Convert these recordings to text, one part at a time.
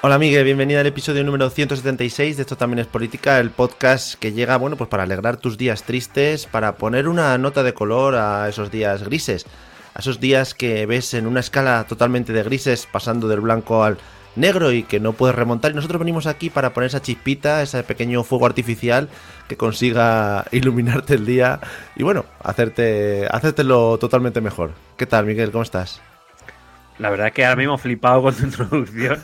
Hola Miguel, bienvenida al episodio número 176 de Esto también es política, el podcast que llega, bueno, pues para alegrar tus días tristes, para poner una nota de color a esos días grises, a esos días que ves en una escala totalmente de grises pasando del blanco al negro y que no puedes remontar. Y nosotros venimos aquí para poner esa chispita, ese pequeño fuego artificial que consiga iluminarte el día y bueno, hacerte, hacértelo totalmente mejor. ¿Qué tal Miguel? ¿Cómo estás? La verdad es que ahora mismo flipado con tu introducción.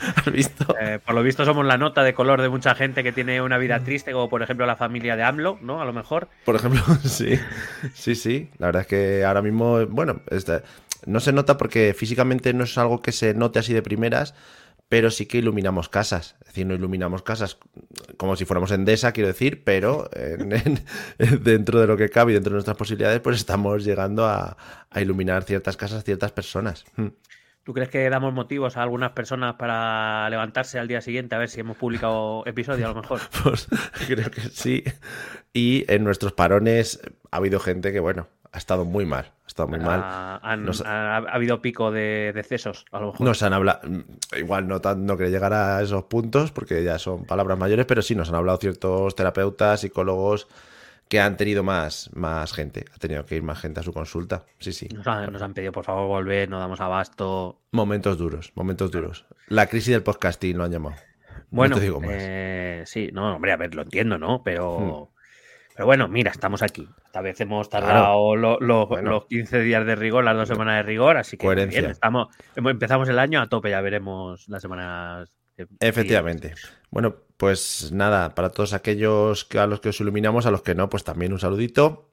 ¿Has visto? Eh, por lo visto somos la nota de color de mucha gente que tiene una vida triste, como por ejemplo la familia de AMLO, ¿no? A lo mejor. Por ejemplo, sí. Sí, sí. La verdad es que ahora mismo, bueno, este, no se nota porque físicamente no es algo que se note así de primeras, pero sí que iluminamos casas. Es decir, no iluminamos casas como si fuéramos Endesa, quiero decir, pero en- en- dentro de lo que cabe y dentro de nuestras posibilidades, pues estamos llegando a, a iluminar ciertas casas, ciertas personas. ¿Tú crees que damos motivos a algunas personas para levantarse al día siguiente a ver si hemos publicado episodio a lo mejor? Pues creo que sí. Y en nuestros parones ha habido gente que, bueno, ha estado muy mal. Ha estado muy mal. Ah, han- Nos- ha, ha habido pico de decesos, a lo mejor. Nos han hablado, igual no, tan, no quería llegar a esos puntos porque ya son palabras mayores, pero sí nos han hablado ciertos terapeutas, psicólogos que han tenido más, más gente, ha tenido que ir más gente a su consulta. Sí, sí. Nos han, nos han pedido, por favor, volver, no damos abasto. Momentos duros, momentos duros. La crisis del podcasting lo han llamado. Bueno, no te digo más. eh, sí, no, hombre, a ver, lo entiendo, ¿no? Pero, Hmm. pero bueno, mira, estamos aquí. Esta vez hemos tardado lo- lo- Bueno. los 15 días de rigor, las dos semanas de rigor, así que bien, estamos, empezamos el año a tope, ya veremos las semanas. Efectivamente. Bueno, pues nada, para todos aquellos que, a los que os iluminamos, a los que no, pues también un saludito.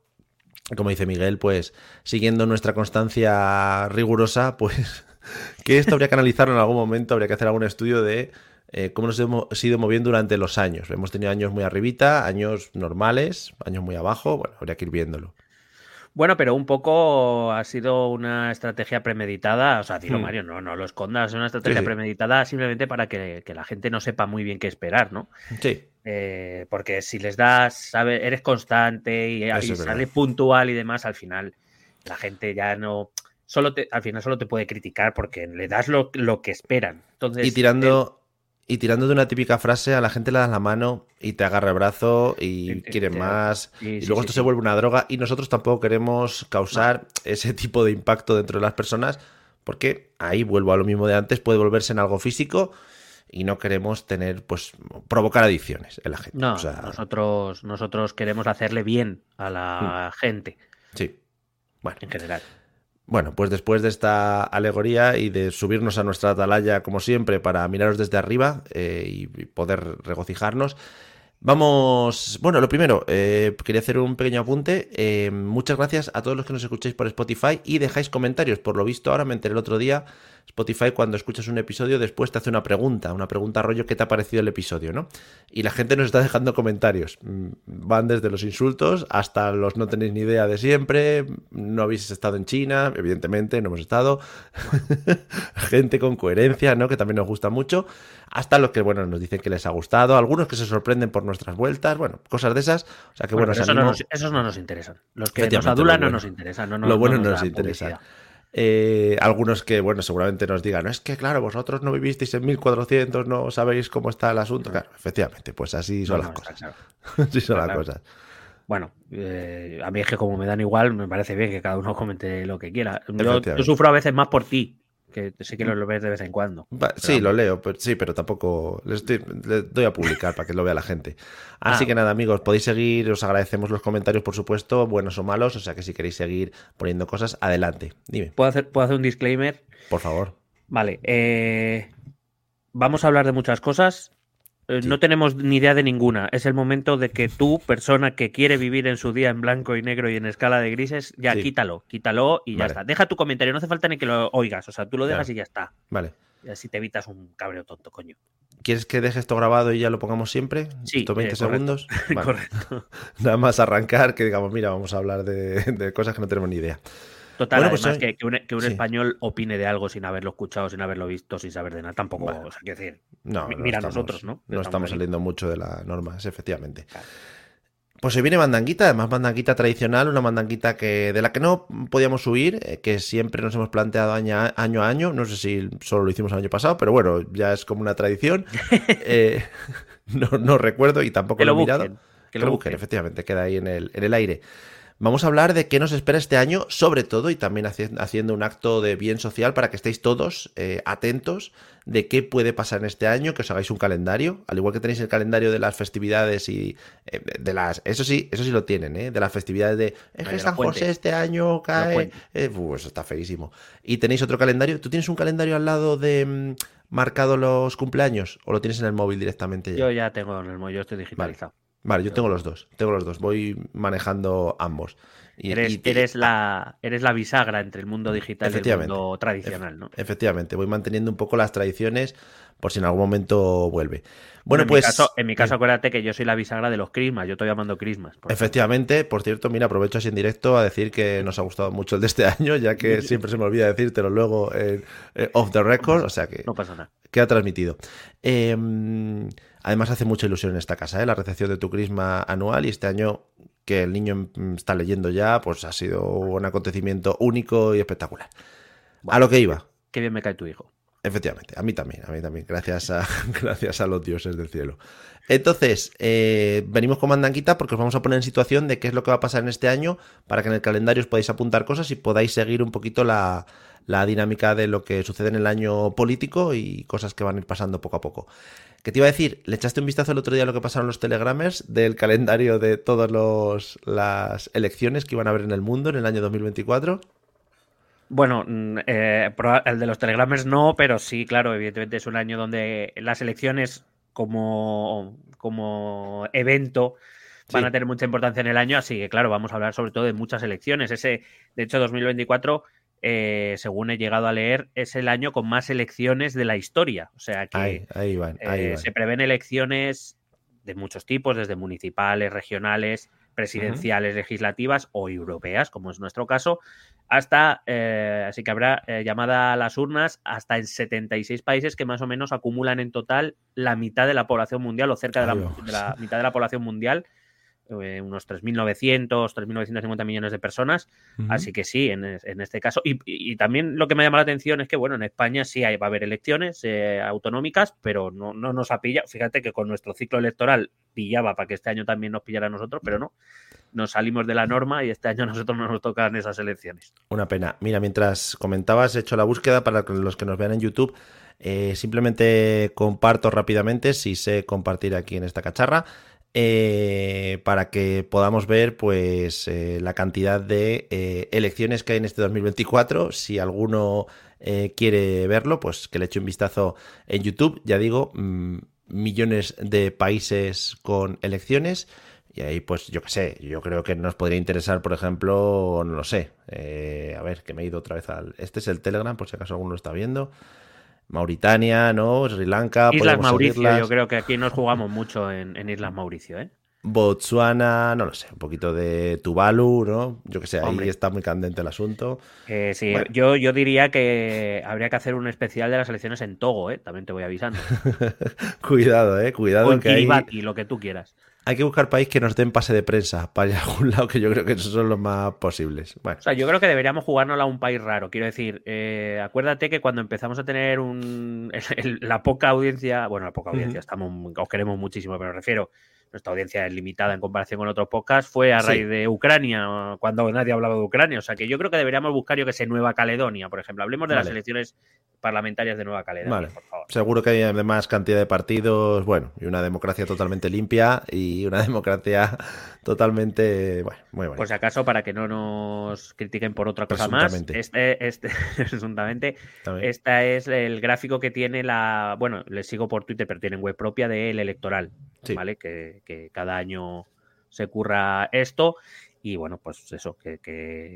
Como dice Miguel, pues siguiendo nuestra constancia rigurosa, pues que esto habría que analizarlo en algún momento, habría que hacer algún estudio de eh, cómo nos hemos ido moviendo durante los años. Hemos tenido años muy arribita, años normales, años muy abajo, bueno, habría que ir viéndolo. Bueno, pero un poco ha sido una estrategia premeditada, o sea, dilo Hmm. Mario, no, no lo escondas, es una estrategia sí. premeditada simplemente para que, que la gente no sepa muy bien qué esperar, ¿no? Sí, Eh, porque si les das, sabe, eres constante y, y sales puntual y demás, al final la gente ya no. Solo te, al final solo te puede criticar porque le das lo, lo que esperan. Entonces, y tirando, y tirando de una típica frase, a la gente le das la mano y te agarra el brazo y Sí, quieren sí. más. Sí, y luego esto se vuelve una droga y nosotros tampoco queremos causar ese tipo de impacto dentro de las personas porque ahí vuelvo a lo mismo de antes, puede volverse en algo físico y no queremos tener, pues, provocar adicciones en la gente. No, O sea, nosotros, nosotros queremos hacerle bien a la gente sí. Bueno, en general. Bueno, pues después de esta alegoría y de subirnos a nuestra atalaya, como siempre, para miraros desde arriba eh, y poder regocijarnos, vamos. Bueno, lo primero, eh, quería hacer un pequeño apunte. Eh, muchas gracias a todos los que nos escucháis por Spotify y dejáis comentarios. Por lo visto, ahora me enteré el otro día. Spotify, cuando escuchas un episodio, después te hace una pregunta, una pregunta rollo, ¿qué te ha parecido el episodio? ¿no? Y la gente nos está dejando comentarios. Mm, Van desde los insultos hasta los no tenéis ni idea de siempre, no habéis estado en China, evidentemente, no hemos estado. gente con coherencia, ¿no? Que también nos gusta mucho. Hasta los que, bueno, nos dicen que les ha gustado, algunos que se sorprenden por nuestras vueltas, bueno, cosas de esas. O sea que, bueno, Bueno, os pero eso no nos- esos no nos interesan. Los que nos adulan no nos interesan. No, lo bueno no nos interesa. Eh, algunos que, bueno, seguramente nos digan, no es que, claro, vosotros no vivisteis en 1400, no sabéis cómo está el asunto. Claro, efectivamente, pues así son las cosas. claro. así son las cosas. Bueno, eh, a mí es que como me dan igual, me parece bien que cada uno comente lo que quiera. Yo, yo sufro a veces más por ti, que sé que lo, lo ves de vez en cuando. Va- sí, lo leo, pero, sí, pero tampoco le, estoy- le doy a publicar para que lo vea la gente. Así Ah. que nada, amigos, podéis seguir, os agradecemos los comentarios, por supuesto, buenos o malos, o sea que si queréis seguir poniendo cosas, adelante. Dime, ¿Puedo hacer, puedo hacer un disclaimer? por favor. Vale, eh, vamos a hablar de muchas cosas. Eh, Sí. No tenemos ni idea de ninguna. Es el momento de que tú, persona que quiere vivir en su día en blanco y negro y en escala de grises, ya Sí. quítalo, quítalo y ya Vale. está. Deja tu comentario, no hace falta ni que lo oigas. O sea, tú lo dejas Claro. y ya está. Vale. Y así te evitas un cabreo tonto, coño. ¿Quieres que deje esto grabado y ya lo pongamos siempre? Sí, ¿Estos 20 eh, correcto. segundos? Vale. Correcto. Nada más arrancar, que digamos, mira, vamos a hablar de, de cosas que no tenemos ni idea. Total, Bueno, pues además hoy- que, que un, que un sí. español opine de algo sin haberlo escuchado, sin haberlo visto, sin saber de nada, tampoco. Bueno. o sea, quiero decir, No, Mi- no mira estamos- nosotros, ¿no? No Estamos saliendo mucho de las normas, efectivamente. Claro. Pues se viene mandanguita, además mandanguita tradicional, una mandanguita que de la que no podíamos huir, eh, que siempre nos hemos planteado año a año. No sé si solo lo hicimos el año pasado, pero bueno, ya es como una tradición. Eh, no, no recuerdo y tampoco que lo lo he mirado. busquen. Que Que lo lo busquen. busquen, efectivamente, queda ahí en el, en el aire. Vamos a hablar de qué nos espera este año, sobre todo, y también haci- haciendo un acto de bien social para que estéis todos eh, atentos de qué puede pasar en este año, que os hagáis un calendario, al igual que tenéis el calendario de las festividades y eh, de las, eso sí, eso sí lo tienen, ¿eh? de las festividades de es que San José este año cae, eh, eso está feísimo. Y tenéis otro calendario, ¿tú tienes un calendario al lado de mm, marcado los cumpleaños o lo tienes en el móvil directamente ya? Yo ya tengo en el móvil, yo estoy digitalizado. Vale, yo tengo los dos, tengo los dos, voy manejando ambos. Y- Eres, y- eres, la, eres la bisagra entre el mundo digital y el mundo tradicional, ¿no? Efectivamente, voy manteniendo un poco las tradiciones por si en algún momento vuelve. Bueno, en pues... Mi caso, en mi caso, acuérdate que yo soy la bisagra de los crismas, yo todavía mando crismas. por ejemplo. Efectivamente, por cierto, mira, aprovecho así en directo a decir que nos ha gustado mucho el de este año, ya que siempre se me olvida decírtelo luego en, eh, off the record, o sea que No pasa nada. queda transmitido. Eh, además hace mucha ilusión en esta casa, ¿eh? la recepción de tu crisma anual y este año que el niño está leyendo ya, pues ha sido un acontecimiento único y espectacular. A lo que iba. Qué bien me cae tu hijo. Efectivamente, a mí también, a mí también, gracias a, gracias a los dioses del cielo. Entonces, eh, venimos con mandanquita porque os vamos a poner en situación de qué es lo que va a pasar en este año para que en el calendario os podáis apuntar cosas y podáis seguir un poquito la, la dinámica de lo que sucede en el año político y cosas que van a ir pasando poco a poco. ¿Qué te iba a decir? ¿Le echaste un vistazo el otro día a lo que pasaron los telegramers del calendario de todas las elecciones que iban a haber en el mundo en el año 2024? Bueno, mm, eh, el de los telegramers no, pero sí, claro, evidentemente es un año donde las elecciones como, como evento van Sí. a tener mucha importancia en el año, así que claro, vamos a hablar sobre todo de muchas elecciones. Ese, de hecho, 2024, eh, según he llegado a leer, es el año con más elecciones de la historia. O sea que Ahí, ahí van, ahí eh, van. se prevén elecciones de muchos tipos, desde municipales, regionales, presidenciales, legislativas o europeas, como es nuestro caso, hasta, eh, así que habrá llamada a las urnas hasta en 76 países que más o menos acumulan en total la mitad de la población mundial o cerca de la, de la mitad de la población mundial, eh, unos 3.900, 3.950 millones de personas. Así que sí, en, en este caso. Y, y- también lo que me llama la atención es que, bueno, en España sí hay, va a haber elecciones eh, autonómicas, pero no, no nos ha pillado. Fíjate que con nuestro ciclo electoral pillaba para que este año también nos pillara a nosotros, pero no. Nos salimos de la norma y este año a nosotros no nos tocan esas elecciones. Una pena. Mira, mientras comentabas, he hecho la búsqueda para los que nos vean en YouTube. eh, simplemente comparto rápidamente, si sé compartir aquí en esta cacharra, eh, para que podamos ver pues eh, la cantidad de eh, elecciones que hay en este 2024. Si alguno quiere verlo, pues que le eche un vistazo en YouTube. Ya digo, mm, millones de países con elecciones. Y ahí, pues, yo qué sé, yo creo que nos podría interesar, por ejemplo, no lo sé. a ver, que me he ido otra vez al. Este es el Telegram, por si acaso alguno lo está viendo. Mauritania, ¿no? Sri Lanka. Islas Mauricio, yo creo que aquí nos jugamos mucho en, en Islas Mauricio, ¿eh? Botswana, no lo sé, un poquito de Tuvalu, ¿no? Yo que sé, ahí está muy candente el asunto. Eh, sí, Bueno. yo, yo diría que habría que hacer un especial de las elecciones en Togo, ¿eh? También te voy avisando. cuidado, eh, cuidado, o en que hay, Kiribati, lo que tú quieras. Hay que buscar país que nos den pase de prensa para ir a algún lado, que yo creo que esos son los más posibles. Bueno, O sea, yo creo que deberíamos jugárnosla a un país raro. Quiero decir, eh, acuérdate que cuando empezamos a tener un, el- la poca audiencia, bueno, la poca audiencia, estamos, os queremos muchísimo, pero me refiero, nuestra audiencia es limitada en comparación con otros podcasts, fue a raíz de Ucrania, cuando nadie hablaba de Ucrania. O sea que yo creo que deberíamos buscar, yo que sé, Nueva Caledonia, por ejemplo. Hablemos de las elecciones parlamentarias de Nueva Caledonia, por favor. Seguro que hay además cantidad de partidos, bueno, y una democracia totalmente limpia y una democracia totalmente, bueno, muy buena. Pues acaso, para que no nos critiquen por otra cosa más, este, este, presuntamente, esta es el gráfico que tiene la, bueno, les sigo por Twitter, pero tienen web propia del electoral, ¿vale? Que, que cada año se curra esto y bueno, pues eso, que,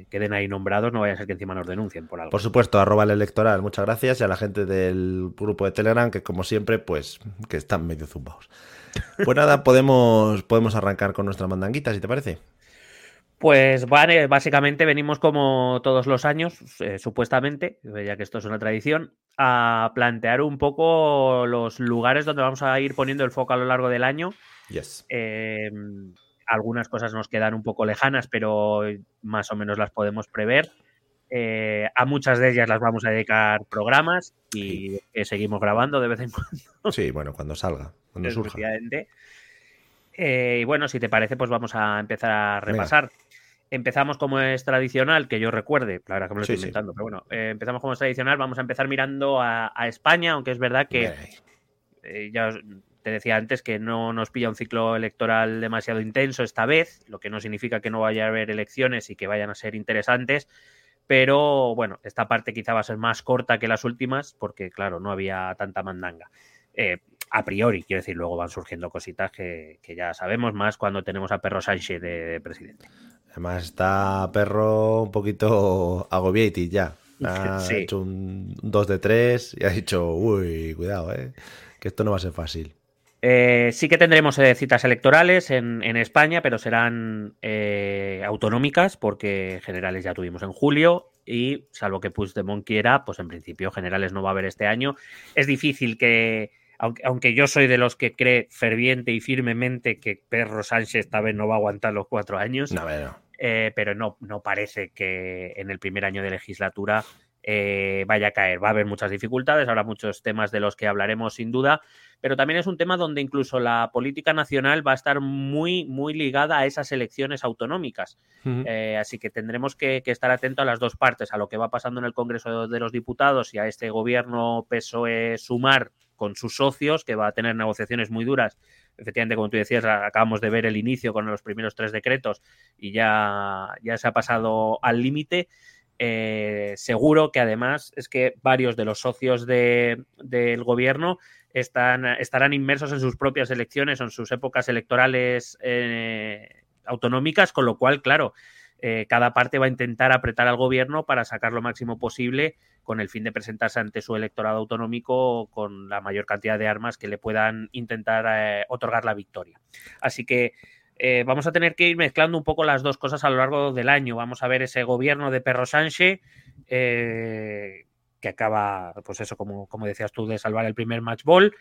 queden ahí nombrados, no vaya a ser que encima nos denuncien por algo. Por supuesto, arroba el electoral, muchas gracias y a la gente del grupo de Telegram que como siempre, pues que están medio zumbados. Pues nada, podemos, podemos arrancar con nuestra mandanguita, si te parece. Pues vale, básicamente venimos como todos los años, eh, supuestamente, ya que esto es una tradición, a plantear un poco los lugares donde vamos a ir poniendo el foco a lo largo del año. Yes. Eh, algunas cosas nos quedan un poco lejanas, pero más o menos las podemos prever. Eh, a muchas de ellas las vamos a dedicar programas y seguimos grabando de vez en cuando. Sí, bueno, cuando salga, cuando surja. Eh, y bueno, si te parece, pues vamos a empezar a repasar. Empezamos como es tradicional, que yo recuerde, la verdad que me lo estoy inventando, pero bueno, eh, empezamos como es tradicional, vamos a empezar mirando a, España, aunque es verdad que ya te decía antes que no nos pilla un ciclo electoral demasiado intenso esta vez, lo que no significa que no vaya a haber elecciones y que vayan a ser interesantes, pero bueno, esta parte quizá va a ser más corta que las últimas porque claro, no había tanta mandanga. Eh, a priori, quiero decir, luego van surgiendo cositas que, ya sabemos más cuando tenemos a Perro Sánchez de, presidente. Además está Perro un poquito agobiated ya. Ha hecho un 2 de 3 y ha dicho, uy, cuidado, eh, que esto no va a ser fácil. Eh, sí que tendremos eh, citas electorales en, España, pero serán eh, autonómicas porque generales ya tuvimos en julio y salvo que Puigdemont quiera, pues en principio generales no va a haber este año. Es difícil que, aunque, yo soy de los que cree ferviente y firmemente que Perro Sánchez esta vez no va a aguantar los cuatro años, pero no, no parece que en el primer año de legislatura vaya a caer. Va a haber muchas dificultades, habrá muchos temas de los que hablaremos sin duda, pero también es un tema donde incluso la política nacional va a estar muy, muy ligada a esas elecciones autonómicas. Eh, así que tendremos que, estar atentos a las dos partes, a lo que va pasando en el Congreso de los Diputados y a este gobierno PSOE sumar con sus socios, que va a tener negociaciones muy duras. Efectivamente, como tú decías, acabamos de ver el inicio con los primeros tres decretos y ya, ya se ha pasado al límite. Eh, seguro que además es que varios de los socios del gobierno están, estarán inmersos en sus propias elecciones o en sus épocas electorales eh, autonómicas, con lo cual, claro, eh, cada parte va a intentar apretar al gobierno para sacar lo máximo posible con el fin de presentarse ante su electorado autonómico con la mayor cantidad de armas que le puedan intentar eh, otorgar la victoria. Así que vamos a tener que ir mezclando un poco las dos cosas a lo largo del año. Vamos a ver ese gobierno de Perro Sánchez que acaba, pues eso, como, como decías tú, de salvar el primer match ball.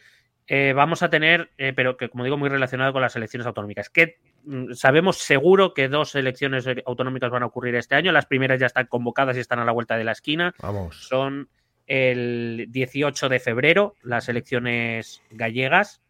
Eh, vamos a tener, eh, pero que como digo, muy relacionado con las elecciones autonómicas. Que mm, sabemos seguro que dos elecciones autonómicas van a ocurrir este año. Las primeras ya están convocadas y están a la vuelta de la esquina. Vamos. Son el 18 de febrero, las elecciones gallegas.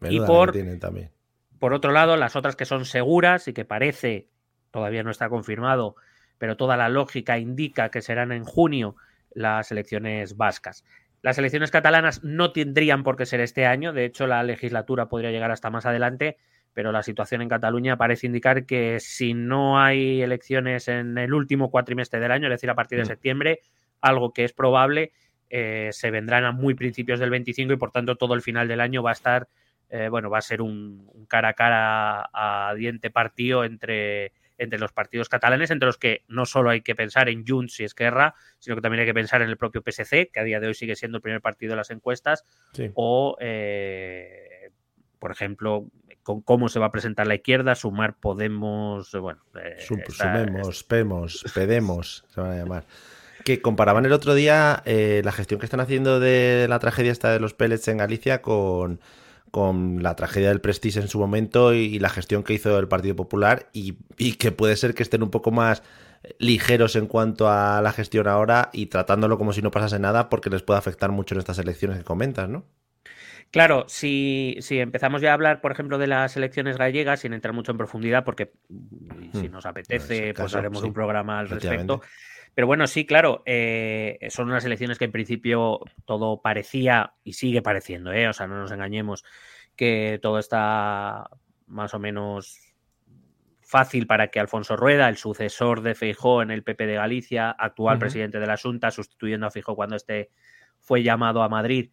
y por, también. por otro lado, las otras que son seguras y que parece, todavía no está confirmado, pero toda la lógica indica que serán en junio las elecciones vascas. Las elecciones catalanas no tendrían por qué ser este año, de hecho la legislatura podría llegar hasta más adelante, pero la situación en Cataluña parece indicar que si no hay elecciones en el último cuatrimestre del año, es decir, a partir de mm. septiembre, algo que es probable, eh, se vendrán a muy principios del 25 y por tanto todo el final del año va a estar, eh, bueno, va a ser un, un, cara a cara a diente partido entre entre los partidos catalanes, entre los que no solo hay que pensar en Junts y Esquerra, sino que también hay que pensar en el propio PSC, que a día de hoy sigue siendo el primer partido de las encuestas, o, eh, por ejemplo, con cómo se va a presentar la izquierda, sumar Podemos, bueno... Eh, sumemos, Pemos, Pedemos, se van a llamar. Que comparaban el otro día eh, la gestión que están haciendo de la tragedia esta de los pellets en Galicia con, con la tragedia del Prestige en su momento y, la gestión que hizo el Partido Popular y, que puede ser que estén un poco más ligeros en cuanto a la gestión ahora y tratándolo como si no pasase nada porque les puede afectar mucho en estas elecciones que comentas, ¿no? Claro, si, si, empezamos ya a hablar, por ejemplo, de las elecciones gallegas, sin entrar mucho en profundidad, porque mm, si hmm. nos apetece, pues haremos un programa al respecto. Pero bueno, sí, claro, eh, son unas elecciones que en principio todo parecía y sigue pareciendo, ¿eh? o sea, no nos engañemos, que todo está más o menos fácil para que Alfonso Rueda, el sucesor de Feijó en el PP de Galicia, actual presidente de la Junta, sustituyendo a Feijó cuando este fue llamado a Madrid,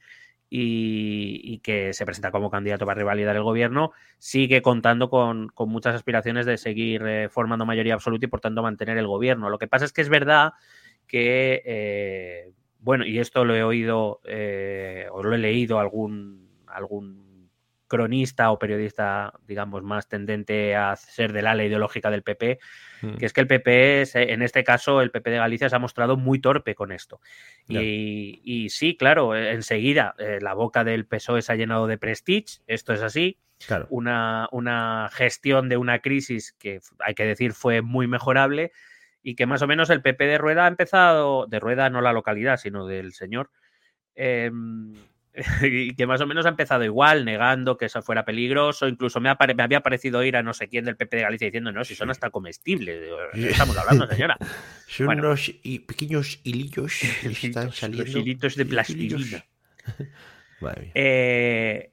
y, que se presenta como candidato para revalidar el gobierno, sigue contando con, muchas aspiraciones de seguir eh, formando mayoría absoluta y por tanto mantener el gobierno. Lo que pasa es que es verdad que, eh, bueno, y esto lo he oído eh, o lo he leído algún, algún cronista o periodista, digamos, más tendente a ser del ala ideológica del PP, mm. que es que el PP, en este caso, el PP de Galicia se ha mostrado muy torpe con esto. Y, sí, claro, enseguida eh, la boca del PSOE se ha llenado de prestige, esto es así. Una, una gestión de una crisis que hay que decir fue muy mejorable y que más o menos el PP de Rueda ha empezado, de Rueda no la localidad, sino del señor, eh, y que más o menos ha empezado igual, negando que eso fuera peligroso. Incluso me, había parecido ir a no sé quién del PP de Galicia diciendo, no, si son hasta comestibles. estamos hablando, señora? Son unos pequeños hilillos que están saliendo. hilitos de plastilina. Eh,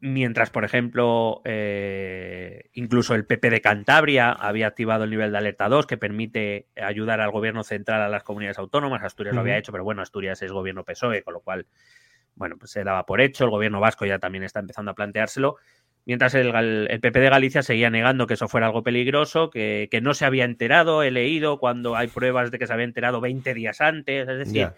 mientras, por ejemplo, eh, incluso el PP de Cantabria había activado el nivel de alerta 2 que permite ayudar al gobierno central a las comunidades autónomas. Asturias lo había hecho, pero bueno, Asturias es gobierno PSOE, con lo cual bueno, pues se daba por hecho, el gobierno vasco ya también está empezando a planteárselo, mientras el, PP de Galicia seguía negando que eso fuera algo peligroso, que, no se había enterado, he leído cuando hay pruebas de que se había enterado 20 días antes, es decir,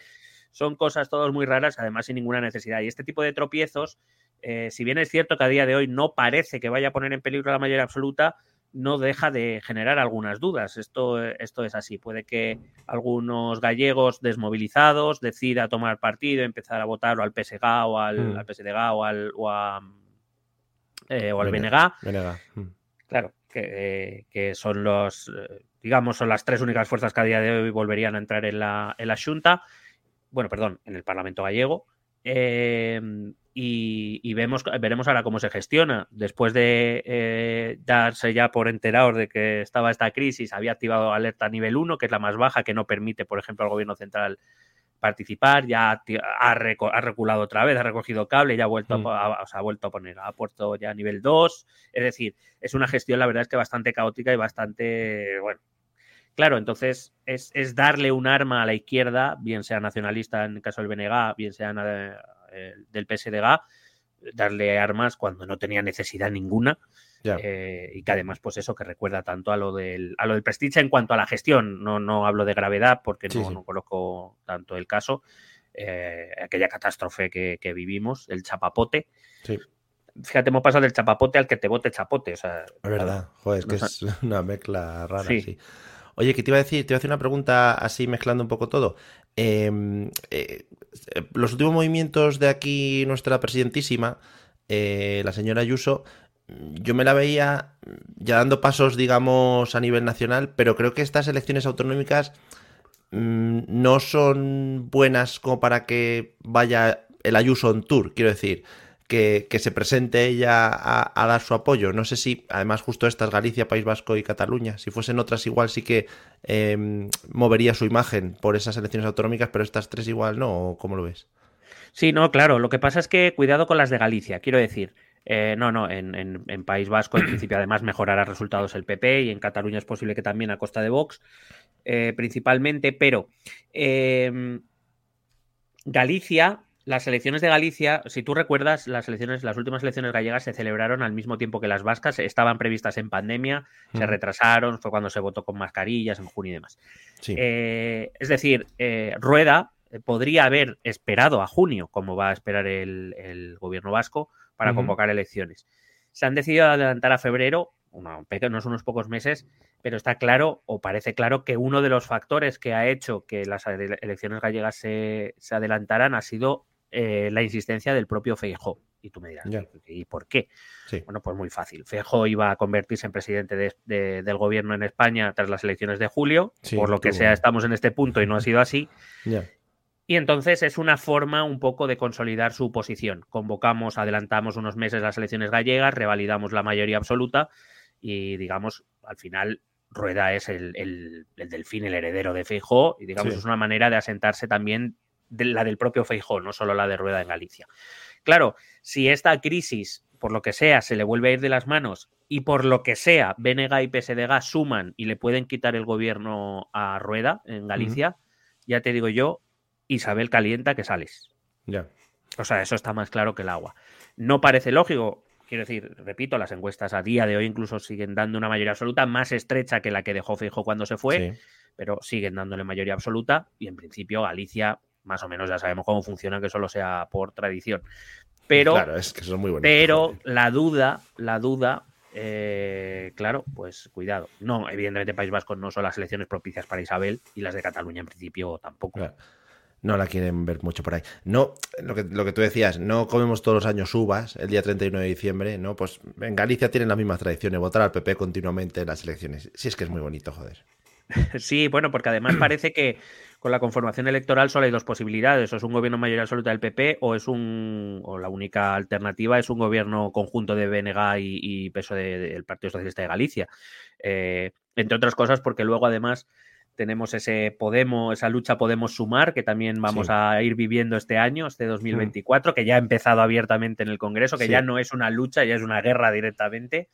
son cosas todas muy raras, además sin ninguna necesidad. Y este tipo de tropiezos, eh, si bien es cierto que a día de hoy no parece que vaya a poner en peligro la mayoría absoluta, no deja de generar algunas dudas. Esto, esto es así. Puede que algunos gallegos desmovilizados decida tomar partido, empezar a votar o al PSG o al, mm. PSDG o al, o eh, o al BNG. Mm. Claro, que, son los, eh, digamos, son las tres únicas fuerzas que a día de hoy volverían a entrar en la, en la Junta. Bueno, perdón, en el Parlamento gallego. Eh, y, vemos, veremos ahora cómo se gestiona. Después de eh, darse ya por enterados de que estaba esta crisis, había activado alerta nivel 1, que es la más baja, que no permite, por ejemplo, al gobierno central participar, ya ha, reculado otra vez, ha recogido cable, ya ha vuelto, mm. a, ha vuelto a poner, ha puesto ya nivel 2, es decir, es una gestión, la verdad es que bastante caótica y bastante, bueno, claro, entonces es, es darle un arma a la izquierda, bien sea nacionalista en el caso del BNG, bien sea eh, del PSDG, darle armas cuando no tenía necesidad ninguna. Eh, y que además, pues eso, que recuerda tanto a lo del, a lo del Prestige en cuanto a la gestión. No, no hablo de gravedad porque no, no, conozco tanto el caso. Eh, aquella catástrofe que, vivimos, el chapapote. Fíjate, hemos pasado del chapapote al que te bote chapote. O sea, es verdad, joder, es que es una mezcla rara. Sí. Oye, ¿qué te iba a decir? Te iba a hacer una pregunta así mezclando un poco todo. Em, eh, los últimos movimientos de aquí, nuestra presidentísima, eh, la señora Ayuso, yo me la veía ya dando pasos, digamos, a nivel nacional, pero creo que estas elecciones autonómicas mm, no son buenas como para que vaya el Ayuso en tour, quiero decir que, se presente ella a, dar su apoyo. No sé si, además, justo estas, Galicia, País Vasco y Cataluña, si fuesen otras igual sí que em, movería su imagen por esas elecciones autonómicas, pero estas tres igual no, ¿cómo lo ves? Sí, no, claro. Lo que pasa es que cuidado con las de Galicia, quiero decir. Eh, no, no, en, País Vasco, en principio, además, mejorará resultados el PP y en Cataluña es posible que también a costa de Vox, eh, principalmente, pero em, Galicia las elecciones de Galicia, si tú recuerdas, las elecciones, las últimas elecciones gallegas se celebraron al mismo tiempo que las vascas, estaban previstas en pandemia, se retrasaron, fue cuando se votó con mascarillas en junio y demás. Eh, es decir, eh, Rueda eh, podría haber esperado a junio, como va a esperar el, gobierno vasco, para convocar elecciones. Se han decidido adelantar a febrero, no son unos pocos meses, pero está claro, o parece claro, que uno de los factores que ha hecho que las elecciones gallegas se, se adelantaran ha sido eh, la insistencia del propio Feijó. Y tú me dirás, ¿y por qué? Bueno, pues muy fácil. Feijó iba a convertirse en presidente del gobierno en España tras las elecciones de julio. por lo que sea, estamos en este punto y no ha sido así. Y entonces es una forma un poco de consolidar su posición. Convocamos, adelantamos unos meses las elecciones gallegas, revalidamos la mayoría absoluta y, digamos, al final Rueda es el, el, el delfín, el heredero de Feijó y, digamos, Sí. es una manera de asentarse también de la del propio Feijó, no solo la de Rueda en Galicia. Claro, si esta crisis, por lo que sea, se le vuelve a ir de las manos y por lo que sea, BNG y PSDG suman y le pueden quitar el gobierno a Rueda en Galicia, ya te digo yo, Isabel calienta que sales. Ya. O sea, eso está más claro que el agua. No parece lógico, quiero decir, repito, las encuestas a día de hoy incluso siguen dando una mayoría absoluta más estrecha que la que dejó Fijo cuando se fue, Sí. pero siguen dándole mayoría absoluta y en principio Galicia más o menos ya sabemos cómo funciona, que solo sea por tradición. Pero, claro, es que son muy bonitos. pero la duda, la duda, eh, claro, pues cuidado. No, evidentemente País Vasco no son las elecciones propicias para Isabel y las de Cataluña en principio tampoco. Claro. No la quieren ver mucho por ahí. No, lo que, lo que tú decías, no comemos todos los años uvas el día 31 de diciembre, ¿no? Pues en Galicia tienen las mismas tradiciones, votar al PP continuamente en las elecciones. Sí, es que es muy bonito, joder. Sí, bueno, porque además parece que con la conformación electoral solo hay dos posibilidades, o es un gobierno mayoría absoluta del PP o es un o la única alternativa es un gobierno conjunto de BNG y, y peso del Partido Socialista de Galicia. Eh, entre otras cosas porque luego además tenemos ese Podemos, esa lucha Podemos sumar que también vamos Sí. a ir viviendo este año, este 2024, que ya ha empezado abiertamente en el Congreso, que Sí. ya no es una lucha, ya es una guerra directamente.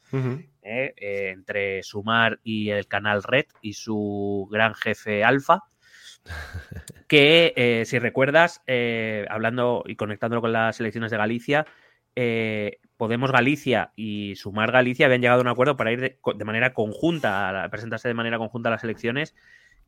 ¿eh? Eh, entre Sumar y el canal Red y su gran jefe Alfa. Que eh, si recuerdas, eh, hablando y conectándolo con las elecciones de Galicia, eh, Podemos Galicia y Sumar Galicia habían llegado a un acuerdo para ir de, de manera conjunta, a la- presentarse de manera conjunta a las elecciones.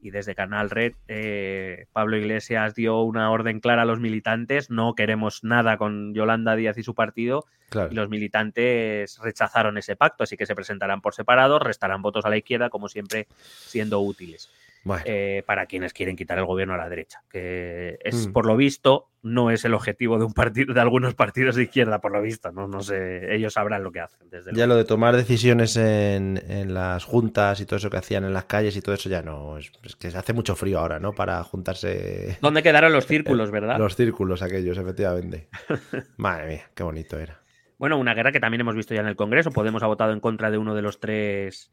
Y desde Canal Red, eh, Pablo Iglesias dio una orden clara a los militantes: no queremos nada con Yolanda Díaz y su partido, Claro. y los militantes rechazaron ese pacto, así que se presentarán por separado, restarán votos a la izquierda, como siempre, siendo útiles Bueno, eh, para quienes quieren quitar el gobierno a la derecha. Que es, Mm. por lo visto, no es el objetivo de un partido, de algunos partidos de izquierda, por lo visto. No, no sé, ellos sabrán lo que hacen. Desde ya lo de tomar decisiones en, en las juntas y todo eso que hacían en las calles y todo eso ya no. Es, es que se hace mucho frío ahora, ¿no? Para juntarse ¿Dónde quedaron los círculos, verdad? los círculos aquellos, efectivamente. Madre mía, qué bonito era. Bueno, una guerra que también hemos visto ya en el Congreso. Podemos ha votado en contra de uno de los tres.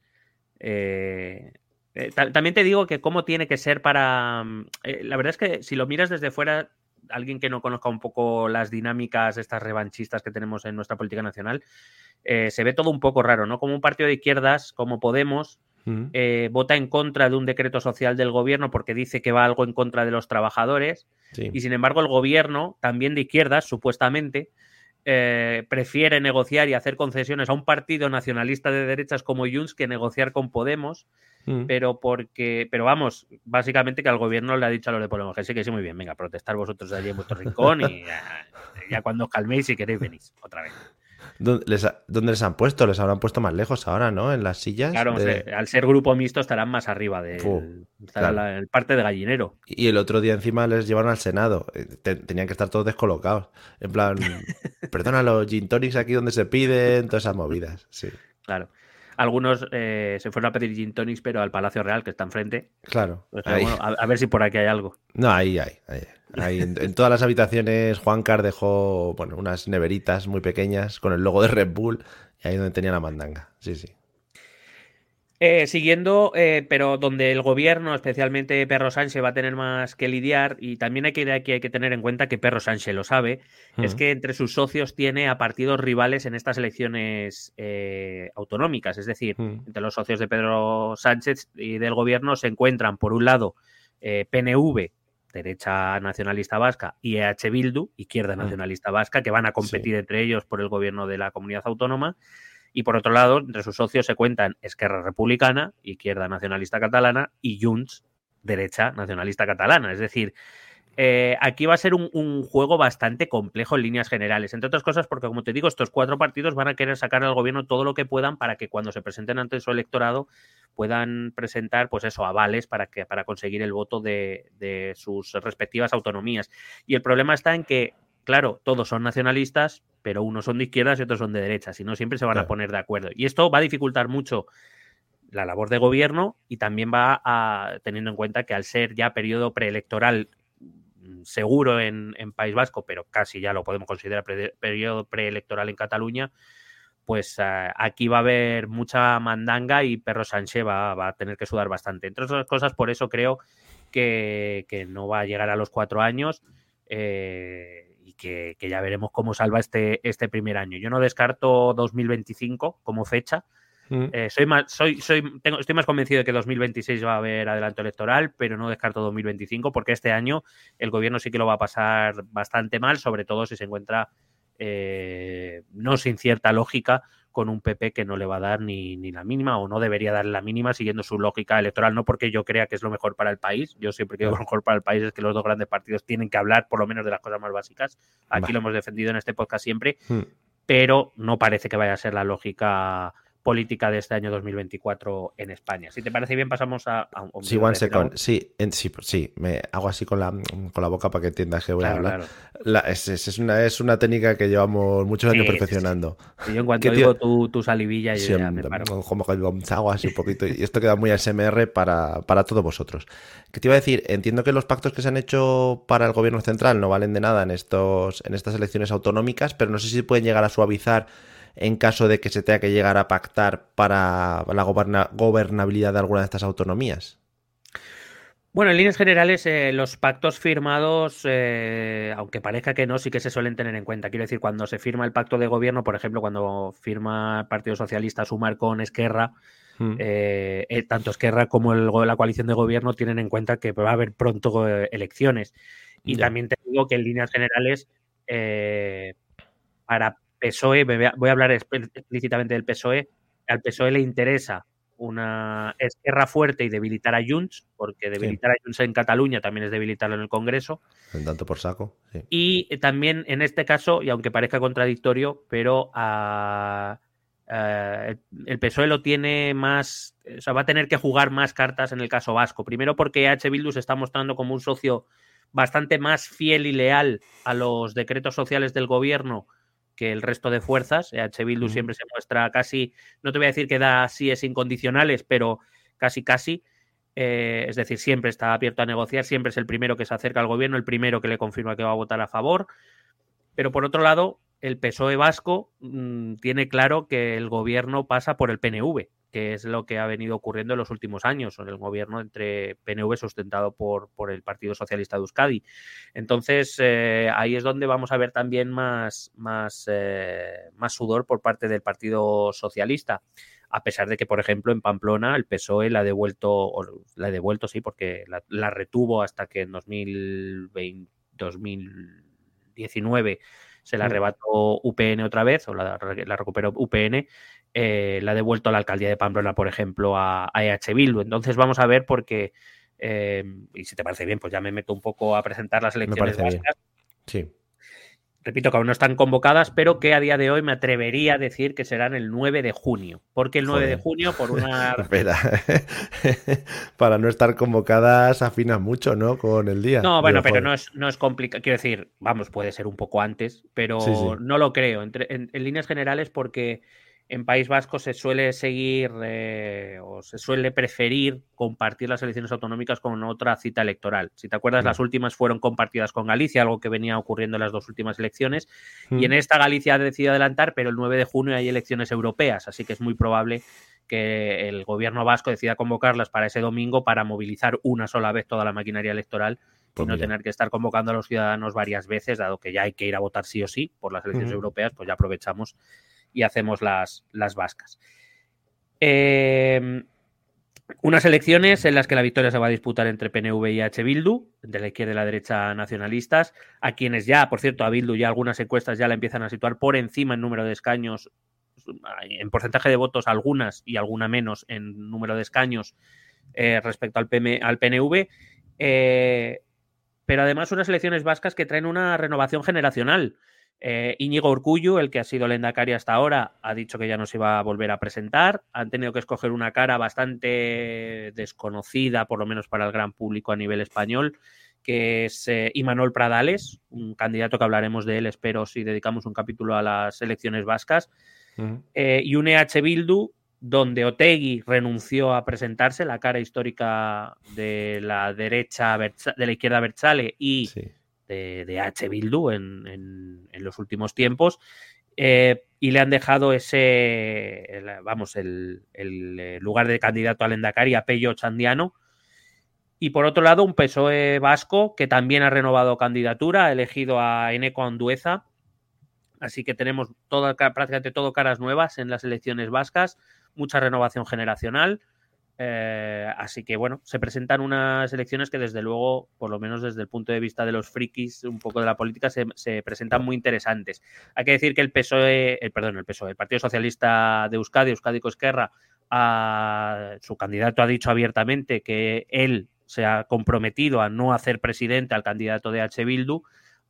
eh, eh, ta- también te digo que cómo tiene que ser para. mm, eh, la verdad es que si lo miras desde fuera, alguien que no conozca un poco las dinámicas estas revanchistas que tenemos en nuestra política nacional, eh, se ve todo un poco raro, ¿no? Como un partido de izquierdas, como Podemos, Mm. eh, vota en contra de un decreto social del gobierno porque dice que va algo en contra de los trabajadores. Sí. Y sin embargo, el gobierno, también de izquierdas, supuestamente, eh, prefiere negociar y hacer concesiones a un partido nacionalista de derechas como Junts que negociar con Podemos, Mm. pero porque, pero vamos, básicamente que al gobierno le ha dicho a los de Podemos que sí, que sí, muy bien, venga, protestar vosotros de allí en vuestro rincón y ya, ya cuando os calméis, si queréis, venís otra vez. ¿Dónde les, ha- dónde les han puesto? Les habrán puesto más lejos ahora, ¿no? En las sillas. Claro, de- al ser grupo mixto estarán más arriba del Fu, estará claro. el parte de gallinero. Y el otro día encima les llevaron al Senado. Eh, te- tenían que estar todos descolocados. En plan, perdona, los gin tonics aquí donde se piden, todas esas movidas. Sí, Claro. Algunos eh, se fueron a pedir gin tonics, pero al Palacio Real, que está enfrente. claro. O sea, bueno, a, a ver si por aquí hay algo. No, ahí, ahí. ahí. Ahí, en, en todas las habitaciones, Juan Car dejó bueno, unas neveritas muy pequeñas con el logo de Red Bull. Y ahí donde tenía la mandanga. Sí, sí. Eh, siguiendo, eh, pero donde el gobierno, especialmente Perro Sánchez, va a tener más que lidiar, y también hay que, hay que tener en cuenta que Perro Sánchez lo sabe, es que entre sus socios tiene a partidos rivales en estas elecciones eh, autonómicas. Es decir, Mm. entre los socios de Pedro Sánchez y del gobierno se encuentran, por un lado, eh, PNV, derecha nacionalista vasca, y EH Bildu, izquierda Mm. nacionalista vasca, que van a competir entre ellos por el gobierno de la comunidad autónoma. Y por otro lado, entre sus socios se cuentan Esquerra Republicana, izquierda nacionalista catalana, y Junts, derecha nacionalista catalana. Es decir, eh, aquí va a ser un, juego bastante complejo en líneas generales. Entre otras cosas, porque como te digo, estos cuatro partidos van a querer sacar al gobierno todo lo que puedan para que cuando se presenten ante su electorado puedan presentar, pues eso, avales para, que, para conseguir el voto de sus respectivas autonomías. Y el problema está en que, claro, todos son nacionalistas, pero unos son de izquierdas y otros son de derechas, y no siempre se van a poner de acuerdo. Y esto va a dificultar mucho la labor de gobierno y también va a, teniendo en cuenta que al ser ya periodo preelectoral mm, seguro en, País Vasco, pero casi ya lo podemos considerar periodo preelectoral en Cataluña, pues eh, aquí va a haber mucha mandanga y Perro Sánchez va, a tener que sudar bastante. Entre otras cosas, por eso creo que, no va a llegar a los cuatro años eh, y que, que, ya veremos cómo salva este, este primer año. Yo no descarto 2025 como fecha, Mm. Eh, soy más, soy, soy, tengo, estoy más convencido de que 2026 va a haber adelanto electoral, pero no descarto 2025 porque este año el gobierno sí que lo va a pasar bastante mal, sobre todo si se encuentra eh, no sin cierta lógica con un PP que no le va a dar ni, ni, la mínima o no debería dar la mínima siguiendo su lógica electoral, no porque yo crea que es lo mejor para el país, yo siempre creo que lo mejor para el país es que los dos grandes partidos tienen que hablar por lo menos de las cosas más básicas, aquí lo hemos defendido en este podcast siempre, mm. pero no parece que vaya a ser la lógica política de este año 2024 en España. Si te parece bien, pasamos a, un Sí, one second. Sí, sí, sí, me hago así con la, con la boca para que entiendas que voy a hablar. es, una, es una técnica que llevamos muchos años perfeccionando. yo en cuanto digo tu, tu, salivilla, yo ya me paro. Como que hago así un poquito. Y esto queda muy ASMR para, para todos vosotros. ¿Qué te iba a decir? Entiendo que los pactos que se han hecho para el gobierno central no valen de nada en, estos, en estas elecciones autonómicas, pero no sé si pueden llegar a suavizar en caso de que se tenga que llegar a pactar para la gobernabilidad de alguna de estas autonomías? Bueno, en líneas generales, eh, los pactos firmados, eh, aunque parezca que no, sí que se suelen tener en cuenta. Quiero decir, cuando se firma el pacto de gobierno, por ejemplo, cuando firma el Partido Socialista sumar con Esquerra, mm. eh, tanto Esquerra como la coalición de gobierno tienen en cuenta que va a haber pronto elecciones. Y también te digo que en líneas generales, para PSOE, voy a hablar explícitamente del PSOE, al PSOE le interesa una esquerra fuerte y debilitar a Junts, porque debilitar a Junts en Cataluña también es debilitarlo en el Congreso. En tanto por saco. Y también en este caso, y aunque parezca contradictorio, pero el PSOE lo tiene más, o sea, va a tener que jugar más cartas en el caso vasco. Primero porque H. Bildu se está mostrando como un socio bastante más fiel y leal a los decretos sociales del gobierno que el resto de fuerzas. H. Bildu siempre se muestra casi, no te voy a decir que da es incondicionales, pero casi, casi. Eh, es decir, siempre está abierto a negociar, siempre es el primero que se acerca al gobierno, el primero que le confirma que va a votar a favor. Pero por otro lado, el PSOE vasco mm, tiene claro que el gobierno pasa por el PNV que es lo que ha venido ocurriendo en los últimos años, en el gobierno entre PNV sustentado por, por el Partido Socialista de Euskadi. Entonces, eh, ahí es donde vamos a ver también más, más, eh, más sudor por parte del Partido Socialista a pesar de que, por ejemplo, en Pamplona el PSOE la ha devuelto, o la ha devuelto, sí, porque la, retuvo hasta que en 2020, 2019 se la arrebató UPN otra vez, o la, la recuperó UPN, eh, la ha devuelto a la alcaldía de Pamplona, por ejemplo, a, EH Bildu. Entonces vamos a ver porque, eh, y si te parece bien, pues ya me meto un poco a presentar las elecciones vascas. Sí. Repito que aún no están convocadas, pero que a día de hoy me atrevería a decir que serán el 9 de junio. porque el 9 de junio? Por una. Espera. Para no estar convocadas afinas mucho, ¿no? Con el día. No, bueno, pero no es, no es complicado. Quiero decir, vamos, puede ser un poco antes, pero no lo creo. en líneas generales, porque en País Vasco se suele seguir eh, o se suele preferir compartir las elecciones autonómicas con otra cita electoral. Si te acuerdas, las mm. últimas fueron compartidas con Galicia, algo que venía ocurriendo en las dos últimas elecciones. Y en mm. esta Galicia ha decidido adelantar, pero el 9 de junio hay elecciones europeas, así que es muy probable que el gobierno vasco decida convocarlas para ese domingo para movilizar una sola vez toda la maquinaria electoral y pues no tener que estar convocando a los ciudadanos varias veces, dado que ya hay que ir a votar sí o sí por las elecciones europeas, pues ya aprovechamos y hacemos las, las vascas. Em, unas elecciones en las que la victoria se va a disputar entre PNV y H. Bildu, de la izquierda y la derecha nacionalistas, a quienes ya, por cierto, a Bildu ya algunas encuestas ya la empiezan a situar por encima en número de escaños, en porcentaje de votos algunas y alguna menos en número de escaños eh, respecto al, PM, al PNV. Eh, pero además unas elecciones vascas que traen una renovación generacional. Eh, Íñigo el que ha sido Lendakari hasta ahora, ha dicho que ya no se iba a volver a presentar. Han tenido que escoger una cara bastante desconocida, por lo menos para el gran público a nivel español, que es eh, Imanol Pradales, un candidato que hablaremos de él, espero, si dedicamos un capítulo a las elecciones vascas. Eh, y un EH Bildu donde Otegui renunció a presentarse, la cara histórica de la derecha, de la izquierda Berchale y de, H. Bildu en, los últimos tiempos. Eh, y le han dejado ese, vamos, el, eh, lugar de candidato al Endacari a Pello Chandiano. Y por otro lado, un PSOE vasco que también ha renovado candidatura, ha elegido a Eneco Andueza. Así que tenemos toda, prácticamente todo caras nuevas en las elecciones vascas mucha renovación generacional. Eh, así que bueno, se presentan unas elecciones que desde luego, por lo menos desde el punto de vista de los frikis, un poco de la política, se, presentan muy interesantes. Hay que decir que el PSOE, el, perdón, el PSOE, el Partido Socialista de Euskadi, Euskadi Esquerra, a, su candidato ha dicho abiertamente que él se ha comprometido a no hacer presidente al candidato de H. Bildu,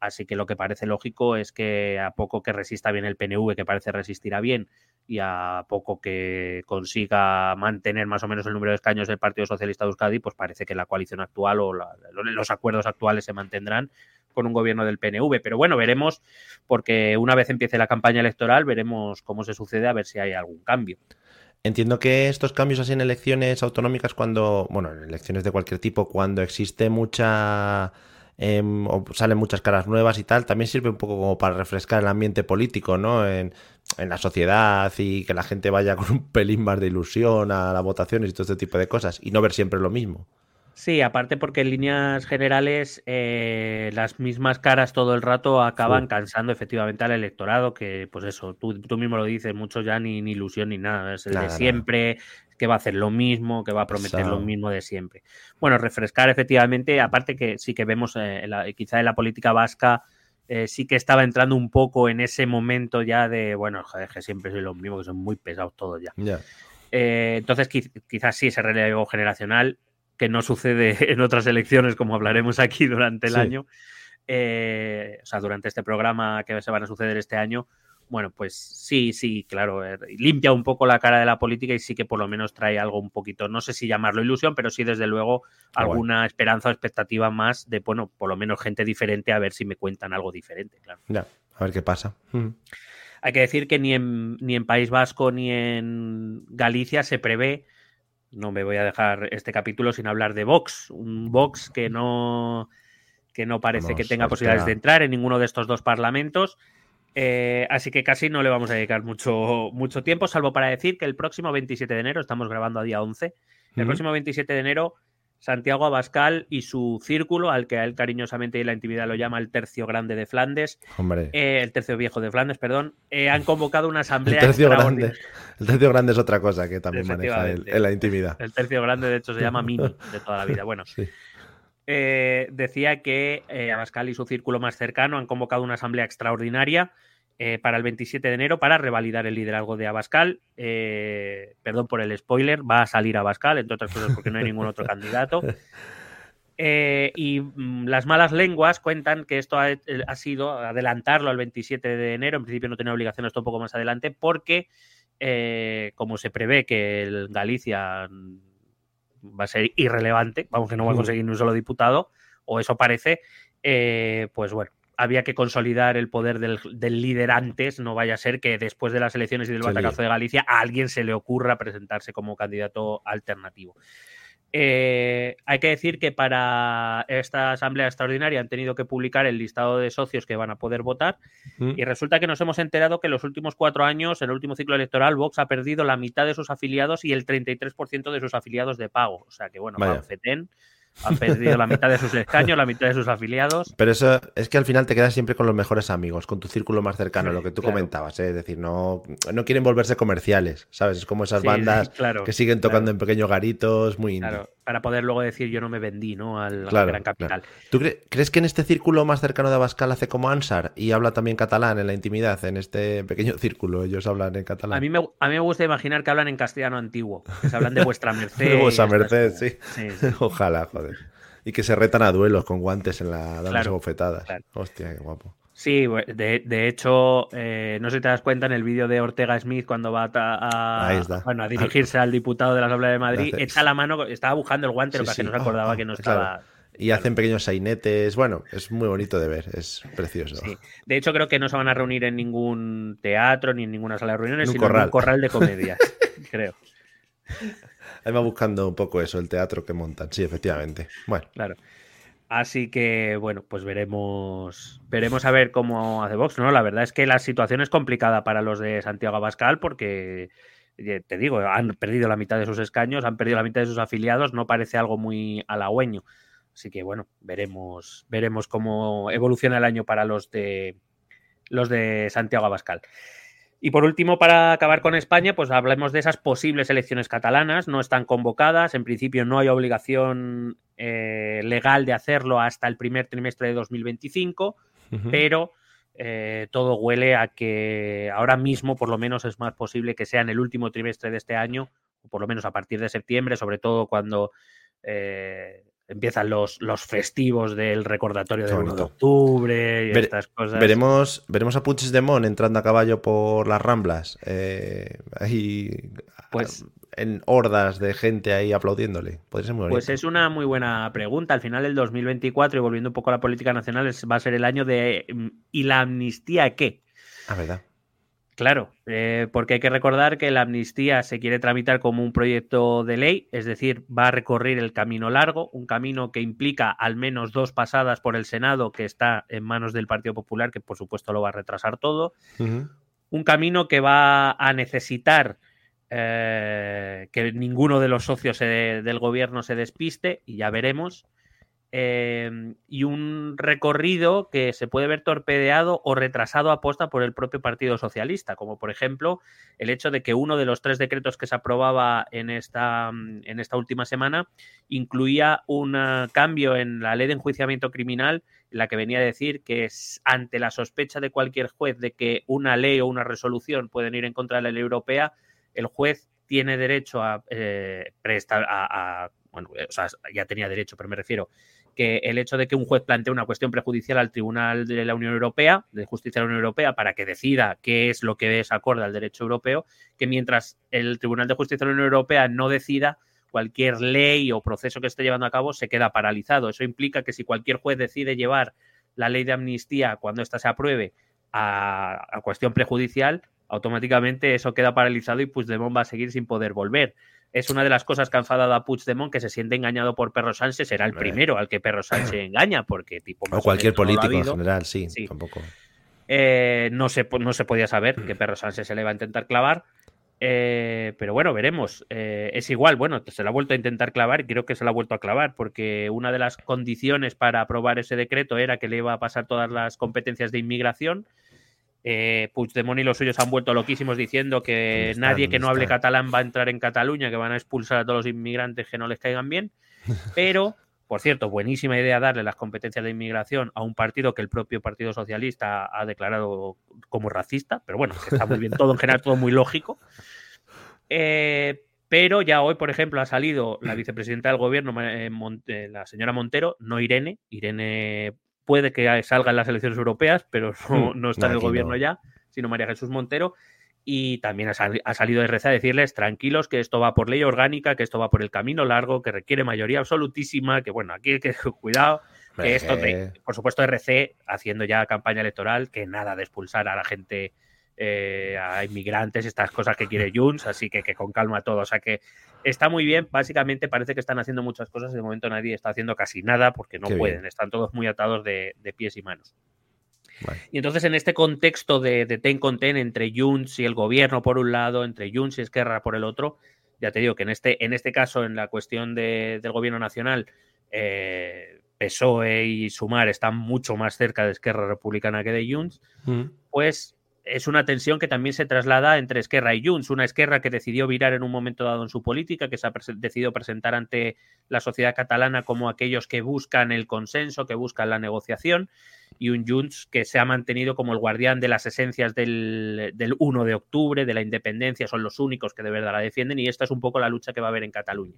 así que lo que parece lógico es que a poco que resista bien el PNV, que parece resistirá bien, y a poco que consiga mantener más o menos el número de escaños del Partido Socialista de Euskadi, pues parece que la coalición actual o los acuerdos actuales se mantendrán con un gobierno del PNV. Pero bueno, veremos, porque una vez empiece la campaña electoral, veremos cómo se sucede, a ver si hay algún cambio. Entiendo que estos cambios así en elecciones autonómicas, cuando, bueno, en elecciones de cualquier tipo, cuando existe mucha O salen muchas caras nuevas y tal, también sirve un poco como para refrescar el ambiente político, ¿no? En, la sociedad y que la gente vaya con un pelín más de ilusión a las votaciones y todo este tipo de cosas y no ver siempre lo mismo. Sí, aparte porque en líneas generales eh, las mismas caras todo el rato acaban cansando efectivamente al electorado, que pues eso, tú, mismo lo dices, muchos ya ni, ilusión ni nada, es el de siempre, que va a hacer lo mismo, que va a prometer lo mismo de siempre. Bueno, refrescar efectivamente, aparte que sí que vemos eh, quizá en la política vasca eh, sí que estaba entrando un poco en ese momento ya de, bueno, joder, que siempre soy lo mismo, que son muy pesados todos ya. Eh, entonces quizás sí ese relevo generacional que no sucede en otras elecciones como hablaremos aquí durante el año, o sea, durante este programa que se van a suceder este año, bueno, pues sí, sí, claro, eh, limpia un poco la cara de la política y sí que por lo menos trae algo un poquito, no sé si llamarlo ilusión, pero sí desde luego alguna esperanza o expectativa más de, bueno, por lo menos gente diferente a ver si me cuentan algo diferente, claro. Ya, a ver qué pasa. Hay que decir que ni en, ni en País Vasco ni en Galicia se prevé, no me voy a dejar este capítulo sin hablar de Vox, un Vox que no, que no parece que tenga posibilidades de entrar en ninguno de estos dos parlamentos eh, así que casi no le vamos a dedicar mucho, mucho tiempo, salvo para decir que el próximo 27 de enero, estamos grabando a día 11, el próximo 27 de enero, Santiago Abascal y su círculo, al que a él cariñosamente y la intimidad lo llama el tercio grande de Flandes, eh, el tercio viejo de Flandes, perdón, eh, han convocado una asamblea. el, tercio grande, el tercio grande es otra cosa que también maneja en la intimidad. El tercio grande, de hecho, se llama Mini de toda la vida. Bueno, sí. Eh, decía que Abascal y su círculo más cercano han convocado una asamblea extraordinaria eh, para el 27 de enero para revalidar el liderazgo de Abascal. perdón por el spoiler, va a salir Abascal, entre otras cosas porque no hay ningún otro candidato. y mm, las malas lenguas cuentan que esto ha, ha, sido adelantarlo al 27 de enero. En principio no tenía obligación esto un poco más adelante porque, como se prevé que el Galicia va a ser irrelevante, vamos que no va a conseguir ni un solo diputado, o eso parece, eh, pues bueno, había que consolidar el poder del, líder antes, no vaya a ser que después de las elecciones y del batacazo de Galicia a alguien se le ocurra presentarse como candidato alternativo. Eh, hay que decir que para esta asamblea extraordinaria han tenido que publicar el listado de socios que van a poder votar mm. y resulta que nos hemos enterado que en los últimos cuatro años, en el último ciclo electoral, Vox ha perdido la mitad de sus afiliados y el 33% de sus afiliados de pago. O sea que bueno, FETEN han perdido la mitad de sus escaños, la mitad de sus afiliados. Pero eso es que al final te quedas siempre con los mejores amigos, con tu círculo más cercano, lo que tú comentabas, ¿eh? es decir, no, no quieren volverse comerciales, ¿sabes? Es como esas bandas que siguen tocando en pequeños garitos, muy indie para poder luego decir yo no me vendí ¿no? al, gran capital. ¿Tú crees que en este círculo más cercano de Abascal hace como Ansar y habla también catalán en la intimidad, en este pequeño círculo? Ellos hablan en catalán. A mí me, a mí me gusta imaginar que hablan en castellano antiguo, que se hablan de vuestra merced. de vuestra merced, sí. Ojalá, joder. Y que se retan a duelos con guantes en la dando bofetadas. Hostia, qué guapo. Sí, de, hecho, eh, no sé si te das cuenta en el vídeo de Ortega Smith cuando va a, bueno, a dirigirse al diputado de la Asamblea de Madrid, echa la mano, estaba buscando el guante, lo que no se acordaba que no estaba. Y hacen pequeños sainetes, bueno, es muy bonito de ver, es precioso. De hecho, creo que no se van a reunir en ningún teatro ni en ninguna sala de reuniones, sino en un corral de comedias. creo. Ahí va buscando un poco eso, el teatro que montan. Sí, efectivamente. Bueno. Claro. Así que, bueno, pues veremos, veremos a ver cómo hace Vox, ¿no? La verdad es que la situación es complicada para los de Santiago Abascal porque, eh, te digo, han perdido la mitad de sus escaños, han perdido la mitad de sus afiliados, no parece algo muy halagüeño. Así que, bueno, veremos, veremos cómo evoluciona el año para los de los de Santiago Abascal. Y por último, para acabar con España, pues hablemos de esas posibles elecciones catalanas. No están convocadas, en principio no hay obligación eh, legal de hacerlo hasta el primer trimestre de 2025, pero eh, todo huele a que ahora mismo por lo menos es más posible que sea en el último trimestre de este año, o por lo menos a partir de septiembre, sobre todo cuando eh, empiezan los, los festivos del recordatorio de 1 de octubre y estas cosas. Veremos, veremos a Puigdemont entrando a caballo por las Ramblas. Eh, ahí, pues, en hordas de gente ahí aplaudiéndole. Pues es una muy buena pregunta. Al final del 2024, y volviendo un poco a la política nacional, va a ser el año de mm, ¿y la amnistía qué? Ah, verdad. Claro, eh, porque hay que recordar que la amnistía se quiere tramitar como un proyecto de ley, es decir, va a recorrer el camino largo, un camino que implica al menos dos pasadas por el Senado, que está en manos del Partido Popular, que por supuesto lo va a retrasar todo. Un camino que va a necesitar eh, que ninguno de los socios del gobierno se despiste, y ya veremos. Em, y un recorrido que se puede ver torpedeado o retrasado a posta por el propio Partido Socialista, como por ejemplo el hecho de que uno de los tres decretos que se aprobaba en esta, mm, en esta última semana incluía un ah, cambio en la ley de enjuiciamiento criminal en la que venía a decir que es ante la sospecha de cualquier juez de que una ley o una resolución pueden ir en contra de la ley europea, el juez tiene derecho a, eh, prestar a, bueno, o sea, ya tenía derecho, pero me refiero el hecho de que un juez plantee una cuestión prejudicial al Tribunal de la Unión Europea, de Justicia de la Unión Europea, para que decida qué es lo que es acorde al derecho europeo, que mientras el Tribunal de Justicia de la Unión Europea no decida, cualquier ley o proceso que esté llevando a cabo se queda paralizado. Eso implica que si cualquier juez decide llevar la ley de amnistía cuando ésta se apruebe a, cuestión prejudicial, automáticamente eso queda paralizado y Puigdemont va a seguir sin poder volver es una de las cosas que han enfadado a Puigdemont, que se siente engañado por Perro Sánchez, será el primero al que Perro Sánchez engaña, porque tipo... O cualquier político en general, sí, tampoco. Eh, no, se, no se podía saber que Perro Sánchez se le va a intentar clavar, eh, pero bueno, veremos. Eh, es igual, bueno, se le ha vuelto a intentar clavar y creo que se le ha vuelto a clavar, porque una de las condiciones para aprobar ese decreto era que le iba a pasar todas las competencias de inmigración eh, Puigdemont y los suyos han vuelto loquísimos diciendo que nadie que no hable catalán va a entrar en Cataluña, que van a expulsar a todos los inmigrantes que no les caigan bien. Pero, por cierto, buenísima idea darle las competencias de inmigración a un partido que el propio Partido Socialista ha declarado como racista, pero bueno, está muy bien todo en general, todo muy lógico. Eh, pero ya hoy, por ejemplo, ha salido la vicepresidenta del gobierno, eh, eh, la señora Montero, no Irene, Irene puede que salga en las elecciones europeas, pero no, está en el gobierno ya, sino María Jesús Montero. Y también ha, salido de RC a decirles tranquilos que esto va por ley orgánica, que esto va por el camino largo, que requiere mayoría absolutísima, que bueno, aquí hay que cuidado, que esto, por supuesto, RC haciendo ya campaña electoral, que nada de expulsar a la gente eh, a inmigrantes, estas cosas que quiere Junts, así que, que con calma todo. O sea que está muy bien, básicamente parece que están haciendo muchas cosas, de momento nadie está haciendo casi nada porque no pueden, están todos muy atados de, pies y manos. Y entonces en este contexto de, ten con ten entre Junts y el gobierno por un lado, entre Junts y Esquerra por el otro, ya te digo que en este, en este caso, en la cuestión del gobierno nacional, eh, PSOE y Sumar están mucho más cerca de Esquerra Republicana que de Junts, mm. pues es una tensión que también se traslada entre Esquerra y Junts, una Esquerra que decidió virar en un momento dado en su política, que se ha decidido presentar ante la sociedad catalana como aquellos que buscan el consenso, que buscan la negociación, y un Junts que se ha mantenido como el guardián de las esencias del, 1 de octubre, de la independencia, son los únicos que de verdad la defienden, y esta es un poco la lucha que va a haber en Cataluña.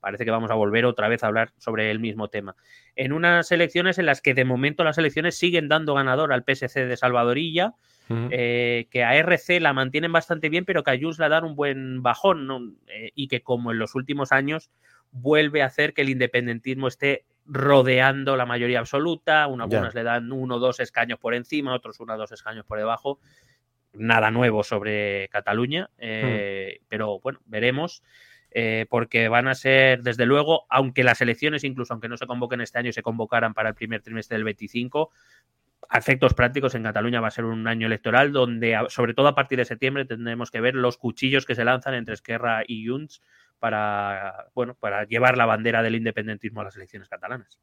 Parece que vamos a volver otra vez a hablar sobre el mismo tema. En unas elecciones en las que de momento las elecciones siguen dando ganador al PSC de Salvadorilla, eh, que a RC la mantienen bastante bien, pero que a Junts la dan un buen bajón eh, y que como en los últimos años vuelve a hacer que el independentismo esté rodeando la mayoría absoluta, algunas le dan uno o dos escaños por encima, otros uno o dos escaños por debajo. nada nuevo sobre Cataluña, eh, pero bueno, veremos. eh, porque van a ser, desde luego, aunque las elecciones, incluso aunque no se convoquen este año, se convocaran para el primer trimestre del 25, a efectos prácticos en Cataluña va a ser un año electoral donde, sobre todo a partir de septiembre, tendremos que ver los cuchillos que se lanzan entre Esquerra y Junts para, bueno, para llevar la bandera del independentismo a las elecciones catalanas.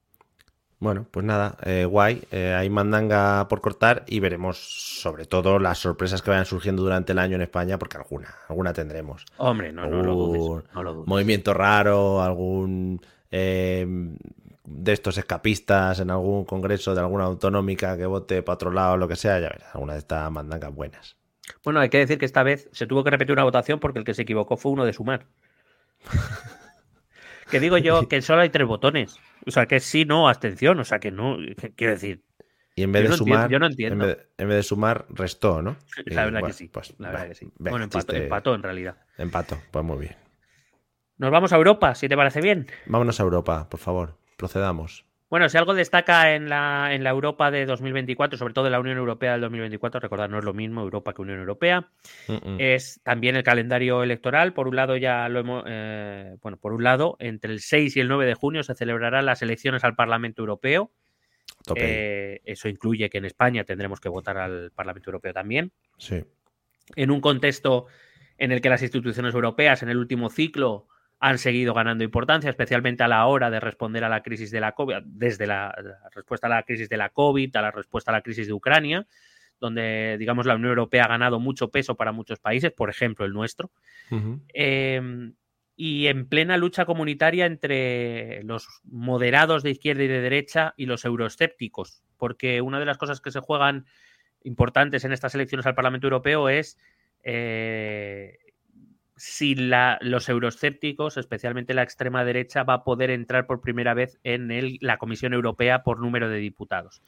Bueno, pues nada, eh, guay. eh, hay mandanga por cortar y veremos sobre todo las sorpresas que vayan surgiendo durante el año en España, porque alguna, alguna tendremos. Hombre, no, no lo Algún dudes. No lo dudes. movimiento raro, algún eh, de estos escapistas en algún congreso de alguna autonómica que vote para otro lado, lo que sea, ya verás, alguna de estas mandangas buenas. Bueno, hay que decir que esta vez se tuvo que repetir una votación porque el que se equivocó fue uno de sumar. que digo yo que solo hay tres botones. O sea, que sí, no, abstención. O sea, que no. que- Quiero decir, Y en vez de no entiendo- sumar, yo no En entiendo. en vez de sumar, restó, ¿no? La verdad bueno, que sí. pues, la verdad va, que sí. bueno, empató, chiste- empató en realidad. Empato, pues muy bien. Nos vamos a Europa, si te parece bien. Vámonos a Europa, por favor. Procedamos. Bueno, si algo destaca en la, en la Europa de 2024, sobre todo en la Unión Europea del 2024, recordad, no es lo mismo Europa que Unión Europea, es también el calendario electoral. Por un lado, ya lo hemos. eh, bueno, por un lado, entre el 6 y el 9 de junio se celebrarán las elecciones al Parlamento Europeo. Eh, eso incluye que en España tendremos que votar al Parlamento Europeo también. Sí. En un contexto en el que las instituciones europeas en el último ciclo han seguido ganando importancia, especialmente a la hora de responder a la crisis de la COVID, desde la, la respuesta a la crisis de la COVID, a la respuesta a la crisis de Ucrania, donde, digamos, la Unión Europea ha ganado mucho peso para muchos países, por ejemplo, el nuestro. Eh, y en plena lucha comunitaria entre los moderados de izquierda y de derecha y los euroescépticos, porque una de las cosas que se juegan importantes en estas elecciones al Parlamento Europeo es eh, si la- los euroescépticos, especialmente la extrema derecha, va a poder entrar por primera vez en el- la Comisión Europea por número de diputados.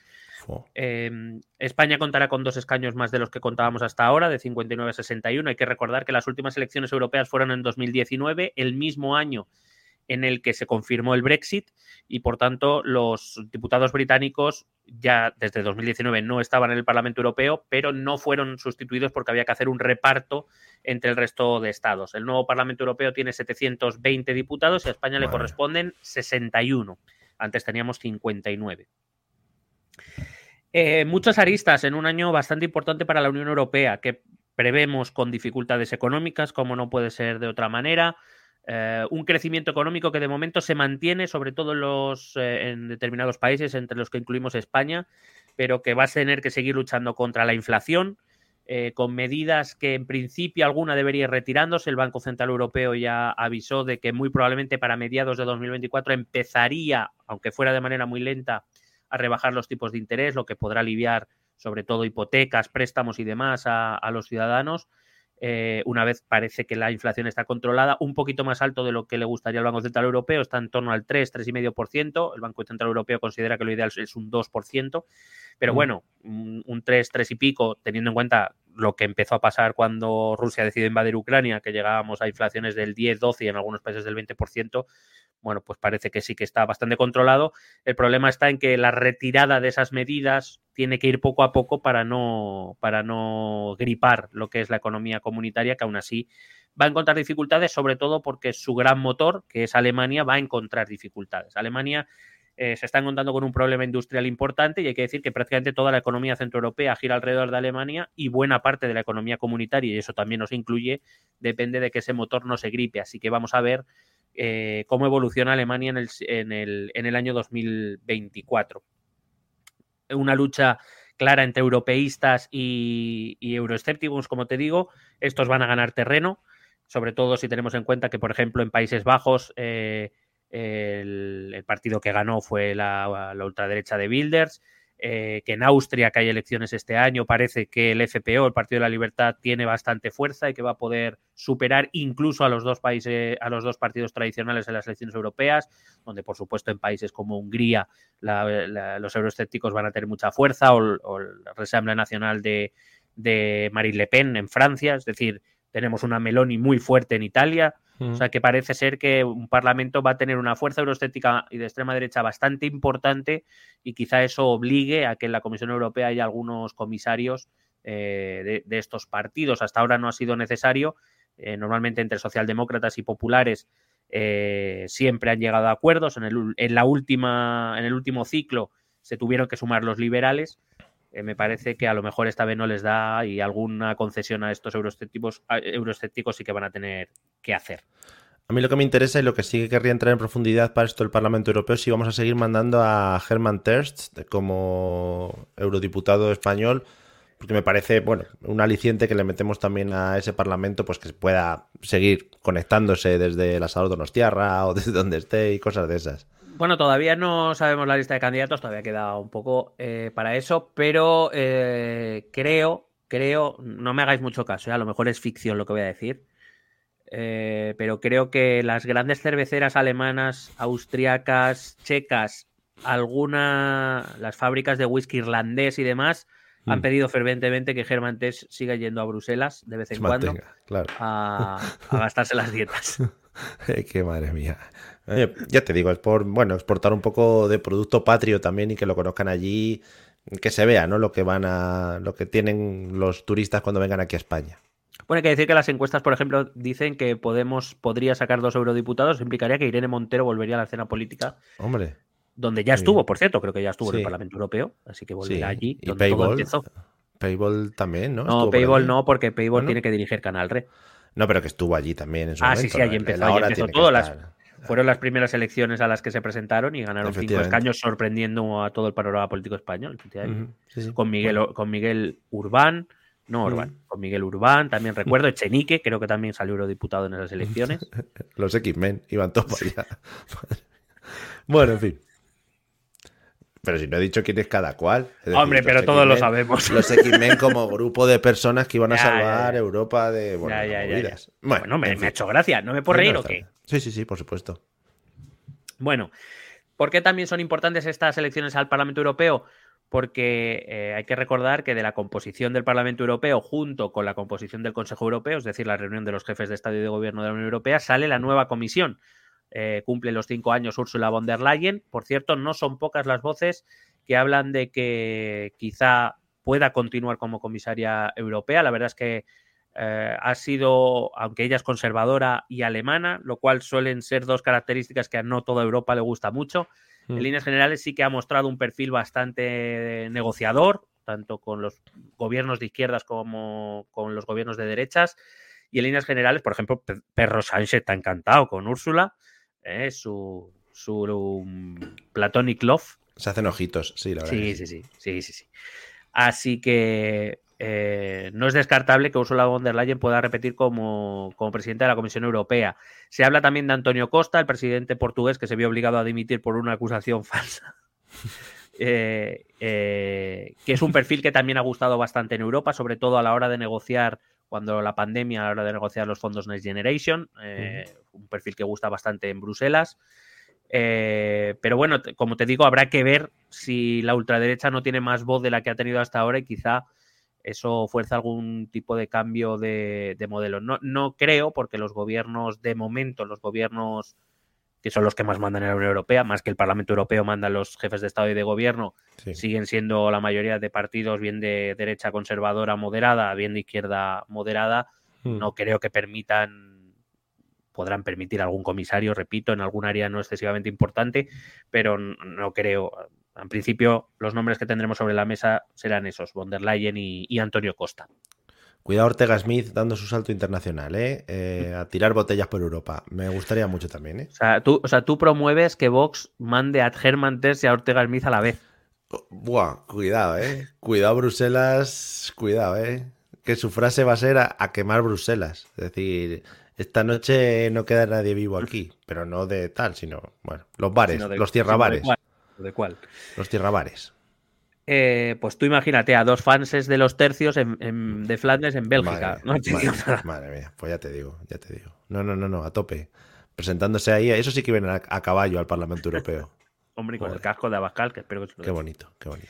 Eh, España contará con dos escaños más de los que contábamos hasta ahora, de 59 a 61. Hay que recordar que las últimas elecciones europeas fueron en 2019, el mismo año en el que se confirmó el Brexit y por tanto los diputados británicos ya desde 2019 no estaban en el Parlamento Europeo, pero no fueron sustituidos porque había que hacer un reparto entre el resto de estados. El nuevo Parlamento Europeo tiene 720 diputados y a España le corresponden 61. Antes teníamos 59. Eh, muchas aristas en un año bastante importante para la Unión Europea, que prevemos con dificultades económicas, como no puede ser de otra manera. Eh, un crecimiento económico que de momento se mantiene, sobre todo en, los, eh, en determinados países, entre los que incluimos España, pero que va a tener que seguir luchando contra la inflación, eh, con medidas que en principio alguna debería ir retirándose. El Banco Central Europeo ya avisó de que muy probablemente para mediados de 2024 empezaría, aunque fuera de manera muy lenta, a rebajar los tipos de interés, lo que podrá aliviar sobre todo hipotecas, préstamos y demás a, a los ciudadanos. Eh, una vez parece que la inflación está controlada, un poquito más alto de lo que le gustaría al Banco Central Europeo, está en torno al 3, 3,5%. El Banco Central Europeo considera que lo ideal es un 2%, pero Mm. bueno, un, un 3, 3 y pico, teniendo en cuenta lo que empezó a pasar cuando Rusia decidió invadir Ucrania, que llegábamos a inflaciones del 10, 12 y en algunos países del 20%, bueno, pues parece que sí que está bastante controlado. El problema está en que la retirada de esas medidas tiene que ir poco a poco para no, para no gripar lo que es la economía comunitaria, que aún así va a encontrar dificultades, sobre todo porque su gran motor, que es Alemania, va a encontrar dificultades. Alemania eh, se está encontrando con un problema industrial importante y hay que decir que prácticamente toda la economía centroeuropea gira alrededor de Alemania y buena parte de la economía comunitaria, y eso también nos incluye, depende de que ese motor no se gripe. Así que vamos a ver eh, cómo evoluciona Alemania en el, en, el, en el, año 2024. Una lucha clara entre europeístas y, euroescépticos, como te digo, estos van a ganar terreno, sobre todo si tenemos en cuenta que, por ejemplo, en Países Bajos eh, el, partido que ganó fue la, la ultraderecha de Wilders, eh, que en Austria, que hay elecciones este año, parece que el FPO, el Partido de la Libertad, tiene bastante fuerza y que va a poder superar incluso a los dos países, a los dos partidos tradicionales en las elecciones europeas, donde por supuesto en países como Hungría la, la, los euroescépticos van a tener mucha fuerza, o, o el Resemble Nacional de, de Marine Le Pen en Francia, es decir, tenemos una Meloni muy fuerte en Italia, o sea que parece ser que un parlamento va a tener una fuerza euroestética y de extrema derecha bastante importante y quizá eso obligue a que en la Comisión Europea haya algunos comisarios de, de, estos partidos. Hasta ahora no ha sido necesario. normalmente entre socialdemócratas y populares siempre han llegado a acuerdos. En el, en la última, en el último ciclo se tuvieron que sumar los liberales. Eh, me parece que a lo mejor esta vez no les da y alguna concesión a estos euroescépticos, euroescépticos sí que van a tener que hacer. A mí lo que me interesa y lo que sí que querría entrar en profundidad para esto del Parlamento Europeo es si vamos a seguir mandando a Herman Terst como eurodiputado español, porque me parece, bueno, un aliciente que le metemos también a ese Parlamento, pues que pueda seguir conectándose desde la sala Donostiarra o desde donde esté y cosas de esas. Bueno, todavía no sabemos la lista de candidatos, todavía queda un poco eh, para eso, pero eh, creo, creo, no me hagáis mucho caso, eh, a lo mejor es ficción lo que voy a decir, pero creo que las grandes cerveceras alemanas, austriacas, checas, alguna, las fábricas de whisky irlandés y demás, han mm. pedido ferventemente que Germán Tess siga yendo a Bruselas de vez en cuando a, a gastarse las dietas. Qué madre mía. ya te digo, es por bueno, exportar un poco de producto patrio también y que lo conozcan allí, que se vea, ¿no? Lo que van a. lo que tienen los turistas cuando vengan aquí a España. Bueno, hay que decir que las encuestas, por ejemplo, dicen que Podemos podría sacar dos eurodiputados, implicaría que Irene Montero volvería a la escena política. Hombre. Donde ya estuvo, por cierto, creo que ya estuvo en el Parlamento Europeo, así que volverá allí. Y Payball, Payball también, ¿no? No, Payball no, porque Payball tiene que dirigir Canal Re. No, pero que estuvo allí también en su ah, momento. sí, sí, allí empezó, allí empezó todo. Las, fueron las primeras elecciones a las que se presentaron y ganaron cinco escaños sorprendiendo a todo el panorama político español. Con, Miguel, con Miguel Urbán, no Urbán, con Miguel Urbán, también recuerdo, Echenique, creo que también salió eurodiputado en esas elecciones. Los X-Men iban todos para allá. bueno, en fin. Pero si no he dicho quién es cada cual. Hombre, pero todos lo sabemos. Los X-Men como grupo de personas que iban a salvar Europa de bueno, bueno, me, ha hecho gracia. ¿No me puedo reír o qué? Sí, sí, sí, por supuesto. Bueno, ¿por qué también son importantes estas elecciones al Parlamento Europeo? Porque eh, hay que recordar que de la composición del Parlamento Europeo junto con la composición del Consejo Europeo, es decir, la reunión de los jefes de Estado y de Gobierno de la Unión Europea, sale la nueva comisión eh, cumple los cinco años Ursula von der Leyen. Por cierto, no son pocas las voces que hablan de que quizá pueda continuar como comisaria europea. La verdad es que eh, ha sido, aunque ella es conservadora y alemana, lo cual suelen ser dos características que a no toda Europa le gusta mucho. En mm. líneas generales sí que ha mostrado un perfil bastante negociador, tanto con los gobiernos de izquierdas como con los gobiernos de derechas. Y en líneas generales, por ejemplo, Perro Sánchez está encantado con Úrsula. ¿Eh? su, su um, Platonic Love. Se hacen ojitos, sí, la verdad. Sí, sí, sí, sí, sí, sí. Así que eh, no es descartable que Ursula von der Leyen pueda repetir como, como presidente de la Comisión Europea. Se habla también de Antonio Costa, el presidente portugués que se vio obligado a dimitir por una acusación falsa. Eh, que es un perfil que también ha gustado bastante en Europa, sobre todo a la hora de negociar cuando la pandemia a la hora de negociar los fondos Next Generation, eh, un perfil que gusta bastante en Bruselas. Eh, pero bueno, como te digo, habrá que ver si la ultraderecha no tiene más voz de la que ha tenido hasta ahora y quizá eso fuerza algún tipo de cambio de, de modelo. No, no creo, porque los gobiernos, de momento, los gobiernos que son los que más mandan en la Unión Europea, más que el Parlamento Europeo manda los jefes de Estado y de Gobierno, siguen siendo la mayoría de partidos bien de derecha conservadora moderada, bien de izquierda moderada. Hmm. No creo que permitan, podrán permitir algún comisario, repito, en algún área no excesivamente importante, pero no creo. En principio, los nombres que tendremos sobre la mesa serán esos, von der Leyen y Antonio Costa. Cuidado Ortega Smith dando su salto internacional, ¿eh? ¿eh? A tirar botellas por Europa. Me gustaría mucho también, ¿eh? O sea, tú, o sea, tú promueves que Vox mande a Herman Tess y a Ortega Smith a la vez. Oh, buah, cuidado, ¿eh? Cuidado Bruselas, cuidado, ¿eh? Que su frase va a ser a, quemar Bruselas. Es decir, esta noche no queda nadie vivo aquí, pero no de tal, sino, bueno, los bares, los tierrabares. ¿De cuál? Los tierrabares. Eh, pues tú imagínate a dos fans de los tercios de Flandes en Bélgica. Madre, mía, pues ya te digo, ya te digo. No, no, no, no, a tope. Presentándose ahí, eso sí que vienen a, caballo al Parlamento Europeo. Hombre, con el casco de Abascal, que espero que Qué bonito, qué bonito.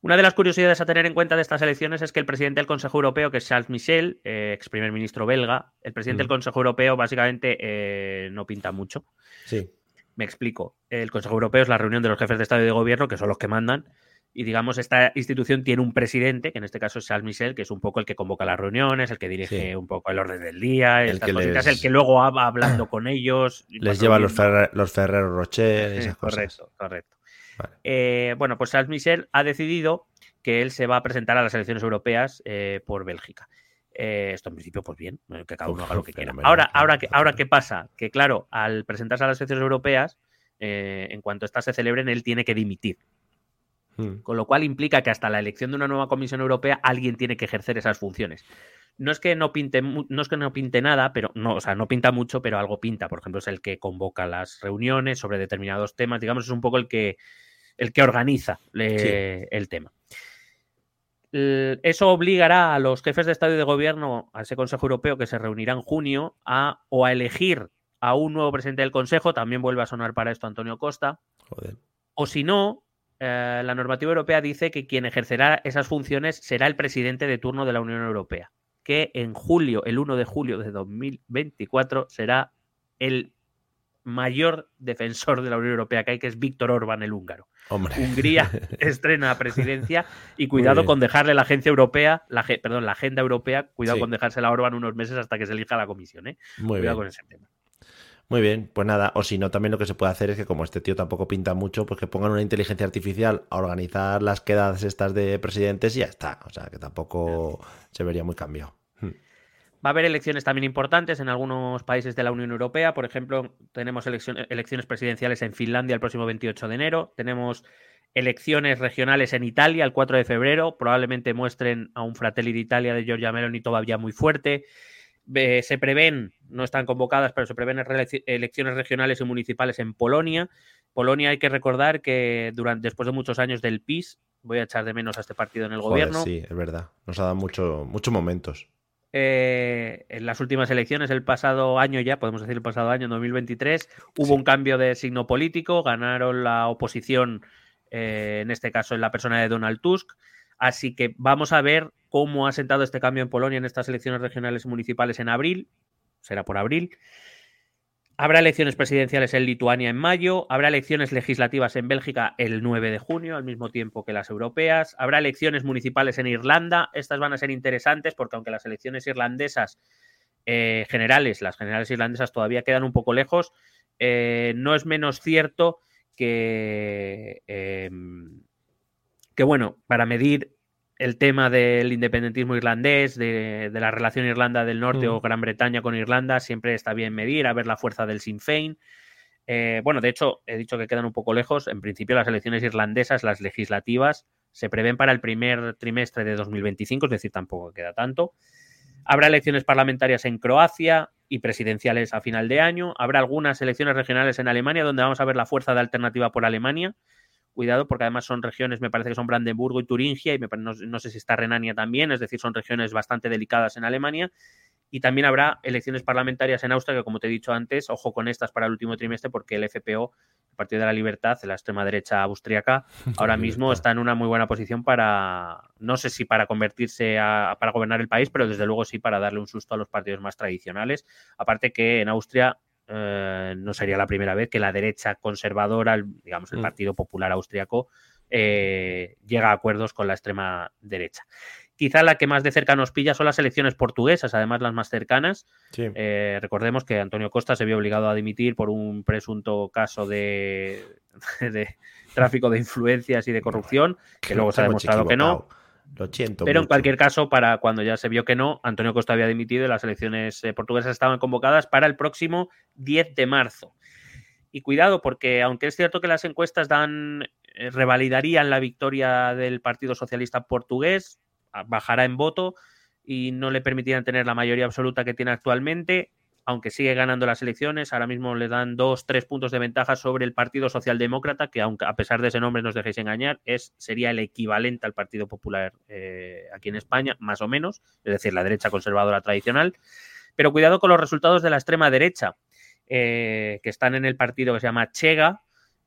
Una de las curiosidades a tener en cuenta de estas elecciones es que el presidente del Consejo Europeo, que es Charles Michel, eh, ex primer ministro belga, el presidente del Consejo Europeo básicamente eh, no pinta mucho. Sí. Me explico. El Consejo Europeo es la reunión de los jefes de Estado y de Gobierno, que son los que mandan, y digamos, esta institución tiene un presidente, que en este caso es Charles Michel, que es un poco el que convoca las reuniones, el que dirige Sí. un poco el orden del día, El estas que cositas, les- el que luego va hablando con ellos. Les va lleva los. Ferrer- los Ferrero Rocher esas cosas. Correcto, correcto. Vale. Eh, bueno, pues Charles Michel ha decidido que él se va a presentar a las elecciones europeas eh, por Bélgica. Eh, esto en principio, pues bien, eh, que cada uno haga lo que quiera. Ahora, ahora, ¿qué, fenomenal. ahora, ¿qué pasa? Que claro, al presentarse a las elecciones europeas, eh, en cuanto éstas se celebren, él tiene que dimitir. Mm. Con lo cual implica que hasta la elección de una nueva Comisión Europea alguien tiene que ejercer esas funciones. No es que no pinte, no es que no pinte nada, pero no, o sea, no pinta mucho, pero algo pinta. Por ejemplo, es el que convoca las reuniones sobre determinados temas. Digamos, es un poco el que el que organiza eh, el tema. Eso obligará a los jefes de Estado y de Gobierno, a ese Consejo Europeo que se reunirá en junio, a o a elegir a un nuevo presidente del Consejo, también vuelve a sonar para esto Antonio Costa, Joder. o si no, eh, la normativa europea dice que quien ejercerá esas funciones será el presidente de turno de la Unión Europea, que en julio, el 1 de julio de 2024, será el mayor defensor de la Unión Europea que hay, que es Víctor Orbán, el húngaro. Hombre. Hungría estrena presidencia y cuidado con dejarle la agencia europea, la, perdón, la agenda europea, cuidado Sí. con dejársela a Orbán unos meses hasta que se elija la comisión, ¿eh? Muy cuidado bien. con ese tema. Muy bien, pues nada, o si no, también lo que se puede hacer es que como este tío tampoco pinta mucho, pues que pongan una inteligencia artificial a organizar las quedadas estas de presidentes y ya está. O sea, que tampoco se vería muy cambiado. Hmm. Va a haber elecciones también importantes en algunos países de la Unión Europea. Por ejemplo, tenemos eleccion- elecciones presidenciales en Finlandia el próximo 28 de enero. Tenemos elecciones regionales en Italia el 4 de febrero. Probablemente muestren a un Fratelli d'Italia de Giorgia Meloni todavía muy fuerte. Eh, se prevén, no están convocadas, pero se prevén elecciones regionales y municipales en Polonia. Polonia hay que recordar que durante, después de muchos años del PIS, voy a echar de menos a este partido en el Joder, gobierno. sí, es verdad. Nos ha dado mucho, muchos momentos. Eh, en las últimas elecciones, el pasado año ya, podemos decir el pasado año, en 2023, hubo un cambio de signo político, ganaron la oposición, eh, en este caso en la persona de Donald Tusk. Así que vamos a ver cómo ha sentado este cambio en Polonia en estas elecciones regionales y municipales en abril. Será por abril. Habrá elecciones presidenciales en Lituania en mayo, habrá elecciones legislativas en Bélgica el 9 de junio, al mismo tiempo que las europeas, habrá elecciones municipales en Irlanda, estas van a ser interesantes porque aunque las elecciones irlandesas eh, generales, las generales irlandesas todavía quedan un poco lejos, eh, no es menos cierto que, eh, que, bueno, para medir el tema del independentismo irlandés, de, de la relación Irlanda del Norte Mm. o Gran Bretaña con Irlanda, siempre está bien medir, a ver la fuerza del Sinn Féin. Eh, bueno, de hecho, he dicho que quedan un poco lejos. En principio, las elecciones irlandesas, las legislativas, se prevén para el primer trimestre de 2025, es decir, tampoco queda tanto. Habrá elecciones parlamentarias en Croacia y presidenciales a final de año. Habrá algunas elecciones regionales en Alemania, donde vamos a ver la fuerza de alternativa por Alemania. Cuidado, porque además son regiones, me parece que son Brandenburgo y Turingia, y me, no, no sé si está Renania también, es decir, son regiones bastante delicadas en Alemania. Y también habrá elecciones parlamentarias en Austria, que como te he dicho antes, ojo con estas para el último trimestre, porque el FPO, el Partido de la Libertad, la extrema derecha austriaca, ahora mismo está en una muy buena posición para, no sé si para convertirse a, para gobernar el país, pero desde luego sí para darle un susto a los partidos más tradicionales. Aparte que en Austria eh, no sería la primera vez que la derecha conservadora, el- digamos el Mm. Partido Popular Austriaco, eh, llega a acuerdos con la extrema derecha. Quizá la que más de cerca nos pilla son las elecciones portuguesas, además las más cercanas. Sí. Eh, recordemos que Antonio Costa se vio obligado a dimitir por un presunto caso de, de tráfico de influencias y de corrupción, que luego se ha demostrado que no. Lo siento. Pero en cualquier caso, para cuando ya se vio que no, Antonio Costa había dimitido y las elecciones eh, portuguesas estaban convocadas para el próximo 10 de marzo. Y cuidado, porque aunque es cierto que las encuestas dan, eh, revalidarían la victoria del Partido Socialista Portugués, bajará en voto y no le permitirán tener la mayoría absoluta que tiene actualmente, aunque sigue ganando las elecciones, ahora mismo le dan dos, tres puntos de ventaja sobre el Partido Socialdemócrata, que aunque a pesar de ese nombre no os dejéis engañar, es, sería el equivalente al Partido Popular eh, aquí en España, más o menos, es decir, la derecha conservadora tradicional. Pero cuidado con los resultados de la extrema derecha, eh, que están en el partido que se llama Chega,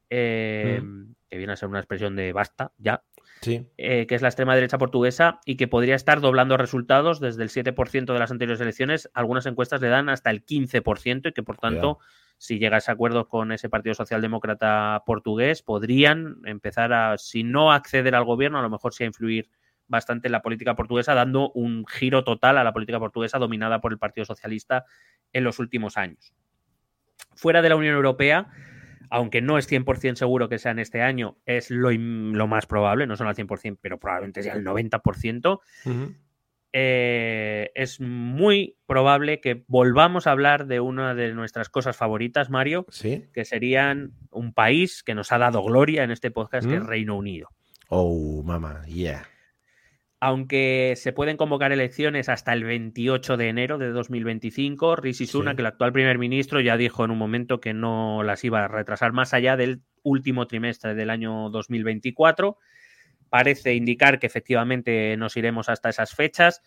eh, que viene a ser una expresión de basta, ya, Sí. eh, que es la extrema derecha portuguesa y que podría estar doblando resultados desde el 7% de las anteriores elecciones. Algunas encuestas le dan hasta el 15% y que por tanto si llega a ese acuerdo con ese Partido Socialdemócrata portugués, podrían empezar a, si no acceder al gobierno, a lo mejor sí a influir bastante en la política portuguesa, dando un giro total a la política portuguesa dominada por el Partido Socialista en los últimos años. Fuera de la Unión Europea, aunque no es 100% seguro que sea en este año, es lo, lo, más probable, no son al 100%, pero probablemente sea el 90%, eh, es muy probable que volvamos a hablar de una de nuestras cosas favoritas, Mario, ¿Sí? que serían un país que nos ha dado gloria en este podcast, que es Reino Unido. Oh, mamá, yeah aunque se pueden convocar elecciones hasta el 28 de enero de 2025, Rishi Sunak, sí. el actual primer ministro, ya dijo en un momento que no las iba a retrasar más allá del último trimestre del año 2024. Parece indicar que efectivamente nos iremos hasta esas fechas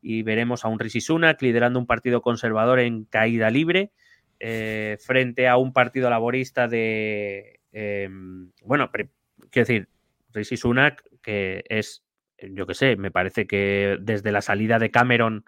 y veremos a un Rishi Sunak liderando un partido conservador en caída libre eh, frente a un partido laborista de... Eh, bueno, quiero decir, Rishi Sunak, que es yo qué sé, me parece que desde la salida de Cameron,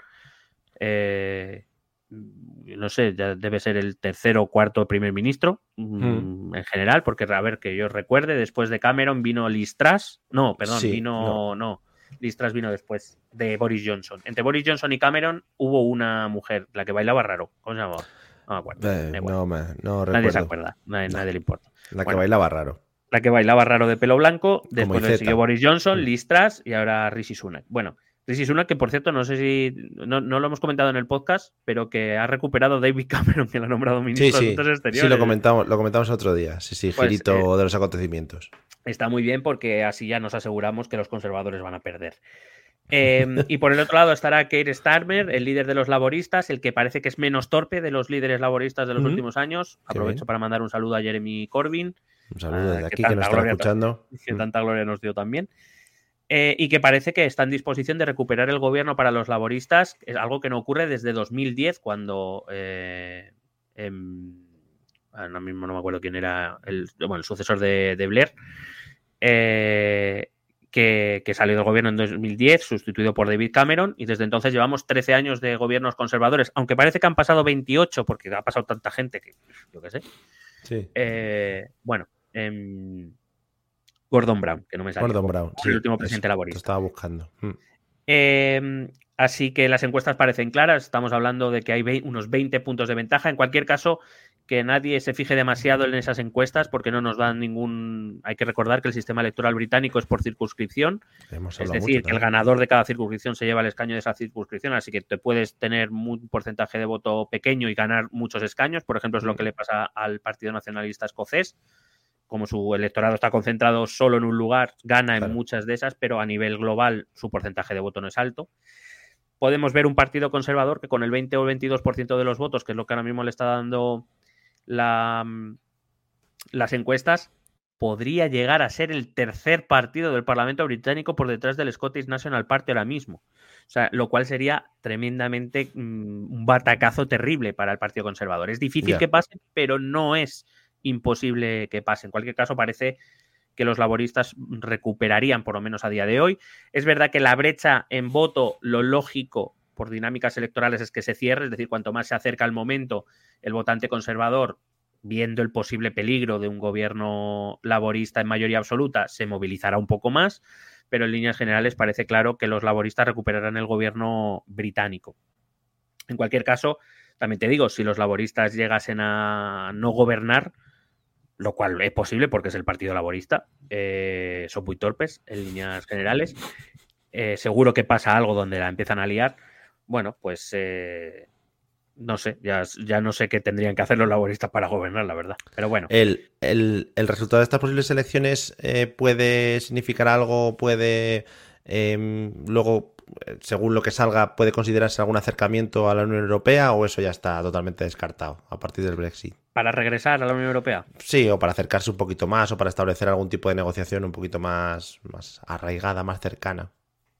eh, no sé, ya debe ser el tercero o cuarto primer ministro mm. en general, porque a ver, que yo recuerde, después de Cameron vino Liz Truss, no, perdón, sí, vino, no. no, Liz Truss vino después de Boris Johnson. Entre Boris Johnson y Cameron hubo una mujer, la que bailaba raro, ¿cómo se llamaba? No me acuerdo. Eh, no, me, no nadie se acuerda, nadie, nadie le importa. La que bueno, bailaba raro la que bailaba raro de pelo blanco, después le siguió Boris Johnson, Liz Truss y ahora Rishi Sunak. Bueno, Rishi Sunak, que por cierto, no sé si no, no, lo hemos comentado en el podcast, pero que ha recuperado David Cameron, que lo ha nombrado ministro sí, sí. de Asuntos Exteriores. Sí, lo comentamos, lo comentamos otro día. Sí, sí, pues, girito eh, de los acontecimientos. Está muy bien porque así ya nos aseguramos que los conservadores van a perder. Eh, y por el otro lado estará Keir Starmer, el líder de los laboristas, el que parece que es menos torpe de los líderes laboristas de los últimos años. Aprovecho para mandar un saludo a Jeremy Corbyn, Un saludo Ah, desde aquí que nos gloria escuchando. que tanta gloria nos dio también. Eh, y que parece que está en disposición de recuperar el gobierno para los laboristas, es algo que no ocurre desde 2010, cuando eh, em, ahora mismo no me acuerdo quién era el, bueno, el sucesor de, de Blair, eh, que, que salió del gobierno en 2010, sustituido por David Cameron, y desde entonces llevamos 13 años de gobiernos conservadores, aunque parece que han pasado 28, porque ha pasado tanta gente que yo qué sé. Sí. Eh, bueno, em, Gordon Brown, que no me sale. Gordon Brown. el último presidente Lo laborista. estaba buscando. Mm. Eh, así que las encuestas parecen claras. Estamos hablando de que hay unos 20 puntos de ventaja. En cualquier caso, que nadie se fije demasiado en esas encuestas porque no nos dan ningún. Hay que recordar que el sistema electoral británico es por circunscripción. Hemos Es decir, mucho que el ganador de cada circunscripción se lleva el escaño de esa circunscripción, así que te puedes tener un porcentaje de voto pequeño y ganar muchos escaños. Por ejemplo, es lo que le pasa al Partido Nacionalista Escocés. Como su electorado está concentrado solo en un lugar, gana Claro. en muchas de esas, pero a nivel global su porcentaje de voto no es alto. Podemos ver un partido conservador que con el 20 o el 22% de los votos, que es lo que ahora mismo le está dando la, mm, las encuestas, podría llegar a ser el tercer partido del Parlamento británico por detrás del Scottish National Party ahora mismo. O sea, lo cual sería tremendamente mm, un batacazo terrible para el Partido Conservador. Es difícil que pase, pero no es imposible que pase. En cualquier caso, parece que los laboristas recuperarían, por lo menos a día de hoy. Es verdad que la brecha en voto, lo lógico por dinámicas electorales es que se cierre, es decir, cuanto más se acerca el momento, el votante conservador, viendo el posible peligro de un gobierno laborista en mayoría absoluta, se movilizará un poco más, pero en líneas generales parece claro que los laboristas recuperarán el gobierno británico. En cualquier caso, también te digo, si los laboristas llegasen a no gobernar, lo cual es posible porque es el Partido Laborista, eh, son muy torpes en líneas generales, eh, seguro que pasa algo donde la empiezan a liar, bueno, pues eh, no sé, ya, ya no sé qué tendrían que hacer los laboristas para gobernar, la verdad. Pero bueno, El, el- el resultado de estas posibles elecciones eh, puede significar algo, puede em, luego, según lo que salga, puede considerarse algún acercamiento a la Unión Europea o eso ya está totalmente descartado a partir del Brexit. Para regresar a la Unión Europea, Sí, o para acercarse un poquito más o para establecer algún tipo de negociación un poquito más, más arraigada, más cercana.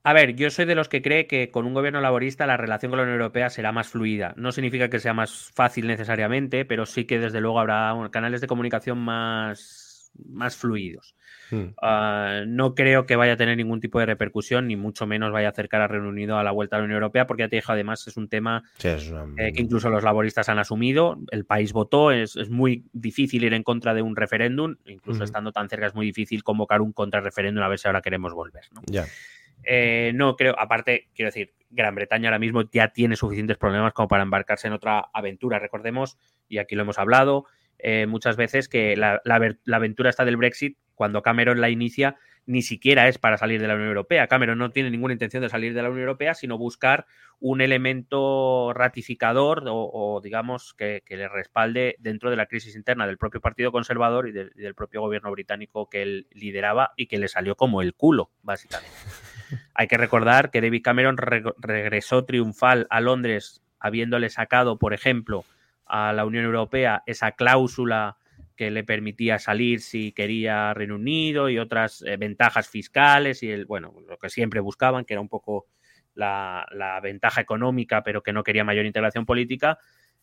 A ver, yo soy de los que cree que con un gobierno laborista la relación con la Unión Europea será más fluida. No significa que sea más fácil necesariamente, pero sí que desde luego habrá canales de comunicación más más fluidos. Hmm. Ah, no creo que vaya a tener ningún tipo de repercusión, ni mucho menos vaya a acercar a Reino Unido a la vuelta a la Unión Europea, porque ya te digo, además es un tema Sí, es una- eh, que incluso los laboristas han asumido. El país votó, es, es muy difícil ir en contra de un referéndum, incluso estando tan cerca es muy difícil convocar un contrarreferéndum a ver si ahora queremos volver. ¿no? Ya. Eh, no creo, aparte, quiero decir, Gran Bretaña ahora mismo ya tiene suficientes problemas como para embarcarse en otra aventura. Recordemos, y aquí lo hemos hablado eh, muchas veces, que la, la la aventura está del Brexit, cuando Cameron la inicia, ni siquiera es para salir de la Unión Europea. Cameron no tiene ninguna intención de salir de la Unión Europea, sino buscar un elemento ratificador o, o, digamos, que, que le respalde dentro de la crisis interna del propio Partido Conservador y, de- y del propio gobierno británico que él lideraba y que le salió como el culo, básicamente. Hay que recordar que David Cameron re- regresó triunfal a Londres habiéndole sacado, por ejemplo, a la Unión Europea esa cláusula que le permitía salir si quería Reino Unido y otras eh, ventajas fiscales y el, bueno, lo que siempre buscaban, que era un poco la, la ventaja económica, pero que no quería mayor integración política.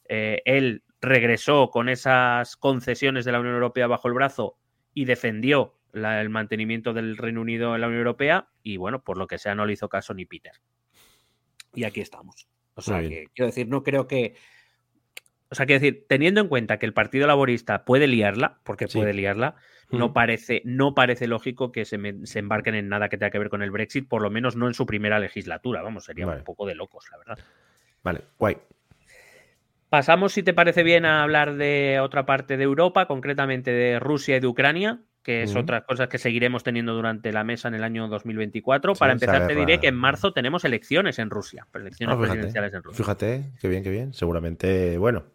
Eh, él regresó con esas concesiones de la Unión Europea bajo el brazo y defendió la- el mantenimiento del Reino Unido en la Unión Europea y bueno, por lo que sea no le hizo caso ni Peter. Y aquí estamos. O sea, que, quiero decir, no creo que... O sea, quiero decir, teniendo en cuenta que el Partido Laborista puede liarla, porque Sí. puede liarla, no parece, no parece lógico que se, me- se embarquen en nada que tenga que ver con el Brexit, por lo menos no en su primera legislatura. Vamos, sería Vale. un poco de locos, la verdad. Vale, guay. Pasamos, si te parece bien, a hablar de otra parte de Europa, concretamente de Rusia y de Ucrania, que es Ujú. otras cosas que seguiremos teniendo durante la mesa en el año 2024. Sí, Para empezar, te diré que en marzo tenemos elecciones en Rusia, elecciones Ah, fíjate, presidenciales en Rusia. Fíjate, qué bien, qué bien. Seguramente, bueno,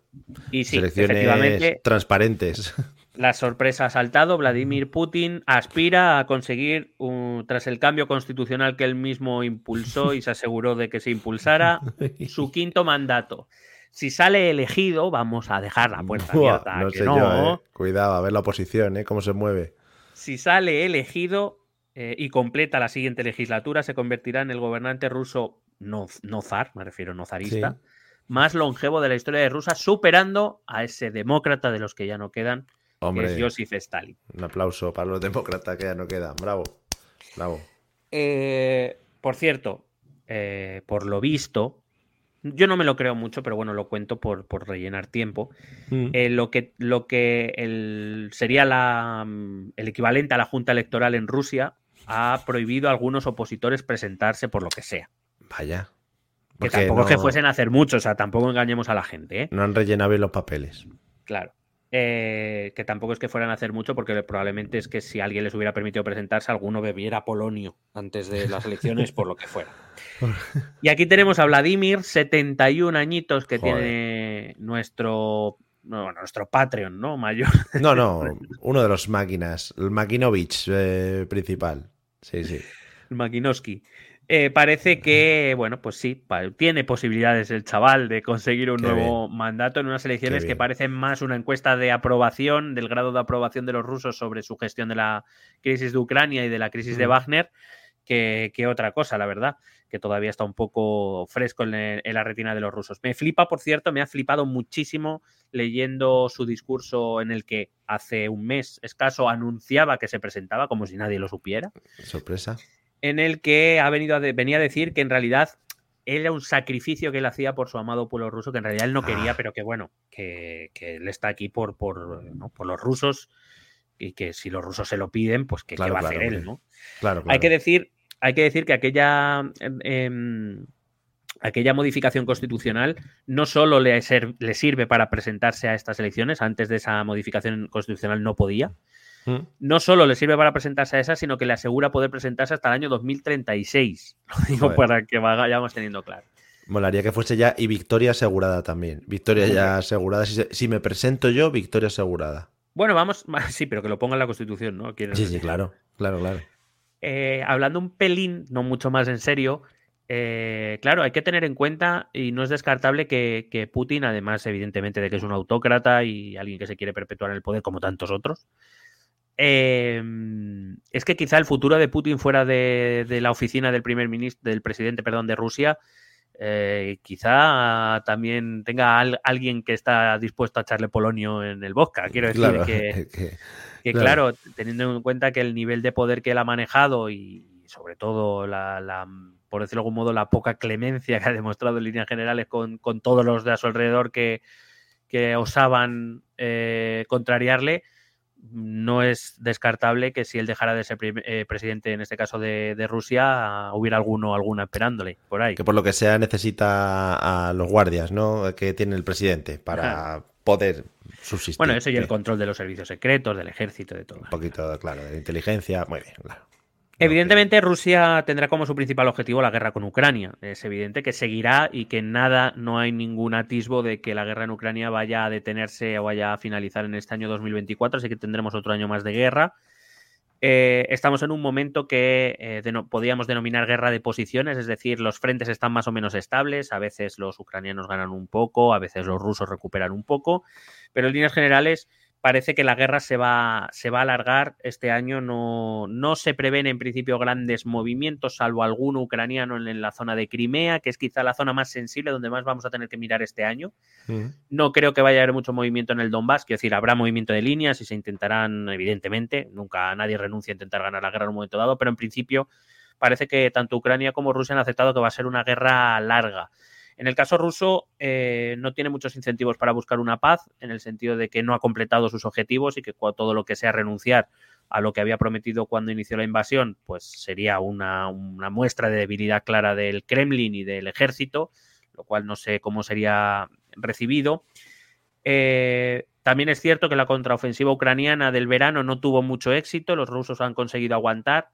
Y sí, efectivamente, transparentes. la sorpresa ha saltado. Vladimir Putin aspira a conseguir, un- tras el cambio constitucional que él mismo impulsó y se aseguró de que se impulsara, su quinto mandato. Si sale elegido, vamos a dejar la puerta Buah, abierta. no que sé no. yo, eh. Cuidado, a ver la oposición, ¿eh? Cómo se mueve. Si sale elegido eh, y completa la siguiente legislatura, se convertirá en el gobernante ruso no, no zar, me refiero no zarista, Sí. más longevo de la historia de Rusia, superando a ese demócrata de los que ya no quedan, que Hombre, es Joseph Stalin. un aplauso para los demócratas que ya no quedan. Bravo, bravo. Eh, por cierto, por lo visto, yo no me lo creo mucho, pero bueno, lo cuento por, por rellenar tiempo. Mm. Eh, lo que, lo que el- sería la, mm, el equivalente a la Junta Electoral en Rusia ha prohibido a algunos opositores presentarse por lo que sea. Vaya. Que tampoco es que no- fuesen a hacer mucho, o sea, tampoco engañemos a la gente, ¿eh? No han rellenado bien los papeles. Claro. Eh, que tampoco es que fueran a hacer mucho, porque probablemente es que si alguien les hubiera permitido presentarse, alguno bebiera polonio antes de las elecciones, por lo que fuera. Y aquí tenemos a Vladimir, 71 añitos que Joder. tiene nuestro, no, nuestro Patreon, ¿no? Mayor. No, no, uno de los máquinas, el Makinovich eh, principal. Sí, sí. Makinowski. Eh, parece que, bueno, pues sí, tiene posibilidades el chaval de conseguir un Qué nuevo mandato en unas elecciones que parecen más una encuesta de aprobación, del grado de aprobación de los rusos sobre su gestión de la crisis de Ucrania y de la crisis de. Wagner, que, que otra cosa, la verdad, que todavía está un poco fresco en, el- en la retina de los rusos. Me flipa, por cierto, me ha flipado muchísimo leyendo su discurso en el que hace un mes escaso anunciaba que se presentaba como si nadie lo supiera Sorpresa. En el que ha venido a de- venía a decir que en realidad era un sacrificio que él hacía por su amado pueblo ruso, que en realidad él no quería, Ah. pero que bueno, que, que él está aquí por, por, ¿no? por los rusos y que si los rusos se lo piden, pues que qué Claro, va a hacer él. ¿no? Claro, claro. Hay que decir, hay que decir que aquella em, em, aquella modificación constitucional no solo le, ser- le sirve para presentarse a estas elecciones, antes de esa modificación constitucional no podía, Mm. no solo le sirve para presentarse a esa, sino que le asegura poder presentarse hasta el año 2036. Lo digo Joder. para que vayamos teniendo claro. Molaría que fuese ya y victoria asegurada también. Victoria ya asegurada. Si, me presento yo, victoria asegurada. Bueno, vamos, sí, pero que lo ponga en la Constitución, ¿no? Quiero Sí, decir. sí, claro. Claro, claro. Eh, hablando un pelín, no mucho más en serio, eh, claro, hay que tener en cuenta y no es descartable que, que Putin, además, evidentemente, de que es un autócrata y alguien que se quiere perpetuar en el poder como tantos otros, eh, es que quizá el futuro de Putin fuera de, de la oficina del primer ministro, del presidente, perdón, de Rusia, eh, quizá también tenga al- alguien que está dispuesto a echarle polonio en el vodka. Quiero decir Claro, que, que- Que claro. teniendo en cuenta que el nivel de poder que él ha manejado y sobre todo la, por decirlo de algún modo, la poca clemencia que ha demostrado en líneas generales con, todos los de a su alrededor que, que osaban eh, contrariarle, no es descartable que si él dejara de ser eh, presidente, en este caso de, Rusia, hubiera alguno alguna esperándole por ahí. Que por lo que sea necesita a los guardias, ¿no? Que tiene el presidente para poder subsistir. Bueno, eso y el control de los servicios secretos, del ejército, de todo. Un poquito, claro, de inteligencia. Muy bien, claro. Evidentemente Rusia tendrá como su principal objetivo la guerra con Ucrania. Es evidente que seguirá y que nada, no hay ningún atisbo de que la guerra en Ucrania vaya a detenerse o vaya a finalizar en este año 2024, así que tendremos otro año más de guerra. Eh, estamos en un momento que eh, podríamos denominar guerra de posiciones, es decir, los frentes están más o menos estables, a veces los ucranianos ganan un poco, a veces los rusos recuperan un poco, pero en líneas generales parece que la guerra se va, se va a alargar este año. No, no se prevén en principio grandes movimientos, salvo alguno ucraniano en, la zona de Crimea, que es quizá la zona más sensible donde más vamos a tener que mirar este año. No creo que vaya a haber mucho movimiento en el Donbass, quiero decir, habrá movimiento de líneas y se intentarán, evidentemente, nunca nadie renuncia a intentar ganar la guerra en un momento dado, pero en principio parece que tanto Ucrania como Rusia han aceptado que va a ser una guerra larga. En el caso ruso, eh, no tiene muchos incentivos para buscar una paz, en el sentido de que no ha completado sus objetivos y que todo lo que sea renunciar a lo que había prometido cuando inició la invasión, pues sería una, muestra de debilidad clara del Kremlin y del ejército, lo cual no sé cómo sería recibido. Eh, también es cierto que la contraofensiva ucraniana del verano no tuvo mucho éxito, los rusos han conseguido aguantar,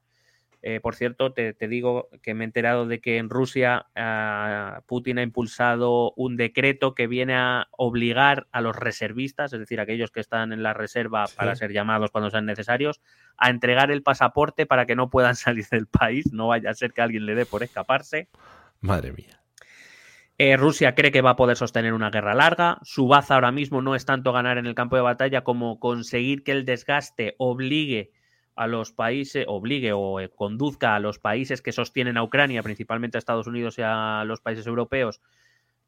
eh, por cierto, te, digo que me he enterado de que en Rusia ah, Putin ha impulsado un decreto que viene a obligar a los reservistas, es decir, aquellos que están en la reserva para ser llamados cuando sean necesarios, a entregar el pasaporte para que no puedan salir del país. No vaya a ser que alguien le dé por escaparse. Madre mía. Eh, Rusia cree que va a poder sostener una guerra larga. Su baza ahora mismo no es tanto ganar en el campo de batalla como conseguir que el desgaste obligue a los países, obligue o eh, conduzca a los países que sostienen a Ucrania, principalmente a Estados Unidos y a los países europeos,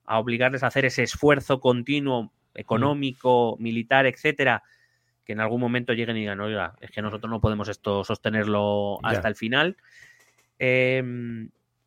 a obligarles a hacer ese esfuerzo continuo económico, militar, etcétera, que en algún momento lleguen y digan, oiga, es que nosotros no podemos esto sostenerlo hasta el final. Eh,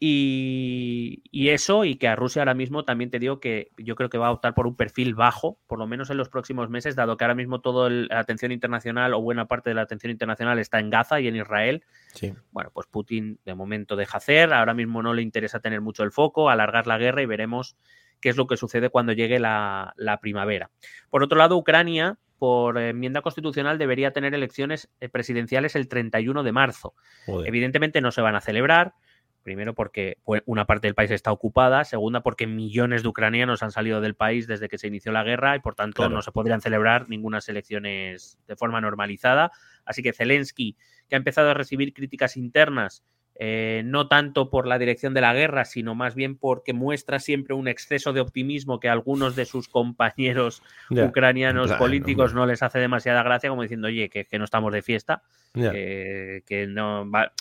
y, eso, y que a Rusia ahora mismo también te digo que yo creo que va a optar por un perfil bajo, por lo menos en los próximos meses, dado que ahora mismo toda la atención internacional o buena parte de la atención internacional está en Gaza y en Israel. Sí. Bueno, pues Putin de momento deja hacer, ahora mismo no le interesa tener mucho el foco, alargar la guerra y veremos qué es lo que sucede cuando llegue la, primavera. Por otro lado, Ucrania, por enmienda constitucional, debería tener elecciones eh, presidenciales el 31 de marzo. Evidentemente no se van a celebrar Primero porque una parte del país está ocupada, segunda porque millones de ucranianos han salido del país desde que se inició la guerra y por tanto no se podrían celebrar ninguna elecciones de forma normalizada. Así que Zelensky, que ha empezado a recibir críticas internas, eh, no tanto por la dirección de la guerra, sino más bien porque muestra siempre un exceso de optimismo que a algunos de sus compañeros ucranianos políticos no les hace demasiada gracia, como diciendo, oye, que, no estamos de fiesta, que no va,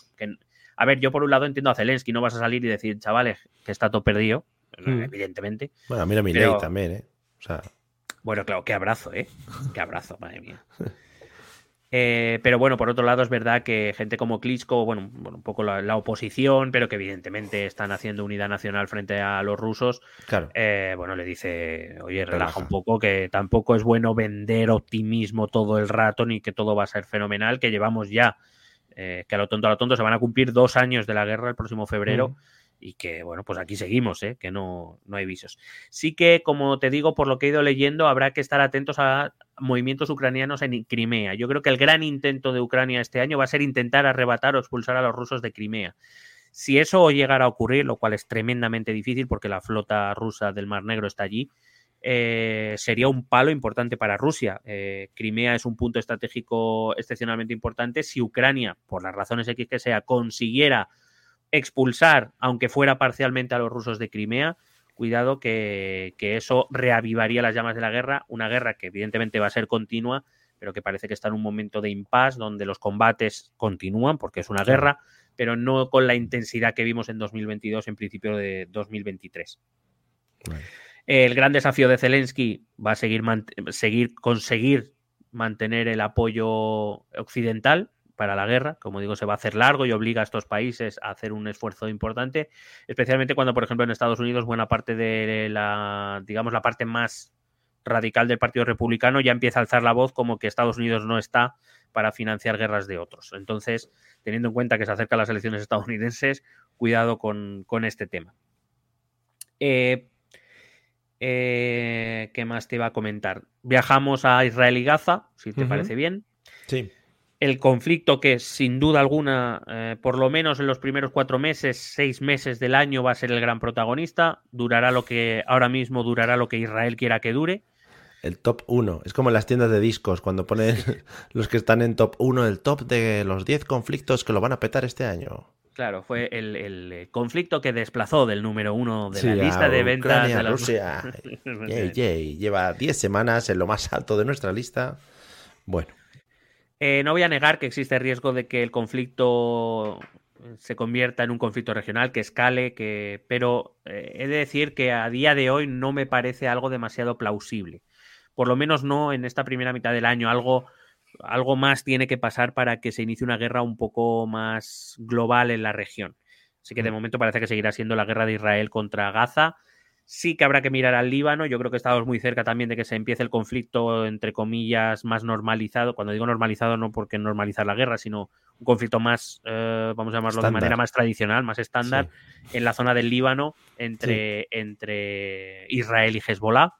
a ver, yo por un lado entiendo a Zelensky, no vas a salir y decir, chavales, que está todo perdido, hmm. evidentemente. Bueno, mira mi ley también, ¿eh? O sea... Bueno, claro, qué abrazo, ¿eh? Qué abrazo, madre mía. Eh, pero bueno, por otro lado, es verdad que gente como Klitschko, bueno, un poco la, oposición, pero que evidentemente están haciendo unidad nacional frente a los rusos, claro. Eh, bueno, le dice, oye, relaja un poco, que tampoco es bueno vender optimismo todo el rato, ni que todo va a ser fenomenal, que llevamos ya eh, que a lo tonto a lo tonto se van a cumplir dos años de la guerra el próximo febrero. Y que, bueno, pues aquí seguimos, ¿eh? que no, no hay visos. Sí que, como te digo, por lo que he ido leyendo, habrá que estar atentos a movimientos ucranianos en Crimea. Yo creo que el gran intento de Ucrania este año va a ser intentar arrebatar o expulsar a los rusos de Crimea. Si eso llegara a ocurrir, lo cual es tremendamente difícil porque la flota rusa del Mar Negro está allí, eh, sería un palo importante para Rusia. Eh, Crimea es un punto estratégico excepcionalmente importante. Si Ucrania, por las razones X que sea, consiguiera expulsar, aunque fuera parcialmente a los rusos de Crimea, cuidado que, eso reavivaría las llamas de la guerra, una guerra que evidentemente va a ser continua, pero que parece que está en un momento de impasse donde los combates continúan, porque es una guerra, pero no con la intensidad que vimos en 2022, en principio de 2023. El gran desafío de Zelensky va a seguir, seguir conseguir mantener el apoyo occidental para la guerra. Como digo, se va a hacer largo y obliga a estos países a hacer un esfuerzo importante, especialmente cuando, por ejemplo, en Estados Unidos buena parte de la, digamos, la parte más radical del Partido Republicano ya empieza a alzar la voz como que Estados Unidos no está para financiar guerras de otros. Entonces, teniendo en cuenta que se acercan las elecciones estadounidenses, cuidado con, este tema. Eh, eh, ¿Qué más te iba a comentar? Viajamos a Israel y Gaza, si te parece bien. Sí. El conflicto que sin duda alguna, eh, por lo menos en los primeros cuatro meses, seis meses del año, va a ser el gran protagonista. Durará lo que ahora mismo durará lo que Israel quiera que dure. El top 1. Es como en las tiendas de discos, cuando ponen los que están en top 1, el top de los 10 conflictos que lo van a petar este año. Claro, fue el, conflicto que desplazó del número uno de la lista de ventas de la Rusia. Lleva 10 semanas en lo más alto de nuestra lista. Bueno. Eh, no voy a negar que existe riesgo de que el conflicto se convierta en un conflicto regional, que escale, que... pero eh, he de decir que a día de hoy no me parece algo demasiado plausible. Por lo menos no en esta primera mitad del año. Algo algo más tiene que pasar para que se inicie una guerra un poco más global en la región. Así que de momento parece que seguirá siendo la guerra de Israel contra Gaza. Sí que habrá que mirar al Líbano. Yo creo que estamos muy cerca también de que se empiece el conflicto, entre comillas, más normalizado. Cuando digo normalizado, no porque normalizar la guerra, sino un conflicto más, eh, vamos a llamarlo de manera más tradicional, más estándar, en la zona del Líbano entre, entre Israel y Hezbollah.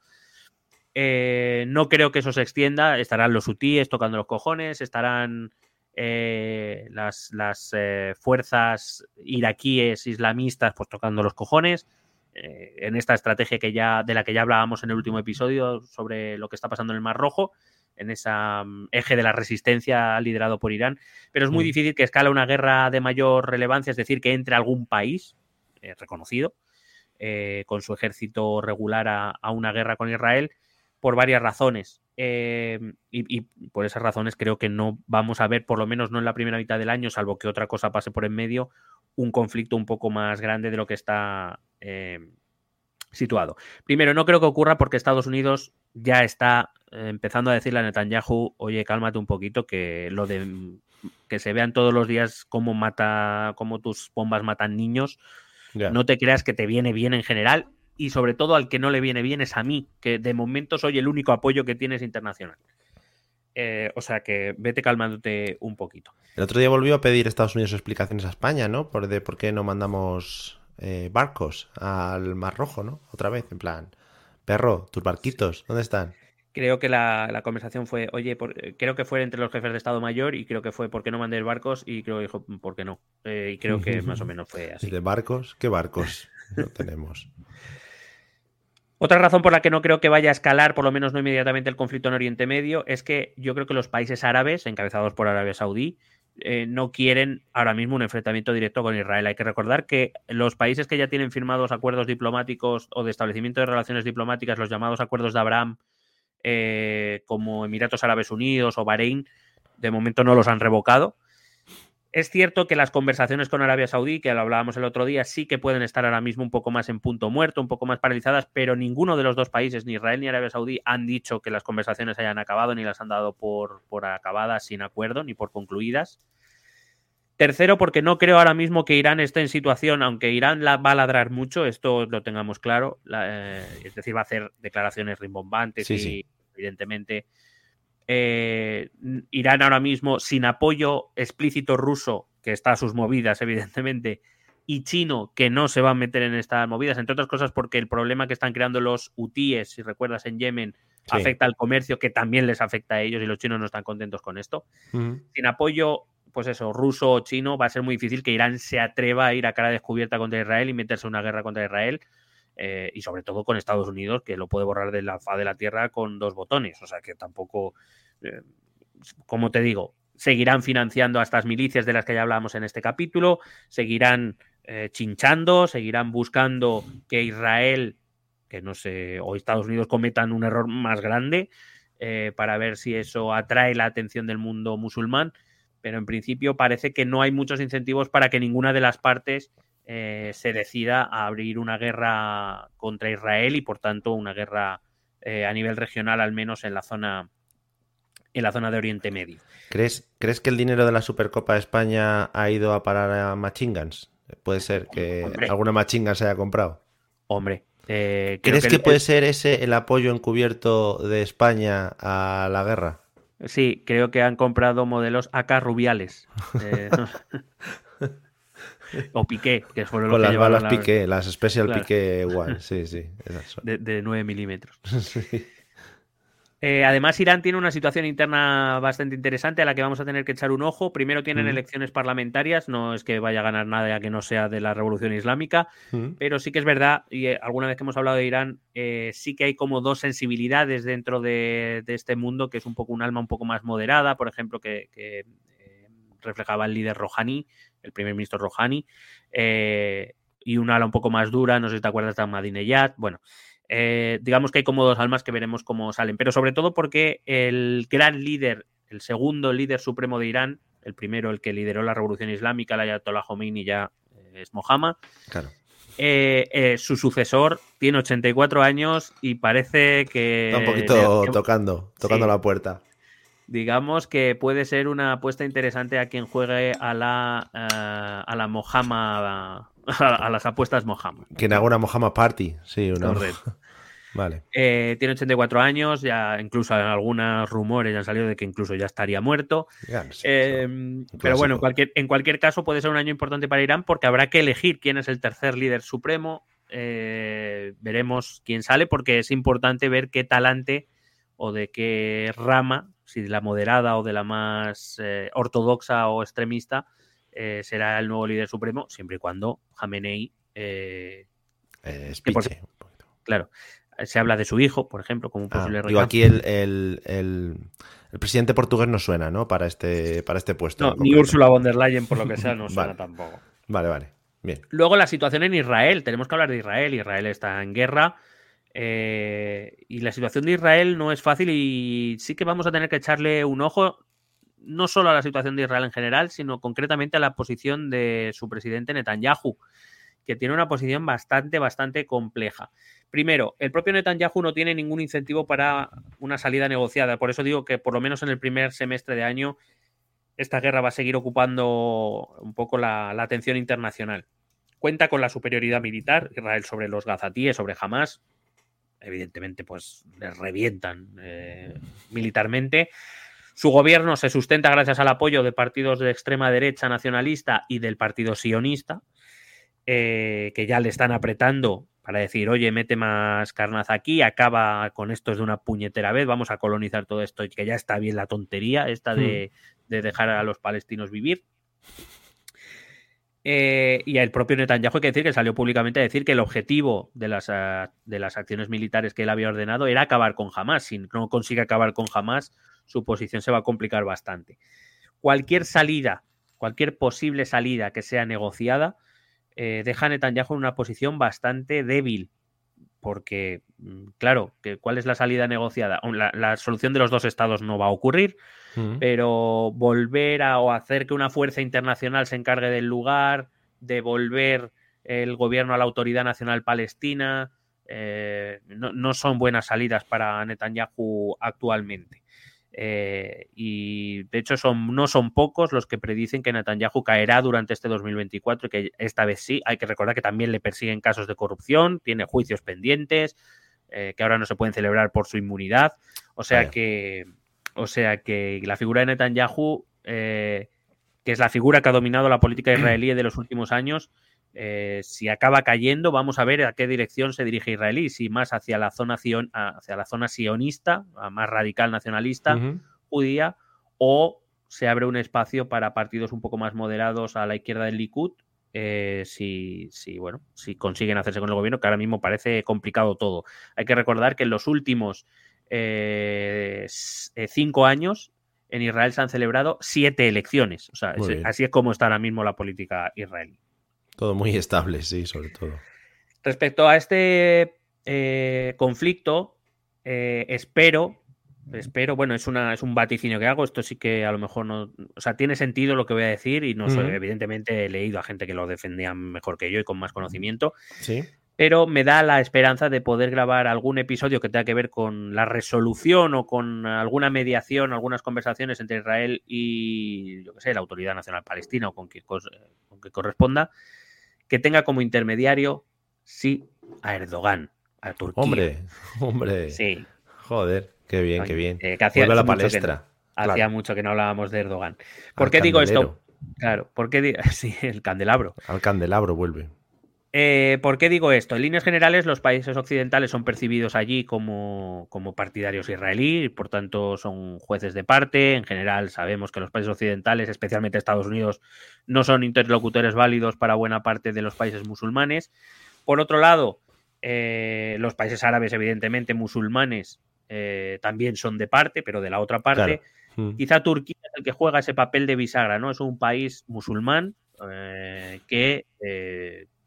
Eh, no creo que eso se extienda. Estarán los hutíes tocando los cojones, estarán eh, las, eh, fuerzas iraquíes islamistas pues tocando los cojones. en esta estrategia que ya, de la que ya hablábamos en el último episodio sobre lo que está pasando en el Mar Rojo, en ese mm, eje de la resistencia liderado por Irán. Pero es muy mm. difícil que escala una guerra de mayor relevancia, es decir, que entre algún país reconocido con su ejército regular a una guerra con Israel por varias razones. Em, y, por esas razones creo que no vamos a ver, por lo menos no en la primera mitad del año, salvo que otra cosa pase por en medio, un conflicto un poco más grande de lo que está em, situado. Primero, no creo que ocurra porque Estados Unidos ya está eh, empezando a decirle a Netanyahu, oye, cálmate un poquito, que lo de que se vean todos los días cómo mata, cómo tus bombas matan niños. No te creas que te viene bien en general y sobre todo al que no le viene bien es a mí, que de momento soy el único apoyo que tienes internacional. Eh, o sea que vete calmándote un poquito. El otro día volvió a pedir Estados Unidos explicaciones a España, ¿no? Por de por qué no mandamos eh, barcos al Mar Rojo, ¿no? Otra vez, en plan, perro, tus barquitos, ¿dónde están? Creo que la, conversación fue, oye, creo que fue entre los jefes de Estado Mayor y creo que fue, ¿por qué no mandé barcos? Y creo que dijo, ¿por qué no? Eh, y creo que más o menos fue así. ¿De barcos? ¿Qué barcos? No tenemos. Otra razón por la que no creo que vaya a escalar, por lo menos no inmediatamente, el conflicto en Oriente Medio, es que yo creo que los países árabes, encabezados por Arabia Saudí, eh, no quieren ahora mismo un enfrentamiento directo con Israel. Hay que recordar que los países que ya tienen firmados acuerdos diplomáticos o de establecimiento de relaciones diplomáticas, los llamados acuerdos de Abraham, eh, como Emiratos Árabes Unidos o Bahrein, de momento no los han revocado. Es cierto que las conversaciones con Arabia Saudí, que lo hablábamos el otro día, sí que pueden estar ahora mismo un poco más en punto muerto, un poco más paralizadas, pero ninguno de los dos países, ni Israel ni Arabia Saudí, han dicho que las conversaciones hayan acabado, ni las han dado por, por acabadas sin acuerdo, ni por concluidas. Tercero, porque no creo ahora mismo que Irán esté en situación, aunque Irán la va a ladrar mucho, esto lo tengamos claro, eh, es decir, va a hacer declaraciones rimbombantes y evidentemente eh, Irán ahora mismo sin apoyo explícito ruso, que está a sus movidas, evidentemente, y chino, que no se va a meter en estas movidas, entre otras cosas porque el problema que están creando los hutíes, si recuerdas, en Yemen, afecta al comercio, que también les afecta a ellos y los chinos no están contentos con esto. Sin apoyo, pues eso, ruso o chino, va a ser muy difícil que Irán se atreva a ir a cara descubierta contra Israel y meterse en una guerra contra Israel. Eh, y sobre todo con Estados Unidos, que lo puede borrar de la faz de la tierra con dos botones. O sea que tampoco, eh, como te digo, seguirán financiando a estas milicias de las que ya hablamos en este capítulo, seguirán eh, chinchando, seguirán buscando que Israel, que no sé, o Estados Unidos cometan un error más grande para ver si eso atrae la atención del mundo musulmán. Pero en principio parece que no hay muchos incentivos para que ninguna de las partes eh, se decida a abrir una guerra contra Israel y por tanto una guerra eh, a nivel regional, al menos en la zona en la zona de Oriente Medio. ¿Crees, ¿Crees que el dinero de la Supercopa de España ha ido a parar a Machingans? Puede ser que Hombre. alguna Machingan se haya comprado. Hombre, eh, ¿Crees que, el- puede ser ese el apoyo encubierto de España a la guerra? Sí, creo que han comprado modelos AK rubiales. eh, o Piqué, que fueron los Con que las balas la- Piqué, las Special Claro. Piqué One, sí, sí. esas son. de, de 9 milímetros. Sí. Eh, además, Irán tiene una situación interna bastante interesante a la que vamos a tener que echar un ojo. Primero tienen Mm. elecciones parlamentarias, no es que vaya a ganar nada que no sea de la revolución islámica, Mm. pero sí que es verdad, y eh, alguna vez que hemos hablado de Irán, eh, sí que hay como dos sensibilidades dentro de, de este mundo, que es un poco un alma un poco más moderada, por ejemplo, que, que, eh, reflejaba el líder Rouhani, el primer ministro Rouhani, eh, y un ala un poco más dura, no sé si te acuerdas de Ahmadinejad, bueno, eh, digamos que hay como dos almas que veremos cómo salen, pero sobre todo porque el gran líder, el segundo líder supremo de Irán, el primero, el que lideró la revolución islámica, el Ayatollah Khomeini, ya eh, es Mohammad, Claro. eh, eh, su sucesor tiene 84 años y parece que... Está un poquito tocando, tocando Sí. la puerta. Digamos que puede ser una apuesta interesante a quien juegue a la, eh, a la Mohammed, a, a las apuestas Mohammed. Que en alguna Mohammed Party, sí, una. Correcto. Vale. Eh, tiene 84 años, ya incluso algunos rumores ya han salido de que incluso ya estaría muerto. Sí, Eh, sí. pero bueno, en cualquier, en cualquier caso puede ser un año importante para Irán porque habrá que elegir quién es el tercer líder supremo. Eh, veremos quién sale porque es importante ver qué talante o de qué rama, si de la moderada o de la más eh, ortodoxa o extremista, eh, será el nuevo líder supremo, siempre y cuando Jamenei, eh, Eh, claro, se habla de su hijo, por ejemplo, como un Ah, posible digo, recambio. aquí el, el- el- el presidente portugués no suena, ¿no? Para este, para este puesto. No, ni. Ursula von der Leyen, por lo que sea, no suena Vale. tampoco. Vale, vale. Bien. Luego la situación en Israel. Tenemos que hablar de Israel. Israel está en guerra. Eh, y la situación de Israel no es fácil y sí que vamos a tener que echarle un ojo no solo a la situación de Israel en general, sino concretamente a la posición de su presidente Netanyahu, que tiene una posición bastante, bastante compleja. Primero, el propio Netanyahu no tiene ningún incentivo para una salida negociada. Por eso digo que por lo menos en el primer semestre de año esta guerra va a seguir ocupando un poco la, la atención internacional. Cuenta con la superioridad militar Israel sobre los gazatíes, sobre Hamas. Evidentemente, pues les revientan eh, militarmente. Su gobierno se sustenta gracias al apoyo de partidos de extrema derecha nacionalista y del partido sionista, eh, que ya le están apretando para decir, oye, mete más carnaza aquí, acaba con estos de una puñetera vez, vamos a colonizar todo esto y que ya está bien la tontería esta de, de dejar a los palestinos vivir. Eh, y el propio Netanyahu hay que decir que salió públicamente a decir que el objetivo de las, ah, de las acciones militares que él había ordenado era acabar con Hamas. Si no consigue acabar con Hamas, su posición se va a complicar bastante. Cualquier salida, cualquier posible salida que sea negociada, eh, deja a Netanyahu en una posición bastante débil. Porque, mm, claro, que ¿cuál es la salida negociada? La, la solución de los dos estados no va a ocurrir Mm. pero volver a o hacer que una fuerza internacional se encargue del lugar, devolver el gobierno a la Autoridad Nacional Palestina, eh, no, no son buenas salidas para Netanyahu actualmente. Eh, y de hecho son, no son pocos los que predicen que Netanyahu caerá durante este 2024 y que esta vez sí. Hay que recordar que también le persiguen casos de corrupción, tiene juicios pendientes, eh, que ahora no se pueden celebrar por su inmunidad. O sea Vaya. que o sea que la figura de Netanyahu, eh, que es la figura que ha dominado la política israelí de los últimos años, eh, si acaba cayendo, vamos a ver a qué dirección se dirige Israelí, si más hacia la zona, sion- hacia la zona sionista, más radical nacionalista, judía, o se abre un espacio para partidos un poco más moderados a la izquierda del Likud, eh, si, si, bueno, si consiguen hacerse con el gobierno, que ahora mismo parece complicado todo. Hay que recordar que en los últimos eh, cinco años en Israel se han celebrado siete elecciones. O sea, es- así es como está ahora mismo la política israelí. Todo muy estable, sí, sobre todo. Respecto a este eh, conflicto, eh, espero, espero, bueno, es, una, es un vaticinio que hago, esto sí que a lo mejor no, o sea, tiene sentido lo que voy a decir y no soy, evidentemente he leído a gente que lo defendía mejor que yo y con más conocimiento, Sí. pero me da la esperanza de poder grabar algún episodio que tenga que ver con la resolución o con alguna mediación, algunas conversaciones entre Israel y, yo que sé, la Autoridad Nacional Palestina o con quien, con que corresponda, que tenga como intermediario, sí, a Erdogan, a Turquía. Hombre, hombre. Sí. Joder, qué bien, qué bien. Eh, que hacía Vuelve a la mucho que palestra. no- Hacía mucho que no hablábamos de Erdogan. ¿Por Al qué digo esto? Claro, ¿por qué di- Sí, el candelabro. Al candelabro vuelve. Eh, ¿Por qué digo esto? En líneas generales, los países occidentales son percibidos allí como, como partidarios israelí, y por tanto son jueces de parte. En general, sabemos que los países occidentales, especialmente Estados Unidos, no son interlocutores válidos para buena parte de los países musulmanes. Por otro lado, eh, los países árabes, evidentemente musulmanes, eh, también son de parte, pero de la otra parte. Claro. Mm. Quizá Turquía es el que juega ese papel de bisagra, ¿no? Es un país musulmán que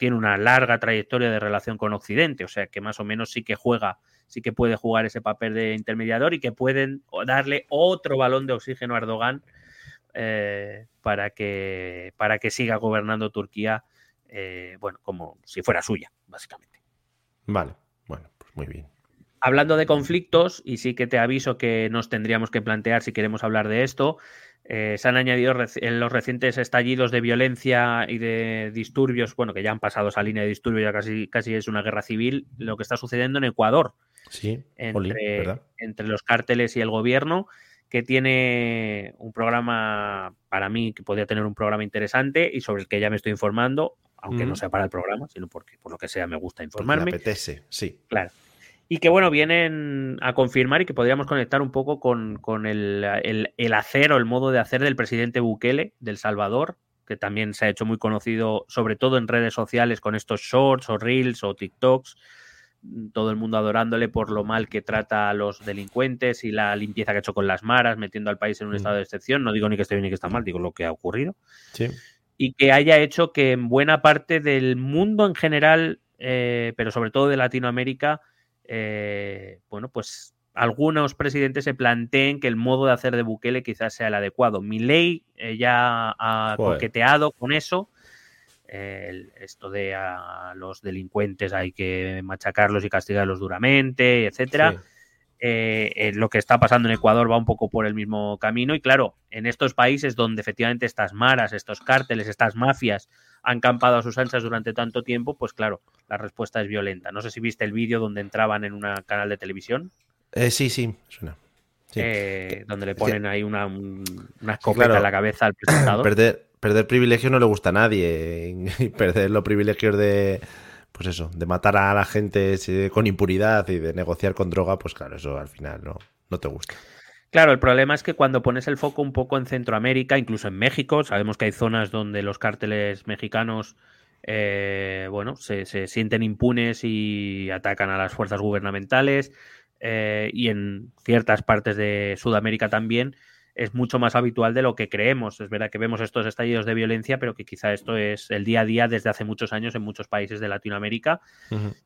tiene una larga trayectoria de relación con Occidente, o sea que más o menos sí que juega, sí que puede jugar ese papel de intermediador y que pueden darle otro balón de oxígeno a Erdogan eh, para, que, para que siga gobernando Turquía, eh, bueno, como si fuera suya, básicamente. Vale, bueno, pues muy bien. Hablando de conflictos, y sí que te aviso que nos tendríamos que plantear si queremos hablar de esto, eh, se han añadido reci- en los recientes estallidos de violencia y de disturbios, bueno, que ya han pasado esa línea de disturbios, ya casi, casi es una guerra civil, lo que está sucediendo en Ecuador Sí, entre, entre los cárteles y el gobierno, que tiene un programa, para mí, que podría tener un programa interesante y sobre el que ya me estoy informando, aunque no sea para el programa, sino porque por lo que sea me gusta informarme. apetece, sí. Claro. Y que bueno, vienen a confirmar y que podríamos conectar un poco con, con el, el- el hacer o el modo de hacer del presidente Bukele del Salvador, que también se ha hecho muy conocido, sobre todo en redes sociales, con estos shorts o reels o TikToks. Todo el mundo adorándole por lo mal que trata a los delincuentes y la limpieza que ha hecho con las maras, metiendo al país en un Mm. estado de excepción. No digo ni que esté bien ni que está mal, digo lo que ha ocurrido Sí. y que haya hecho que en buena parte del mundo en general, eh, pero sobre todo de Latinoamérica, eh, bueno, pues algunos presidentes se planteen que el modo de hacer de Bukele quizás sea el adecuado. Milei eh, ya ha Joder. coqueteado con eso. el- esto de a los delincuentes hay que machacarlos y castigarlos duramente, etcétera sí. eh, eh, lo que está pasando en Ecuador va un poco por el mismo camino y claro, en estos países donde efectivamente estas maras, estos cárteles, estas mafias han campado a sus anchas durante tanto tiempo, pues claro, la respuesta es violenta. No sé si viste el vídeo donde entraban en un canal de televisión, Eh, sí, sí, suena. Sí. eh, donde le ponen ahí una, un- una escopeta claro. en la cabeza al presentador. Perder, perder privilegios no le gusta a nadie. Y perder los privilegios de, pues eso, de matar a la gente con impunidad y de negociar con droga, pues claro, eso al final no, no te gusta. Claro, el problema es que cuando pones el foco un poco en Centroamérica, incluso en México, sabemos que hay zonas donde los cárteles mexicanos, eh, bueno, se, se sienten impunes y atacan a las fuerzas gubernamentales, eh, y en ciertas partes de Sudamérica también es mucho más habitual de lo que creemos. Es verdad que vemos estos estallidos de violencia, pero que quizá esto es el día a día desde hace muchos años en muchos países de Latinoamérica.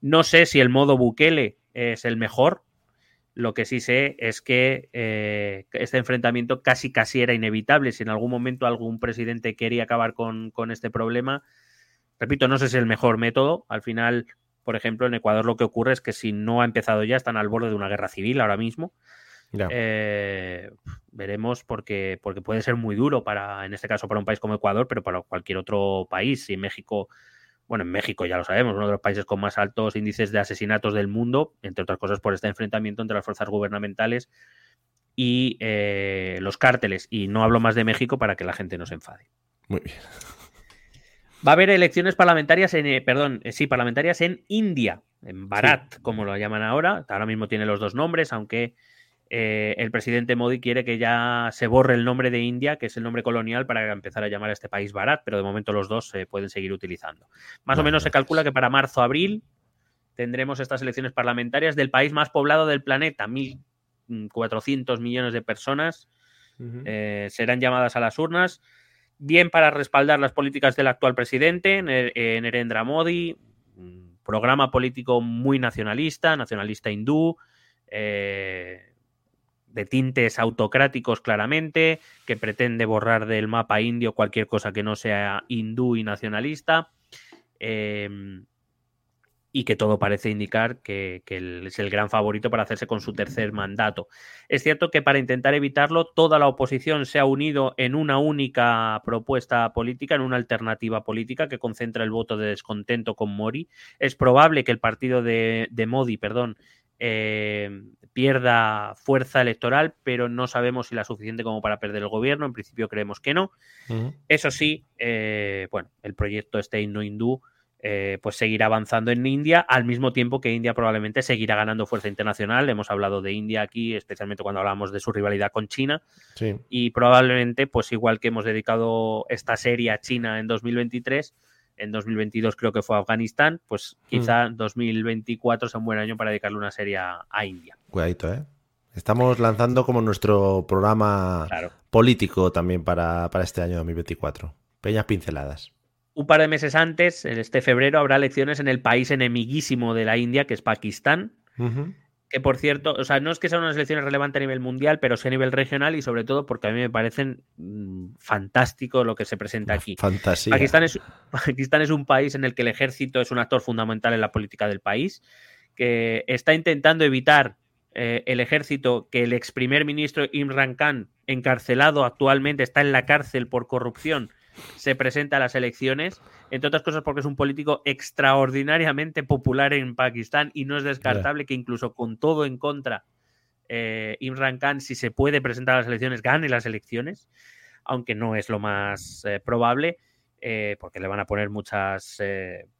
No sé si el modo Bukele es el mejor. Lo que sí sé es que eh, este enfrentamiento casi casi era inevitable. Si en algún momento algún presidente quería acabar con, con este problema, repito, no sé si es el mejor método. Al final, por ejemplo, en Ecuador lo que ocurre es que si no ha empezado ya, están al borde de una guerra civil ahora mismo. Eh, veremos porque, porque puede ser muy duro para, en este caso, para un país como Ecuador, pero para cualquier otro país. Si México, bueno, en México ya lo sabemos, uno de los países con más altos índices de asesinatos del mundo, entre otras cosas por este enfrentamiento entre las fuerzas gubernamentales y eh, los cárteles. Y no hablo más de México para que la gente no se enfade. Muy bien. Va a haber elecciones parlamentarias en, eh, perdón, eh, sí, parlamentarias en India, en Bharat, como lo llaman ahora. Ahora mismo tiene los dos nombres, aunque eh, el presidente Modi quiere que ya se borre el nombre de India, que es el nombre colonial, para empezar a llamar a este país Bharat, pero de momento los dos se pueden seguir utilizando. Más o menos se calcula que para marzo-abril tendremos estas elecciones parlamentarias del país más poblado del planeta, 1.400 millones de personas eh, serán llamadas a las urnas, bien para respaldar las políticas del actual presidente, Ner- eh, Narendra Modi, un programa político muy nacionalista, nacionalista hindú, eh, de tintes autocráticos claramente, que pretende borrar del mapa indio cualquier cosa que no sea hindú y nacionalista. Eh, y que todo parece indicar que, es el gran favorito para hacerse con su tercer mandato. Es cierto que para intentar evitarlo, toda la oposición se ha unido en una única propuesta política, en una alternativa política que concentra el voto de descontento con Mori. Es probable que el partido de, Modi, perdón, eh, pierda fuerza electoral, pero no sabemos si la suficiente como para perder el gobierno. En principio creemos que no. Eso sí, eh, bueno, el proyecto este no hindú eh, pues seguirá avanzando en India, al mismo tiempo que India probablemente seguirá ganando fuerza internacional. Hemos hablado de India aquí, especialmente cuando hablamos de su rivalidad con China. Y probablemente, pues igual que hemos dedicado esta serie a China en 2023, en 2022 creo que fue Afganistán, pues quizá 2024 sea un buen año para dedicarle una serie a, India. Cuidadito, ¿eh? Estamos lanzando como nuestro programa político también para, para este año 2024. Peñas pinceladas un par de meses antes, en este febrero, habrá elecciones en el país enemiguísimo de la India, que es Pakistán. Que por cierto, o sea, no es que sean unas elecciones relevantes a nivel mundial, pero sí a nivel regional y sobre todo porque a mí me parecen mm, fantástico lo que se presenta aquí. Fantasía. Pakistán es, Pakistán es un país en el que el ejército es un actor fundamental en la política del país, que está intentando evitar eh, el ejército que el ex primer ministro Imran Khan, encarcelado actualmente, está en la cárcel por corrupción se presenta a las elecciones, entre otras cosas porque es un político extraordinariamente popular en Pakistán y no es descartable que incluso con todo en contra, eh, Imran Khan, si se puede presentar a las elecciones, gane las elecciones, aunque no es lo más eh, probable, eh, porque le van a poner muchas,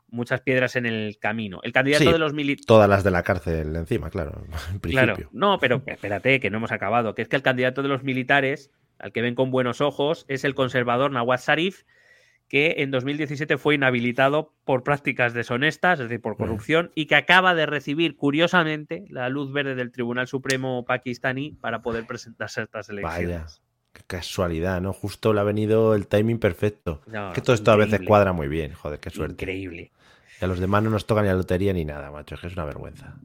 muchas piedras en el camino. El candidato de los militares... Todas las de la cárcel encima, claro, en principio. Claro, no, pero espérate, que no hemos acabado, que es que el candidato de los militares al que ven con buenos ojos, es el conservador Nawaz Sharif, que en 2017 fue inhabilitado por prácticas deshonestas, es decir, por corrupción, y que acaba de recibir, curiosamente, la luz verde del Tribunal Supremo pakistaní para poder presentarse a estas elecciones. Vaya, qué casualidad, ¿no? Justo le ha venido el timing perfecto. que todo esto a veces cuadra muy bien, joder, qué suerte. Increíble. Y a los demás no nos toca ni la lotería ni nada, macho, es que es una vergüenza.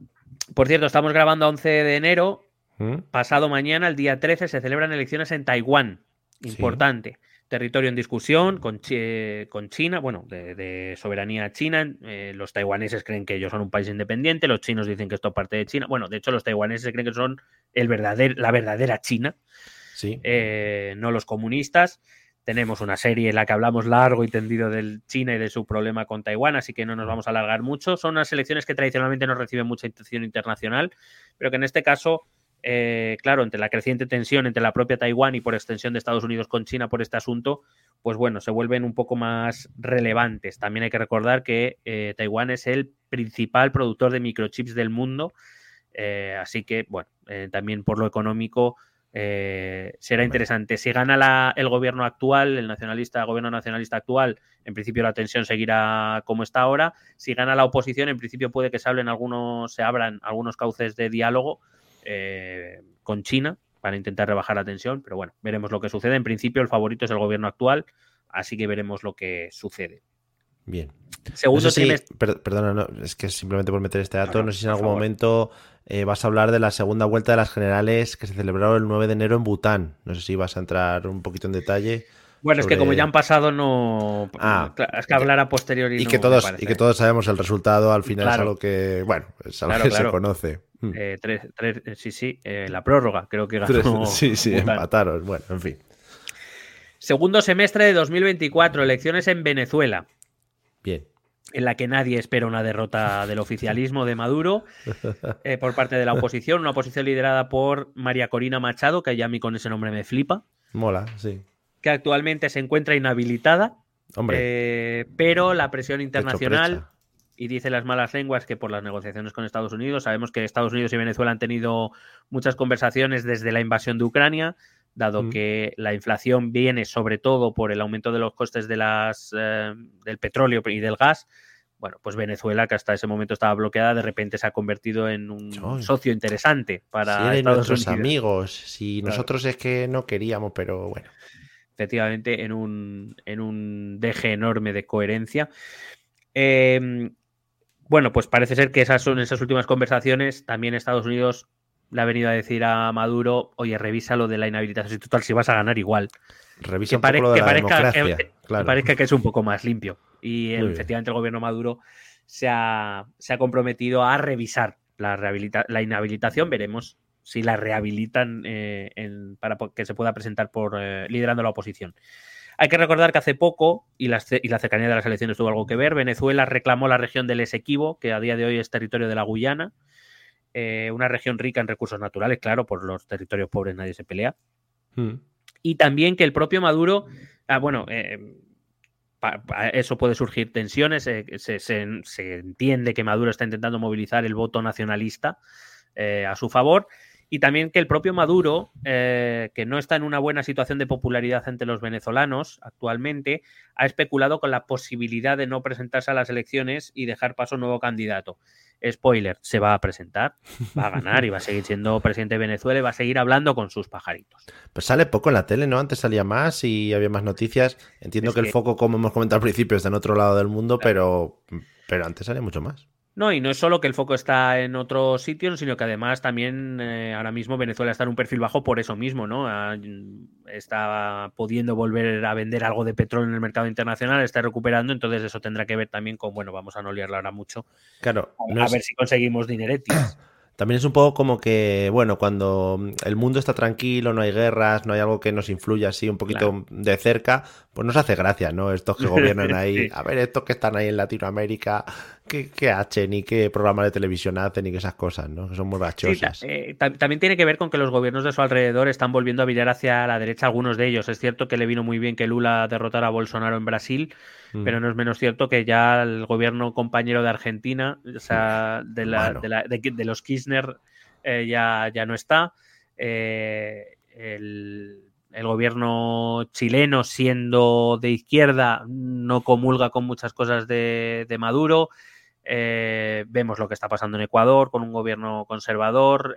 Por cierto, estamos grabando a 11 de enero ¿Mm? Pasado mañana, el día 13, se celebran elecciones en Taiwán. Importante. Territorio en discusión con, con China, bueno, de, soberanía china. Eh, los taiwaneses creen que ellos son un país independiente, los chinos dicen que esto es parte de China. Bueno, de hecho, los taiwaneses creen que son el la verdadera China, sí. Eh, no los comunistas. Tenemos una serie en la que hablamos largo y tendido del China y de su problema con Taiwán, así que no nos vamos a alargar mucho. Son unas elecciones que tradicionalmente no reciben mucha atención internacional, pero que en este caso eh, claro, entre la creciente tensión entre la propia Taiwán y por extensión de Estados Unidos con China por este asunto, pues bueno, se vuelven un poco más relevantes. También hay que recordar que eh, Taiwán es el principal productor de microchips del mundo, eh, así que bueno, también por lo económico será interesante. Si gana el gobierno actual, el nacionalista, gobierno nacionalista actual, en principio la tensión seguirá como está ahora. Si gana la oposición, en principio puede que se hablen algunos, se abran algunos cauces de diálogo eh, con China para intentar rebajar la tensión, pero bueno, veremos lo que sucede. En principio, el favorito es el gobierno actual, así que veremos lo que sucede. Bien. Segundo perdona, es que simplemente por meter este dato, no, sé si en algún momento eh, vas a hablar de la segunda vuelta de las generales que se celebraron el 9 de enero en Bután. No sé si vas a entrar un poquito en detalle. Bueno, es que como ya han pasado, no. Ah, es que hablar a posteriori. Y, que todos, y que todos sabemos el resultado, al final es algo que. Bueno, es algo que se conoce. Hmm. Eh, tres, tres, sí, sí, eh, la prórroga, creo que ganó. sí, sí, empataron. Bueno, en fin. Segundo semestre de 2024, elecciones en Venezuela. Bien. En la que nadie espera una derrota del oficialismo de Maduro eh, por parte de la oposición. Una oposición liderada por María Corina Machado, que ya a mí con ese nombre me flipa. Mola, sí. Que actualmente se encuentra inhabilitada. Hombre. pero la presión internacional y dice las malas lenguas que por las negociaciones con Estados Unidos, sabemos que Estados Unidos y Venezuela han tenido muchas conversaciones desde la invasión de Ucrania, dado mm. que la inflación viene sobre todo por el aumento de los costes de las, eh, del petróleo y del gas. Bueno, pues Venezuela, que hasta ese momento estaba bloqueada, de repente se ha convertido en un socio interesante para Estados nuestros amigos. Si nosotros es que no queríamos, pero bueno. Efectivamente, en un, en un deje enorme de coherencia. Eh, bueno, pues parece ser que esas son esas últimas conversaciones. También Estados Unidos le ha venido a decir a Maduro, oye, revisa lo de la inhabilitación total si vas a ganar igual. Revisa un poco lo de que la parezca, que, parezca que es un poco más limpio. Y efectivamente el gobierno Maduro se ha, se ha comprometido a revisar la, la inhabilitación. Veremos si la rehabilitan eh, en, para que se pueda presentar por eh, liderando la oposición. Hay que recordar que hace poco, y la, y la, cercanía de las elecciones tuvo algo que ver, Venezuela reclamó la región del Esequibo, que a día de hoy es territorio de la Guyana, eh, una región rica en recursos naturales, claro, por los territorios pobres nadie se pelea. Hmm. Y también que el propio Maduro, ah, bueno, eh, eso puede surgir tensiones, eh, se, entiende que Maduro está intentando movilizar el voto nacionalista a su favor y también que el propio Maduro, eh, que no está en una buena situación de popularidad entre los venezolanos actualmente, ha especulado con la posibilidad de no presentarse a las elecciones y dejar paso a un nuevo candidato. Spoiler, se va a presentar, va a ganar y va a seguir siendo presidente de Venezuela y va a seguir hablando con sus pajaritos. Pues sale poco en la tele, ¿no? Antes salía más y había más noticias. Entiendo que, el foco, como hemos comentado al principio, está en otro lado del mundo, pero, pero antes salía mucho más. No, y no es solo que el foco está en otros sitios, sino que además también eh, ahora mismo Venezuela está en un perfil bajo por eso mismo, ¿no? está pudiendo volver a vender algo de petróleo en el mercado internacional, está recuperando, entonces eso tendrá que ver también con, bueno, vamos a no liarla ahora mucho. Claro. a, ver si conseguimos dineretis. También es un poco como que, bueno, cuando el mundo está tranquilo, no hay guerras, no hay algo que nos influya así un poquito de cerca, pues nos hace gracia, ¿no? Estos que gobiernan ahí, a ver, estos que están ahí en Latinoamérica, ¿qué, qué hacen y qué programas de televisión hacen y que esas cosas, ¿no? Que son muy bachosas. Eh, también tiene que ver con que los gobiernos de su alrededor están volviendo a virar hacia la derecha algunos de ellos. Es cierto que le vino muy bien que Lula derrotara a Bolsonaro en Brasil, mm. pero no es menos cierto que ya el gobierno compañero de Argentina, o sea, de, de, los Kirchner, eh, ya, ya no está. Eh, el, gobierno chileno, siendo de izquierda, no comulga con muchas cosas de, Maduro. Eh, vemos lo que está pasando en Ecuador con un gobierno conservador.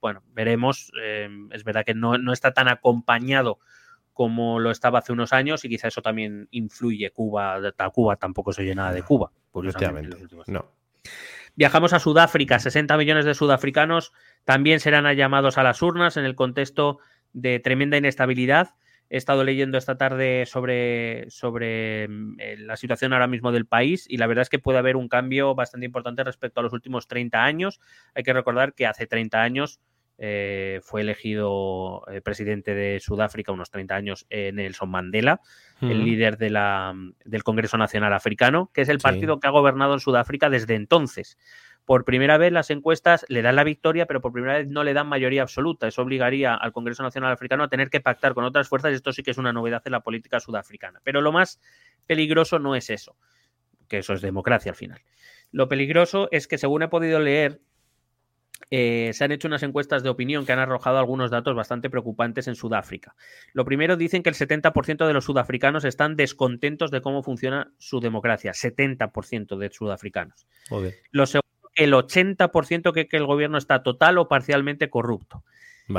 bueno, veremos. es verdad que no, no, está tan acompañado como lo estaba hace unos años y quizá eso también influye. Cuba, Cuba tampoco se oye nada de Cuba. Curiosamente. No. Viajamos a Sudáfrica. 60 millones de sudafricanos también serán llamados a las urnas en el contexto de tremenda inestabilidad. He estado leyendo esta tarde sobre, sobre mm, eh, la situación ahora mismo del país y la verdad es que puede haber un cambio bastante importante respecto a los últimos 30 años. Hay que recordar que hace 30 años eh, fue elegido eh, presidente de Sudáfrica, unos 30 años, Nelson Mandela, el líder de la, del Congreso Nacional Africano, que es el partido que ha gobernado en Sudáfrica desde entonces. Por primera vez las encuestas le dan la victoria, pero por primera vez no le dan mayoría absoluta. Eso obligaría al Congreso Nacional Africano a tener que pactar con otras fuerzas y esto sí que es una novedad en la política sudafricana. Pero lo más peligroso no es eso, que eso es democracia al final. Lo peligroso es que, según he podido leer, eh, se han hecho unas encuestas de opinión que han arrojado algunos datos bastante preocupantes en Sudáfrica. Lo primero, dicen que el 70% de los sudafricanos están descontentos de cómo funciona su democracia. 70% de sudafricanos. Lo el 80% cree que el gobierno está total o parcialmente corrupto.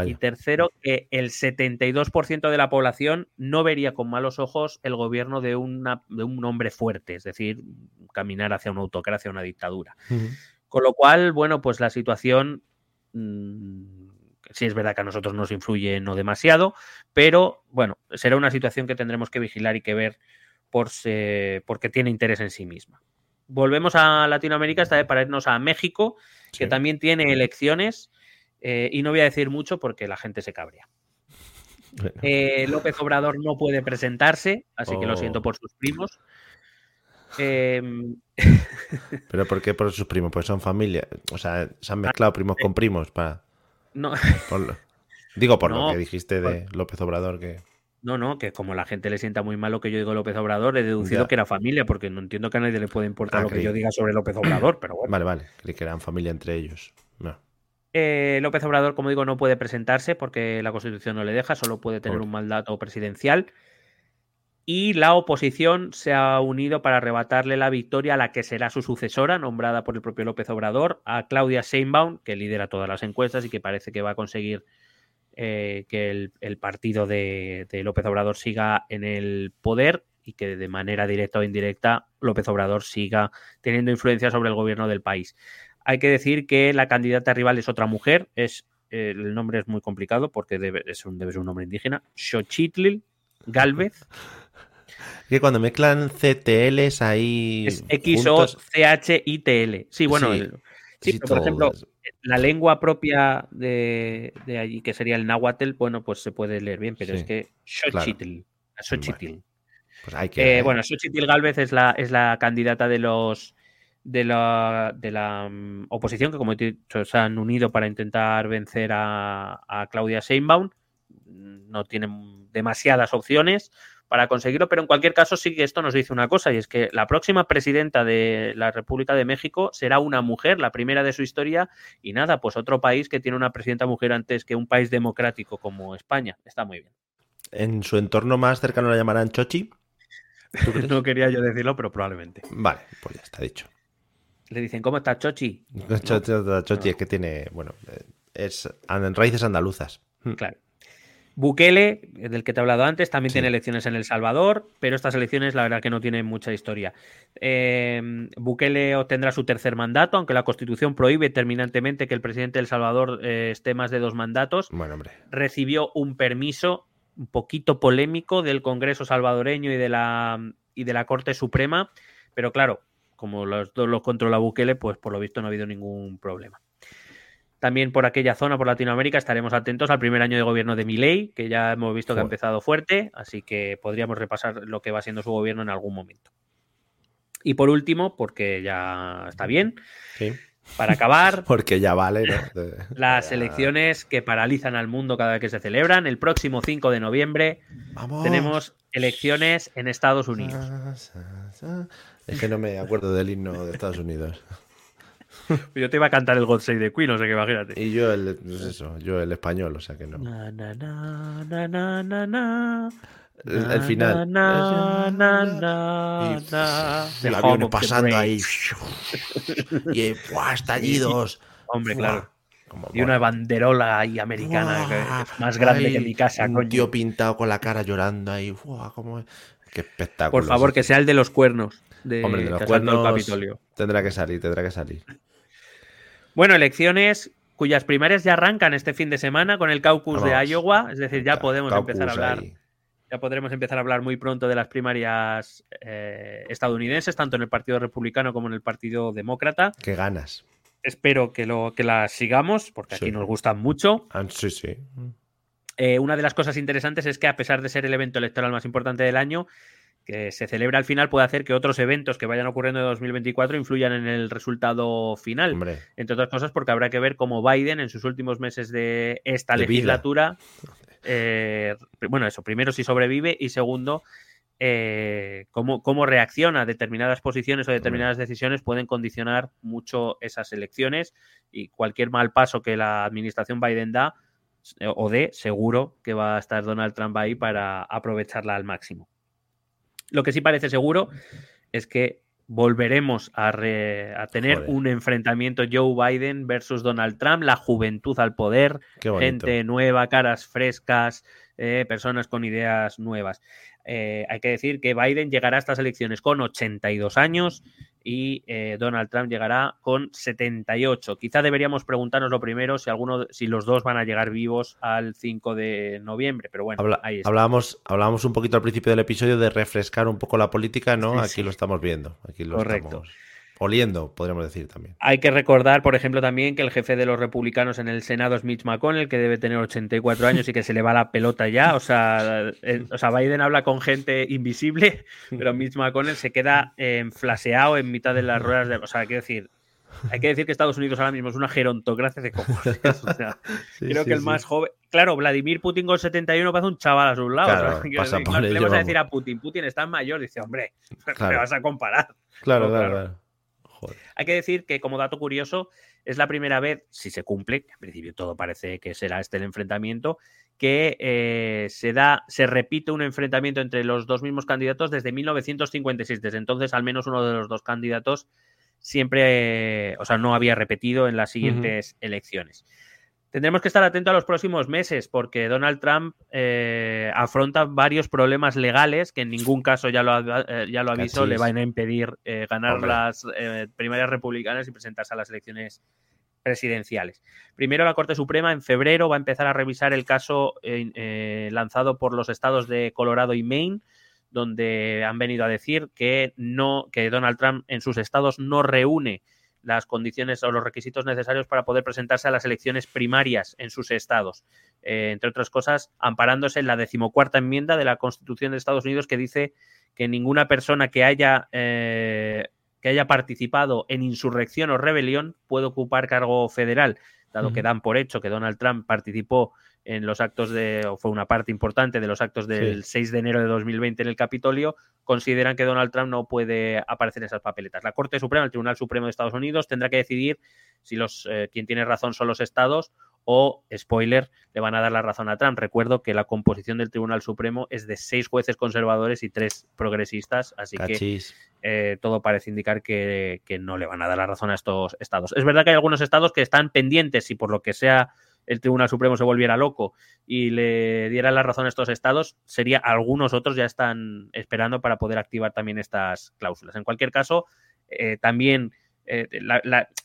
Y tercero, que el 72% de la población no vería con malos ojos el gobierno de, una, de un hombre fuerte, es decir, caminar hacia una autocracia, una dictadura. Con lo cual, bueno, pues la situación mm, sí es verdad que a nosotros nos influye no demasiado, pero bueno, será una situación que tendremos que vigilar y que ver por porque tiene interés en sí misma. Volvemos a Latinoamérica, esta vez para irnos a México, que también tiene elecciones, eh, y no voy a decir mucho porque la gente se cabrea. Eh, López Obrador no puede presentarse, así que lo siento oh. por sus primos. Em, ¿Pero por qué por sus primos? Pues son familia. O sea, se han mezclado primos con primos para. No. Digo por lo que dijiste de López Obrador que. No, no, que como la gente le sienta muy mal lo que yo digo López Obrador, he deducido que era familia, porque no entiendo que a nadie le pueda importar ah, lo que yo diga sobre López Obrador, pero bueno. Vale, vale, creí que eran familia entre ellos. Eh, López Obrador, como digo, no puede presentarse porque la Constitución no le deja, solo puede tener un mandato presidencial. Y la oposición se ha unido para arrebatarle la victoria a la que será su sucesora, nombrada por el propio López Obrador, a Claudia Sheinbaum, que lidera todas las encuestas y que parece que va a conseguir eh, que el, partido de, López Obrador siga en el poder y que de manera directa o indirecta López Obrador siga teniendo influencia sobre el gobierno del país. Hay que decir que la candidata rival es otra mujer, es el nombre es muy complicado porque debe, es un, debe ser un nombre indígena, Xochitl Galvez. Que cuando mezclan CTLs ahí. Es X-O-C-H-I-T-L. Sí, bueno, Sí, el- sí, casi pero, por ejemplo. La lengua propia de, de allí, que sería el náhuatl, bueno, pues se puede leer bien, pero Sí, es que Xochitl. Xochitl. Pues hay que. Eh, bueno, Xochitl Galvez es la, es la candidata de los de la, de la mm, oposición que, como he dicho, se han unido para intentar vencer a, a Claudia Sheinbaum. No tienen demasiadas opciones para conseguirlo, pero en cualquier caso sí que esto nos dice una cosa, y es que la próxima presidenta de la República de México será una mujer, la primera de su historia, y nada, pues otro país que tiene una presidenta mujer antes que un país democrático como España. Está muy bien. En su entorno más cercano la llamarán Chochi. No quería yo decirlo, pero probablemente. Vale, pues ya está dicho. Le dicen, ¿cómo está Chochi? Chochi, Chochi es que tiene. Bueno, eh, es en raíces andaluzas. Claro. Bukele, del que te he hablado antes, también Sí. tiene elecciones en El Salvador, pero estas elecciones la verdad que no tienen mucha historia. Eh, Bukele obtendrá su tercer mandato, aunque la Constitución prohíbe terminantemente que el presidente de El Salvador eh, esté más de dos mandatos. Bueno, hombre. Recibió un permiso un poquito polémico del Congreso salvadoreño y de la, y de la Corte Suprema, pero claro, como los dos los controla Bukele, pues por lo visto no ha habido ningún problema. También por aquella zona, por Latinoamérica, estaremos atentos al primer año de gobierno de Milei, que ya hemos visto que ha empezado fuerte, así que podríamos repasar lo que va siendo su gobierno en algún momento. Y por último, porque ya está bien, Sí. para acabar, Porque ya vale, las elecciones que paralizan al mundo cada vez que se celebran. El próximo 5 de noviembre Vamos. tenemos elecciones en Estados Unidos. Es que no me acuerdo del himno de Estados Unidos. Yo te iba a cantar el God Save the Queen, o sea que imagínate. Y yo el, pues eso, yo el español, o sea que no. Na, na, na, na, na, na, na. El, el final. Na, na, na, Y- el avión pasando ahí. Y ¡buah, estallidos. Hombre, Buah, claro. como Y una banderola ahí americana Buah, que es más grande ahí, que mi casa, Un coño. tío pintado con la cara llorando ahí. Buah, cómo es. Qué espectáculo. Por favor, que sea el de los cuernos. De, Hombre, de los cuernos Capitolio. tendrá que salir, tendrá que salir. Bueno, elecciones cuyas primarias ya arrancan este fin de semana con el caucus de. Iowa, es decir, ya podemos empezar a hablar, ahí. ya podremos empezar a hablar muy pronto de las primarias eh, estadounidenses, tanto en el Partido Republicano como en el Partido Demócrata. Qué ganas. Espero que lo que las sigamos, porque Sí. aquí nos gustan mucho. Ah, sí, sí. Eh, una de las cosas interesantes es que a pesar de ser el evento electoral más importante del año, que se celebra al final puede hacer que otros eventos que vayan ocurriendo en 2024 influyan en el resultado final. Hombre, Entre otras cosas porque habrá que ver cómo Biden en sus últimos meses de esta De legislatura, eh, bueno, eso, primero si sobrevive y segundo, eh, cómo, cómo reacciona a determinadas posiciones o determinadas decisiones pueden condicionar mucho esas elecciones y cualquier mal paso que la administración Biden da eh, o dé, seguro que va a estar Donald Trump ahí para aprovecharla al máximo. Lo que sí parece seguro es que volveremos a, re- a tener Joder. un enfrentamiento Joe Biden versus Donald Trump, la juventud al poder, gente nueva, caras frescas, eh, personas con ideas nuevas. Eh, hay que decir que Biden llegará a estas elecciones con 82 años y eh, Donald Trump llegará con 78. Quizá deberíamos preguntarnos lo primero si alguno, si los dos van a llegar vivos al 5 de noviembre, pero bueno, Habla- ahí está. hablábamos, hablábamos un poquito al principio del episodio de refrescar un poco la política, ¿no? Sí, Aquí sí. lo estamos viendo. Aquí lo Correcto. estamos oliendo, podríamos decir también. Hay que recordar, por ejemplo, también que el jefe de los republicanos en el Senado es Mitch McConnell, que debe tener 84 años y que se le va la pelota ya. O sea, eh, o sea Biden habla con gente invisible, pero Mitch McConnell se queda eh, flaseado en mitad de las ruedas de. O sea, quiero decir. Hay que decir que Estados Unidos ahora mismo es una gerontocracia de cojones. O sea, Sí, creo sí, que el sí. más joven. Claro, Vladimir Putin con 71 parece un chaval a su lado. Claro, o sea, pasa decir, por claro, le ello, vamos a decir a Putin, Putin está mayor. Dice, hombre, me vas a comparar. Claro, No, claro, claro. Joder. Hay que decir que, como dato curioso, es la primera vez, si se cumple, que en principio todo parece que será este el enfrentamiento, que eh, se da, se repite un enfrentamiento entre los dos mismos candidatos desde 1956. Desde entonces, al menos uno de los dos candidatos siempre, eh, o sea, no había repetido en las siguientes elecciones. Tendremos que estar atentos a los próximos meses porque Donald Trump eh, afronta varios problemas legales que en ningún caso, ya lo, eh, ya lo aviso, Cachis. le van a impedir eh, ganar Hombre. las primarias republicanas y presentarse a las elecciones presidenciales. Primero, la Corte Suprema en febrero va a empezar a revisar el caso lanzado por los estados de Colorado y Maine donde han venido a decir que no, que Donald Trump en sus estados no reúne las condiciones o los requisitos necesarios para poder presentarse a las elecciones primarias en sus estados. Eh, entre otras cosas, amparándose en la decimocuarta enmienda de la Constitución de Estados Unidos que dice que ninguna persona que haya, eh, que haya participado en insurrección o rebelión puede ocupar cargo federal, dado que dan por hecho que Donald Trump participó en los actos de, o fue una parte importante de los actos del 6 de enero de 2020 en el Capitolio, consideran que Donald Trump no puede aparecer en esas papeletas. La Corte Suprema, el Tribunal Supremo de Estados Unidos, tendrá que decidir si los eh, quien tiene razón son los estados o, spoiler, le van a dar la razón a Trump. Recuerdo que la composición del Tribunal Supremo es de seis jueces conservadores y tres progresistas, así que eh, todo parece indicar que, que no le van a dar la razón a estos estados. Es verdad que hay algunos estados que están pendientes y por lo que sea el Tribunal Supremo se volviera loco y le diera la razón a estos estados, sería algunos otros ya están esperando para poder activar también estas cláusulas. En cualquier caso, eh, también eh,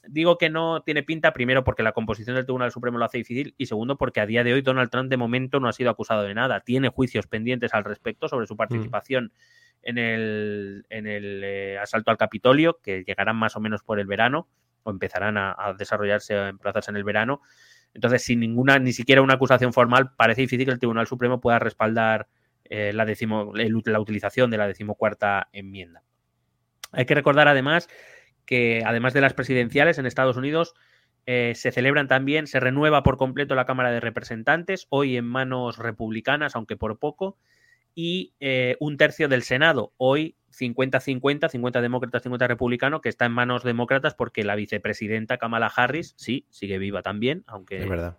digo que no tiene pinta, primero porque la composición del Tribunal Supremo lo hace difícil y segundo porque a día de hoy Donald Trump de momento no ha sido acusado de nada. Tiene juicios pendientes al respecto sobre su participación en el, eh, asalto al Capitolio, que llegarán más o menos por el verano o empezarán a, a desarrollarse en plazas en el verano. Entonces, sin ninguna, ni siquiera una acusación formal, parece difícil que el Tribunal Supremo pueda respaldar eh, la, la utilización de la decimocuarta enmienda. Hay que recordar además que, además de las presidenciales en Estados Unidos, eh, se celebran también, se renueva por completo la Cámara de Representantes, hoy en manos republicanas, aunque por poco, y eh, un tercio del Senado, hoy 50-50, 50 demócratas, 50 republicanos, que está en manos demócratas porque la vicepresidenta Kamala Harris, sí, sigue viva también, aunque... Es verdad.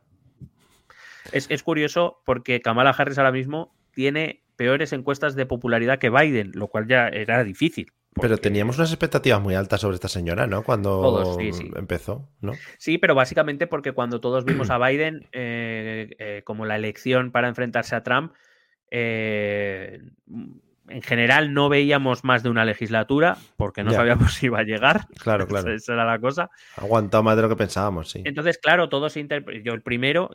Es, curioso porque Kamala Harris ahora mismo tiene peores encuestas de popularidad que Biden, lo cual ya era difícil. Pero teníamos unas expectativas muy altas sobre esta señora, ¿no? Cuando empezó, ¿no? Sí, pero básicamente porque cuando todos vimos a Biden eh, eh, como la elección para enfrentarse a Trump, eh, en general no veíamos más de una legislatura porque no sabíamos si iba a llegar. Claro, claro. Esa era la cosa. Aguantado más de lo que pensábamos, sí. Entonces, claro, todo se Yo el primero,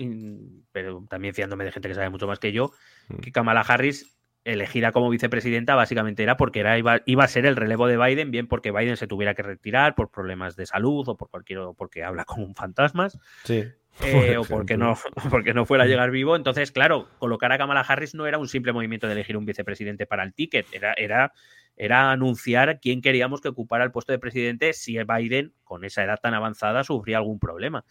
pero también fiándome de gente que sabe mucho más que yo, mm. que Kamala Harris elegida como vicepresidenta básicamente era porque era, iba, iba, a ser el relevo de Biden, bien porque Biden se tuviera que retirar por problemas de salud o por cualquier porque habla con un fantasmas. Sí. Eh, o porque no, porque no fuera a llegar vivo. Entonces, claro, colocar a Kamala Harris no era un simple movimiento de elegir un vicepresidente para el ticket, era, era, era anunciar quién queríamos que ocupara el puesto de presidente si Biden, con esa edad tan avanzada, sufría algún problema.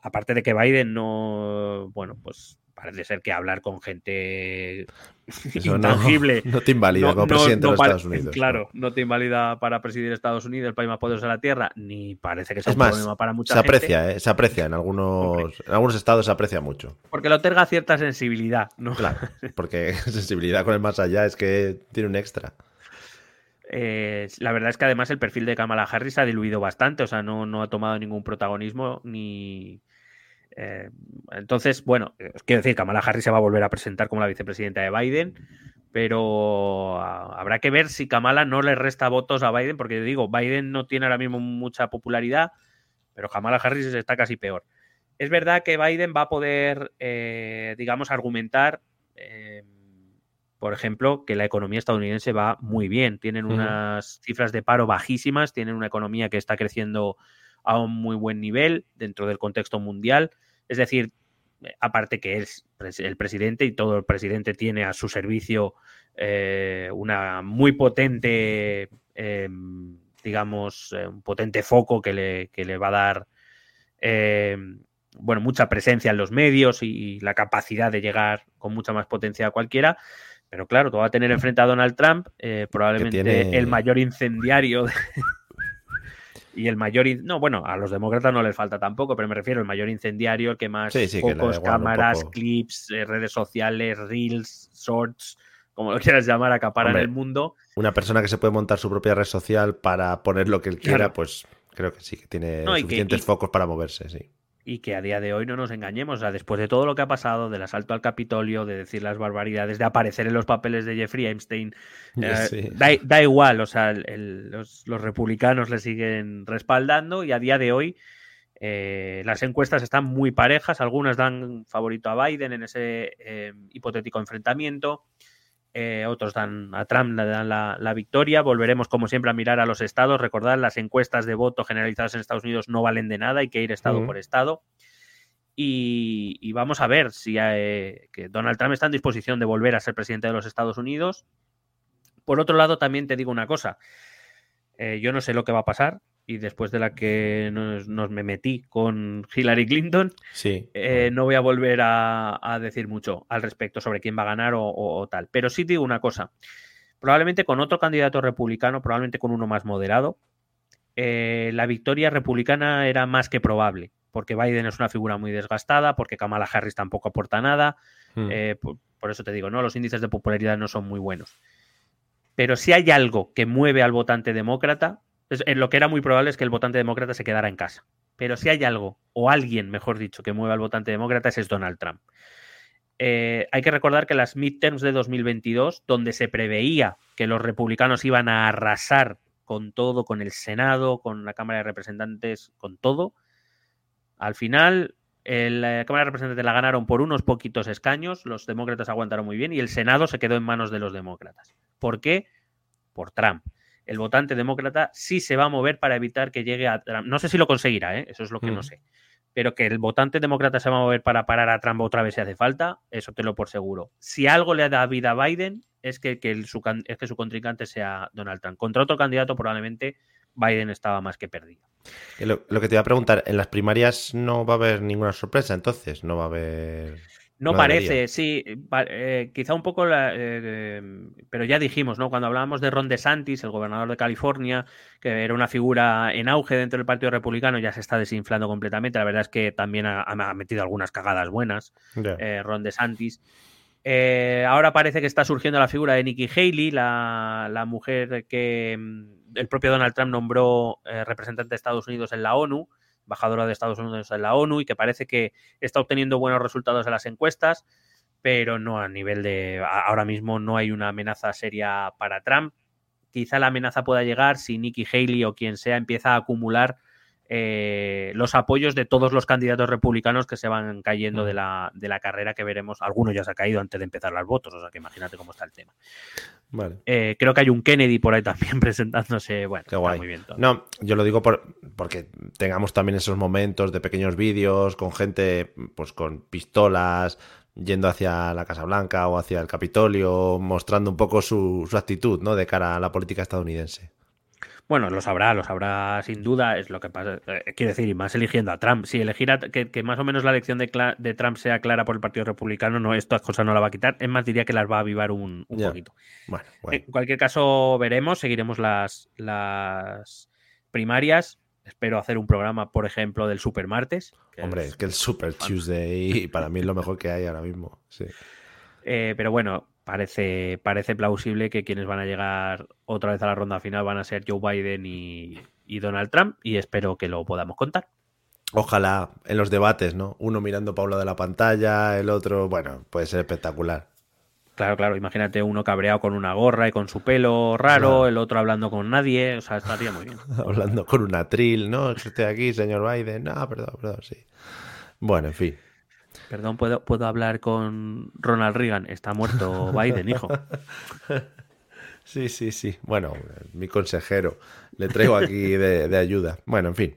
Aparte de que Biden no, bueno, pues parece ser que hablar con gente intangible. No, te invalida como presidente de los Estados Unidos. Claro, no. te invalida para presidir Estados Unidos, el país más poderoso de la Tierra, ni parece que sea un problema para mucha se aprecia, ¿eh? se aprecia, en algunos, en algunos estados se aprecia mucho. Porque lo otorga cierta sensibilidad, ¿no? Claro, porque sensibilidad con el más allá es que tiene un extra. Eh, la verdad es que además el perfil de Kamala Harris ha diluido bastante, o sea, no, no ha tomado ningún protagonismo ni eh, entonces, bueno, quiero decir, Kamala Harris se va a volver a presentar como la vicepresidenta de Biden, pero ah, habrá que ver si Kamala no le resta votos a Biden, porque digo, Biden no tiene ahora mismo mucha popularidad, pero Kamala Harris está casi peor. Es verdad que Biden va a poder, eh, digamos, argumentar, eh, por ejemplo, que la economía estadounidense va muy bien. Tienen unas cifras de paro bajísimas, tienen una economía que está creciendo a un muy buen nivel dentro del contexto mundial. Es decir, eh, aparte que es el presidente y todo el presidente tiene a su servicio eh, una muy potente, em, digamos, eh, un potente foco que le, le va a dar, em, bueno, mucha presencia en los medios y, la capacidad de llegar con mucha más potencia a cualquiera. Pero claro, todo va a tener enfrente a Donald Trump, probablemente el mayor incendiario de, y el mayor. No, bueno, a los demócratas no les falta tampoco, pero me refiero al mayor incendiario, el que más focos, cámaras, clips, eh, redes sociales, reels, shorts, como lo quieras llamar, acapara en el mundo. Una persona que se puede montar su propia red social para poner lo que él quiera, pues creo que sí, que tiene suficientes focos para moverse, sí y que a día de hoy no nos engañemos, o sea, después de todo lo que ha pasado, del asalto al Capitolio, de decir las barbaridades, de aparecer en los papeles de Jeffrey Epstein, eh, da, igual, o sea, los, republicanos le siguen respaldando y a día de hoy eh, las encuestas están muy parejas, algunas dan favorito a Biden en ese eh, hipotético enfrentamiento. Eh, otros dan a Trump le dan la, victoria. Volveremos, como siempre, a mirar a los estados. Recordad, las encuestas de voto generalizadas en Estados Unidos no valen de nada, hay que ir estado por estado. Y, vamos a ver si eh, que Donald Trump está en disposición de volver a ser presidente de los Estados Unidos. Por otro lado, también te digo una cosa. Eh, yo no sé lo que va a pasar y después de la que nos, me metí con Hillary Clinton, sí. Eh, no voy a volver a, decir mucho al respecto sobre quién va a ganar o, tal. Pero sí digo una cosa. Probablemente con otro candidato republicano, probablemente con uno más moderado, eh, la victoria republicana era más que probable, porque Biden es una figura muy desgastada, porque Kamala Harris tampoco aporta nada. Hmm. Eh, por, eso te digo, no, los índices de popularidad no son muy buenos. Pero si hay algo que mueve al votante demócrata, lo que era muy probable es que el votante demócrata se quedara en casa. Pero si hay algo, o alguien, mejor dicho, que mueva al votante demócrata, ese es Donald Trump. Eh, hay que recordar que las midterms de 2022, donde se preveía que los republicanos iban a arrasar con todo, con el Senado, con la Cámara de Representantes, con todo, al final la Cámara de Representantes la ganaron por unos poquitos escaños, los demócratas aguantaron muy bien y el Senado se quedó en manos de los demócratas. ¿Por qué? Por Trump el votante demócrata sí se va a mover para evitar que llegue a Trump. No sé si lo conseguirá, ¿eh? eso es lo que no sé. Pero que el votante demócrata se va a mover para parar a Trump otra vez si hace falta, eso te lo por seguro. Si algo le da vida a Biden es que, su, es que su contrincante sea Donald Trump. Contra otro candidato probablemente Biden estaba más que perdido. Lo, lo, que te iba a preguntar, en las primarias no va a haber ninguna sorpresa, entonces no va a haber... No, parece, sí. Eh, quizá un poco, eh, pero ya dijimos, ¿no? Cuando hablábamos de Ron DeSantis, el gobernador de California, que era una figura en auge dentro del Partido Republicano, ya se está desinflando completamente. La verdad es que también ha, metido algunas cagadas buenas, eh, Ron DeSantis. ahora parece que está surgiendo la figura de Nikki Haley, la, la mujer que mm, el propio Donald Trump nombró representante de Estados Unidos en la ONU embajadora de Estados Unidos en la ONU y que parece que está obteniendo buenos resultados en las encuestas, pero no a nivel de... Ahora mismo no hay una amenaza seria para Trump. Quizá la amenaza pueda llegar si Nikki Haley o quien sea empieza a acumular eh, los apoyos de todos los candidatos republicanos que se van cayendo de la, de la carrera que veremos. Alguno ya se ha caído antes de empezar los votos, o sea que imagínate cómo está el tema. Eh, creo que hay un Kennedy por ahí también presentándose. Bueno, muy bien No, yo lo digo por, porque tengamos también esos momentos de pequeños vídeos con gente pues con pistolas yendo hacia la Casa Blanca o hacia el Capitolio, mostrando un poco su, su actitud ¿no? de cara a la política estadounidense. Bueno, lo sabrá, lo sabrá sin duda, es lo que pasa. Eh, quiero decir, y más eligiendo a Trump. Si elegir que, más o menos la elección de, de, Trump sea clara por el Partido Republicano, no, estas cosas no la va a quitar. Es más, diría que las va a avivar un, poquito. Bueno, En cualquier caso, veremos, seguiremos las, las primarias. Espero hacer un programa, por ejemplo, del Super Martes. Hombre, es, que el Super Tuesday para mí es lo mejor que hay ahora mismo. Sí. Eh, pero bueno, parece, parece plausible que quienes van a llegar otra vez a la ronda final van a ser Joe Biden y, Donald Trump y espero que lo podamos contar. Ojalá en los debates, ¿no? Uno mirando para un lado de la pantalla, el otro, bueno, puede ser espectacular. Claro, claro, imagínate uno cabreado con una gorra y con su pelo raro, el otro hablando con nadie, o sea, estaría muy bien. hablando con un atril, ¿no? Estoy aquí, señor Biden, no, perdón, perdón, sí. Bueno, en fin. Perdón, ¿puedo, ¿puedo hablar con Ronald Reagan? Está muerto Biden, hijo. Sí, sí, sí. Bueno, mi consejero. Le traigo aquí de, ayuda. Bueno, en fin.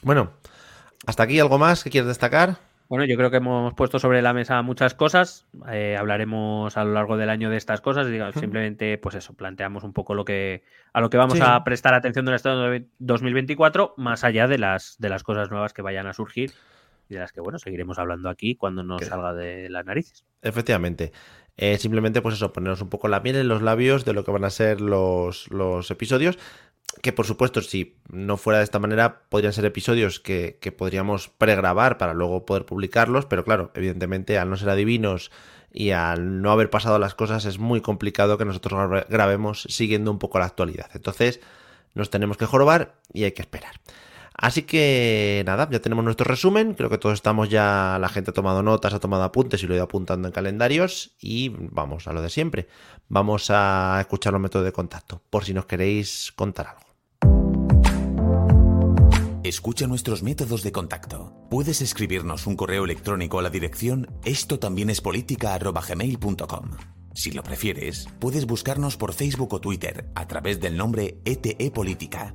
Bueno, ¿hasta aquí algo más que quieres destacar? Bueno, yo creo que hemos puesto sobre la mesa muchas cosas. Eh, hablaremos a lo largo del año de estas cosas. simplemente, pues eso, planteamos un poco lo que a lo que vamos a prestar atención en este 2024, más allá de las, de las cosas nuevas que vayan a surgir y de las que, bueno, seguiremos hablando aquí cuando nos salga de las narices. Efectivamente. Eh, simplemente, pues eso, ponernos un poco la miel en los labios de lo que van a ser los, los episodios. Que por supuesto, si no fuera de esta manera, podrían ser episodios que, que podríamos pregrabar para luego poder publicarlos. Pero claro, evidentemente, al no ser adivinos y al no haber pasado las cosas, es muy complicado que nosotros grabemos siguiendo un poco la actualidad. Entonces, nos tenemos que jorobar y hay que esperar. Así que nada, ya tenemos nuestro resumen. Creo que todos estamos ya, la gente ha tomado notas, ha tomado apuntes y lo he ido apuntando en calendarios. Y vamos a lo de siempre. Vamos a escuchar los métodos de contacto, por si nos queréis contar algo. Escucha nuestros métodos de contacto. Puedes escribirnos un correo electrónico a la dirección esto también es política Si lo prefieres, puedes buscarnos por Facebook o Twitter a través del nombre ETE Política.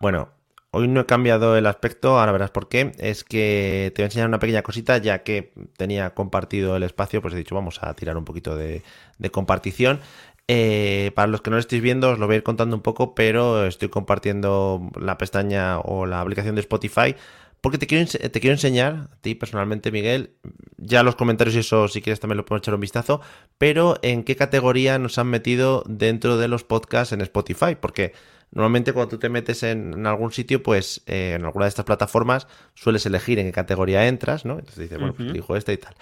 Bueno, hoy no he cambiado el aspecto, ahora verás por qué. Es que te voy a enseñar una pequeña cosita, ya que tenía compartido el espacio, pues he dicho, vamos a tirar un poquito de, compartición. Eh, para los que no lo estéis viendo, os lo voy a ir contando un poco, pero estoy compartiendo la pestaña o la aplicación de Spotify. Porque te quiero, te quiero enseñar, a ti personalmente, Miguel, ya los comentarios y eso, si quieres también lo podemos echar un vistazo, pero en qué categoría nos han metido dentro de los podcasts en Spotify, porque normalmente cuando tú te metes en, en algún sitio, pues eh, en alguna de estas plataformas sueles elegir en qué categoría entras, ¿no? Entonces dices, bueno, pues Ujú. elijo esta y tal.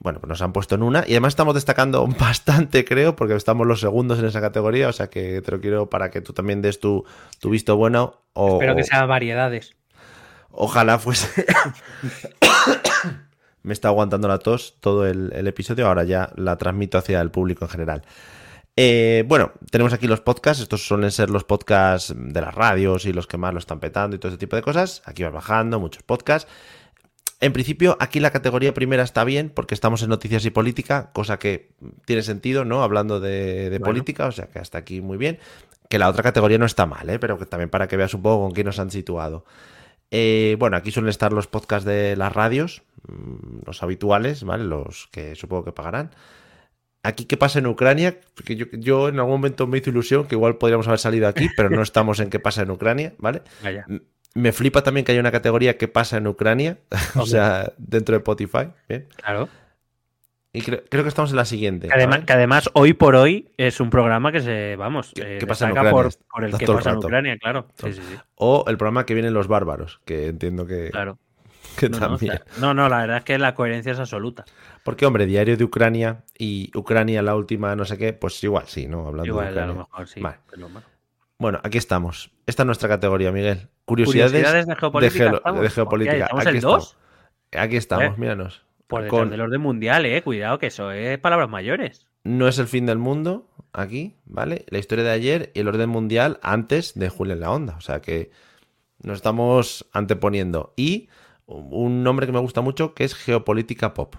Bueno, pues nos han puesto en una y además estamos destacando bastante, creo, porque estamos los segundos en esa categoría, o sea que te lo quiero para que tú también des tu, tu visto bueno. O, Espero que sea variedades. Ojalá fuese. Me está aguantando la tos todo el, el episodio, ahora ya la transmito hacia el público en general. Eh, bueno, tenemos aquí los podcasts, estos suelen ser los podcasts de las radios y los que más lo están petando y todo ese tipo de cosas. Aquí vas bajando, muchos podcasts. En principio, aquí la categoría primera está bien porque estamos en noticias y política, cosa que tiene sentido, ¿no? Hablando de, de Bueno. política, o sea que hasta aquí muy bien. Que la otra categoría no está mal, ¿eh? Pero que también para que veas un poco con qué nos han situado. Eh, bueno, aquí suelen estar los podcasts de las radios, mm, los habituales, ¿vale? Los que supongo que pagarán. Aquí, ¿qué pasa en Ucrania? Porque yo, yo en algún momento me hizo ilusión que igual podríamos haber salido aquí, pero no estamos en qué pasa en Ucrania, ¿vale? M- Me flipa también que haya una categoría que pasa en Ucrania, o sea, dentro de Spotify, ¿bien? Claro. Y creo, creo que estamos en la siguiente. Que además, ¿vale? que además, hoy por hoy es un programa que se, vamos, Que- eh, pasa en por, Ucrania, por el está que el pasa en. Ucrania, claro. Sí, sí, sí. O el programa que vienen los bárbaros, que entiendo que, Claro. que No, no, o también. sea, no, no, la verdad es que la coherencia es absoluta. Porque, hombre, diario de Ucrania y Ucrania la última, no sé qué, pues igual sí, ¿no? Hablando de Igual, a Ucrania. lo mejor sí. Vale. pero bueno. Bueno, aquí estamos. Esta es nuestra categoría, Miguel. Curiosidades, Curiosidades de geopolítica. geo- estamos. de geopolítica. Hostia, ¿Estamos Aquí estamos. Aquí estamos, Eh, míranos. Por detrás Con- del orden mundial, eh. Cuidado, que eso es palabras mayores. No es el fin del mundo, aquí, ¿vale? La historia de ayer y el orden mundial antes de Julio en la Onda. O sea que nos estamos anteponiendo. Y un nombre que me gusta mucho que es Geopolítica Pop.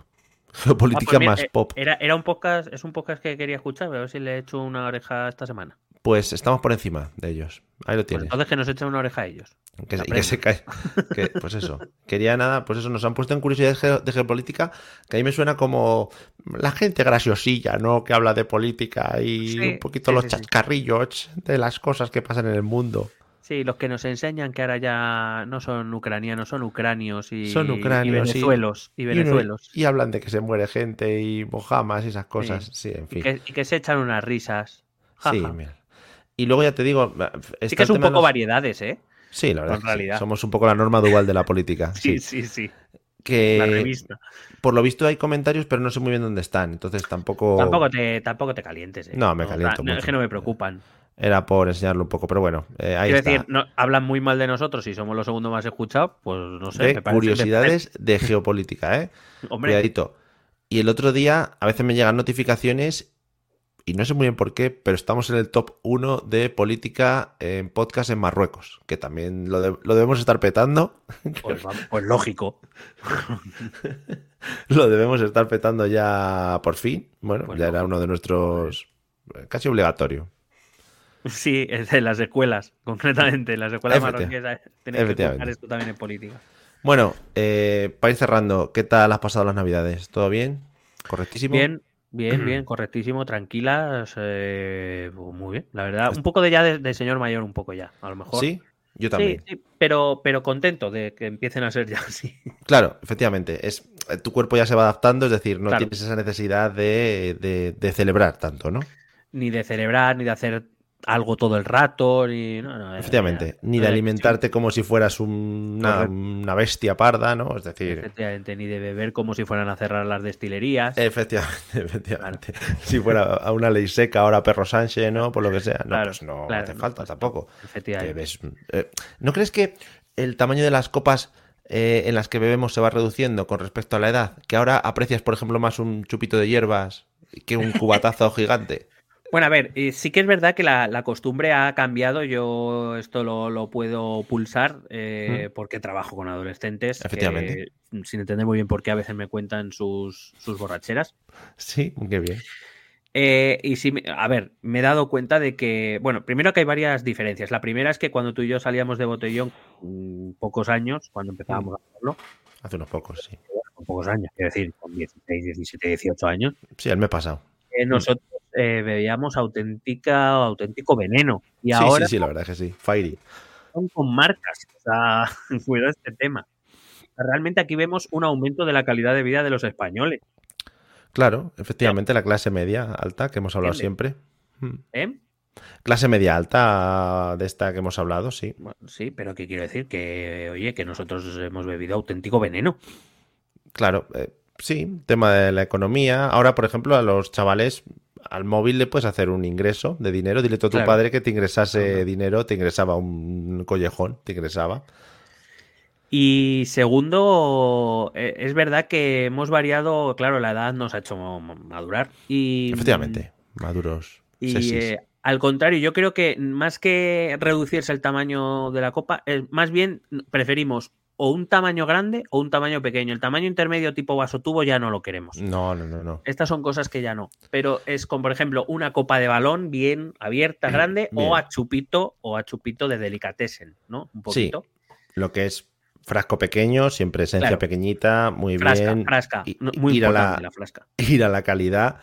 Geopolítica Ah, pues más eh, pop. Era, era un podcast, es un podcast que quería escuchar, a ver si le he hecho una oreja esta semana. Pues estamos por encima de ellos. Ahí lo Pues tienes. entonces que nos echen una oreja a ellos. Que, se- y que se cae. Que, pues eso. Quería nada, pues eso, nos han puesto en curiosidades geo- de geopolítica, que a mí me suena como la gente graciosilla, ¿no? Que habla de política y Sí, un poquito sí, los sí. chascarrillos de las cosas que pasan en el mundo. Sí, los que nos enseñan que ahora ya no son ucranianos, son ucranios y, Son ucranios, y sí. venezuelos. Y, venezuelos. y hablan de que se muere gente y mojamas y esas cosas. Sí, en Y fin. que, y que se echan unas risas. Sí, Jaja. mira. Y luego ya te digo. Sí que es un poco los- variedades, ¿eh? Sí, la verdad. es que sí. Somos un poco la norma dual de la política. Sí, sí. sí, sí. Que La revista. por lo visto hay comentarios, pero no sé muy bien dónde están. Entonces tampoco. Tampoco, te, tampoco te calientes, ¿eh? No, me caliento no, Es mucho. que no me preocupan. Era por enseñarlo un poco, pero bueno, eh, ahí Quiero está. decir, no, hablan muy mal de nosotros y somos los segundos más escuchados, pues no sé. De me parece- curiosidades de geopolítica, ¿eh? Hombre, Cuidadito. Y el otro día a veces me llegan notificaciones y no sé muy bien por qué, pero estamos en el top 1 de política en podcast en Marruecos, que también lo, de- lo debemos estar petando. pues, pues lógico. lo debemos estar petando ya por fin. Bueno, Pues ya era uno de nuestros... casi obligatorio. Sí, es de las escuelas, concretamente. Las escuelas marroquíes eh, que tocar esto también en política. Bueno, eh, para ir cerrando, ¿qué tal has pasado las navidades? ¿Todo bien? ¿Correctísimo? Bien, bien, bien, correctísimo, tranquilas. eh, muy bien, la verdad. Un poco de ya de, de señor mayor, un poco ya, a lo mejor. ¿Sí? Yo Sí, también. sí, pero, pero contento de que empiecen a ser ya así. Claro, efectivamente. Es, eh, tu cuerpo ya se va adaptando, es decir, no Claro. tienes esa necesidad de, de- de celebrar tanto, ¿no? Ni de celebrar, ni de hacer algo todo el rato, ni. no, no, Efectivamente, no, ni de alimentarte como si fueras un- una, una bestia parda, ¿no? Es decir, Efectivamente, ni de beber como si fueran a cerrar las destilerías. efectivamente, efectivamente. Si fuera a una ley seca, ahora perro Sánchez, ¿no? Por lo que sea. No, Claro, pues no claro, hace falta pues tampoco. efectivamente. Ves- eh, ¿No crees que el tamaño de las copas eh, en las que bebemos se va reduciendo con respecto a la edad? Que ahora aprecias, por ejemplo, más un chupito de hierbas que un cubatazo gigante. Bueno, a ver, eh, sí que es verdad que la, la costumbre ha cambiado. Yo esto lo, lo puedo pulsar eh, porque trabajo con adolescentes. que, Efectivamente. sin entender muy bien por qué a veces me cuentan sus, sus borracheras. Sí, qué bien. Eh, y sí, a ver, me he dado cuenta de que, bueno, primero que hay varias diferencias. La primera es que cuando tú y yo salíamos de botellón, mm, pocos años, cuando empezábamos a hacerlo, Hace unos pocos, sí. con pocos años, quiero decir, con 16, 17, 18 años, Sí, el mes pasado. nosotros eh, bebíamos auténtica, auténtico veneno. Y sí, ahora sí, sí, la verdad es que sí. Fiery. son con marcas. O sea, cuidado este tema. Realmente aquí vemos un aumento de la calidad de vida de los españoles. Claro, efectivamente, la clase media alta que hemos hablado ¿Entiendes? siempre. Mm. ¿eh? Clase media alta de esta que hemos hablado, sí. Bueno, sí, pero ¿qué quiero decir? Que, oye, que nosotros hemos bebido auténtico veneno. Claro, eh, sí, tema de la economía. Ahora, por ejemplo, a los chavales al móvil le puedes hacer un ingreso de dinero. Dile a tu Claro. padre que te ingresase dinero, te ingresaba un collejón, te ingresaba. Y segundo, eh, es verdad que hemos variado, claro, la edad nos ha hecho madurar. Y, Efectivamente, maduros. Y eh, al contrario, yo creo que más que reducirse el tamaño de la copa, es más bien preferimos o un tamaño grande o un tamaño pequeño. El tamaño intermedio tipo vasotubo ya no lo queremos. No, no, no, no. Estas son cosas que ya no. Pero es como, por ejemplo, una copa de balón bien abierta, grande, Bien. o a chupito, o a chupito de delicatessen, ¿no? Un Sí, poquito. lo que es frasco pequeño, siempre esencia Claro. pequeñita, muy Frasca, bien. frasca. No, muy ir a la frasca. ir a la calidad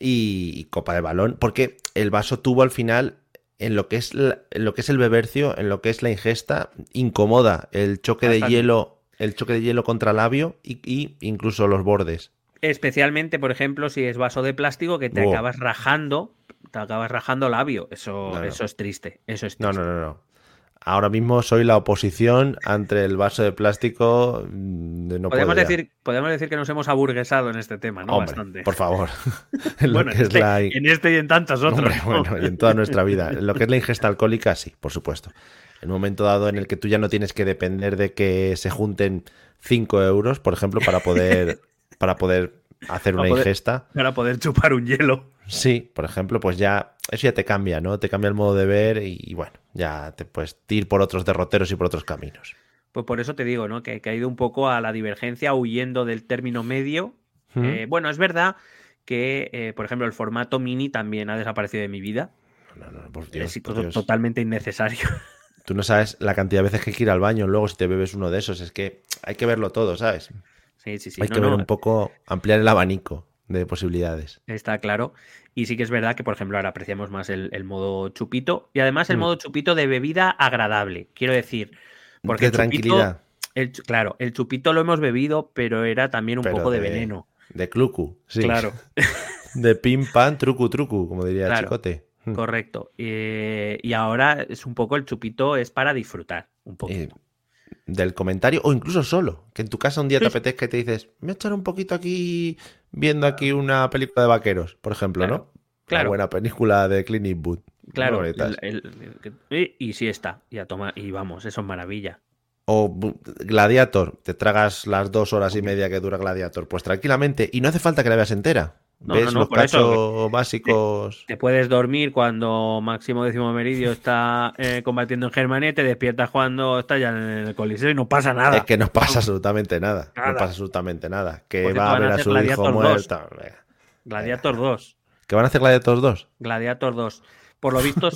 y, y copa de balón, porque el vaso tubo al final, en lo que es la- en lo que es el bebercio, en lo que es la ingesta, incomoda el choque de hielo, el choque de hielo contra labio y, y incluso los bordes. Especialmente, por ejemplo, si es vaso de plástico que te Wow. acabas rajando, te acabas rajando labio. Eso, No, no. eso es triste. Eso es no, no, no. Ahora mismo soy la oposición ante el vaso de plástico. mm, de no podemos, decir, podemos decir que nos hemos aburguesado en este tema, ¿no? Hombre, Bastante. por favor. En bueno, que en es este, la- en este y en tantos otros. Hombre, ¿no? bueno, y en toda nuestra vida. En Lo que es la ingesta alcohólica, sí, por supuesto. En un momento dado en el que tú ya no tienes que depender de que se junten 5 euros, por ejemplo, para poder, para poder hacer Para una poder- ingesta. Para poder chupar un hielo. Sí, por ejemplo, pues ya, eso ya te cambia, ¿no? Te cambia el modo de ver y, y bueno, ya te puedes ir por otros derroteros y por otros caminos. Pues por eso te digo, ¿no? Que, que ha ido un poco a la divergencia, huyendo del término medio. Eh, bueno, es verdad que, eh, por ejemplo, el formato mini también ha desaparecido de mi vida. No, no, por Dios, es por to- Dios. totalmente innecesario. Tú no sabes la cantidad de veces que hay que ir al baño luego si te bebes uno de esos. Es que hay que verlo todo, ¿sabes? Sí, sí, sí. hay no, que ver no, un poco, ampliar el abanico de posibilidades. Está claro. Y sí que es verdad que, por ejemplo, ahora apreciamos más el, el modo chupito. Y además el Mm. modo chupito de bebida agradable. Quiero decir. Porque de el chupito- tranquilidad. el chu- claro, el chupito lo hemos bebido, pero era también un Pero poco de, de- veneno. De clucu, sí. Claro, De pim pam, trucu trucu, como diría Claro. Chicote. Mm. correcto. Eh, y ahora es un poco el chupito, es para disfrutar un poco. Eh, del comentario, o incluso solo, que en tu casa un día te apetezca y te dices, me voy a echar un poquito aquí viendo aquí una película de vaqueros, por ejemplo, Claro, ¿no? claro. Una buena película de Clint Eastwood. Claro, Muy bonitas. el- el- el- y, sí está, y a tomar, y vamos, eso es maravilla. O Gladiator, te tragas las dos horas y media que dura Gladiator, pues tranquilamente, y no hace falta que la veas entera. No, Ves no, no, los por eso, cachos básicos. Te puedes dormir cuando Máximo Décimo Meridio está eh, combatiendo en Germania y te despiertas cuando está ya en el Coliseo y no pasa nada. Es que no pasa absolutamente nada. Nada. No pasa absolutamente nada. Que cierto, va a ver a su hijo Gladiator 2. muerto. Gladiator 2. ¿Que van a hacer Gladiator 2? Gladiator 2. Por lo visto,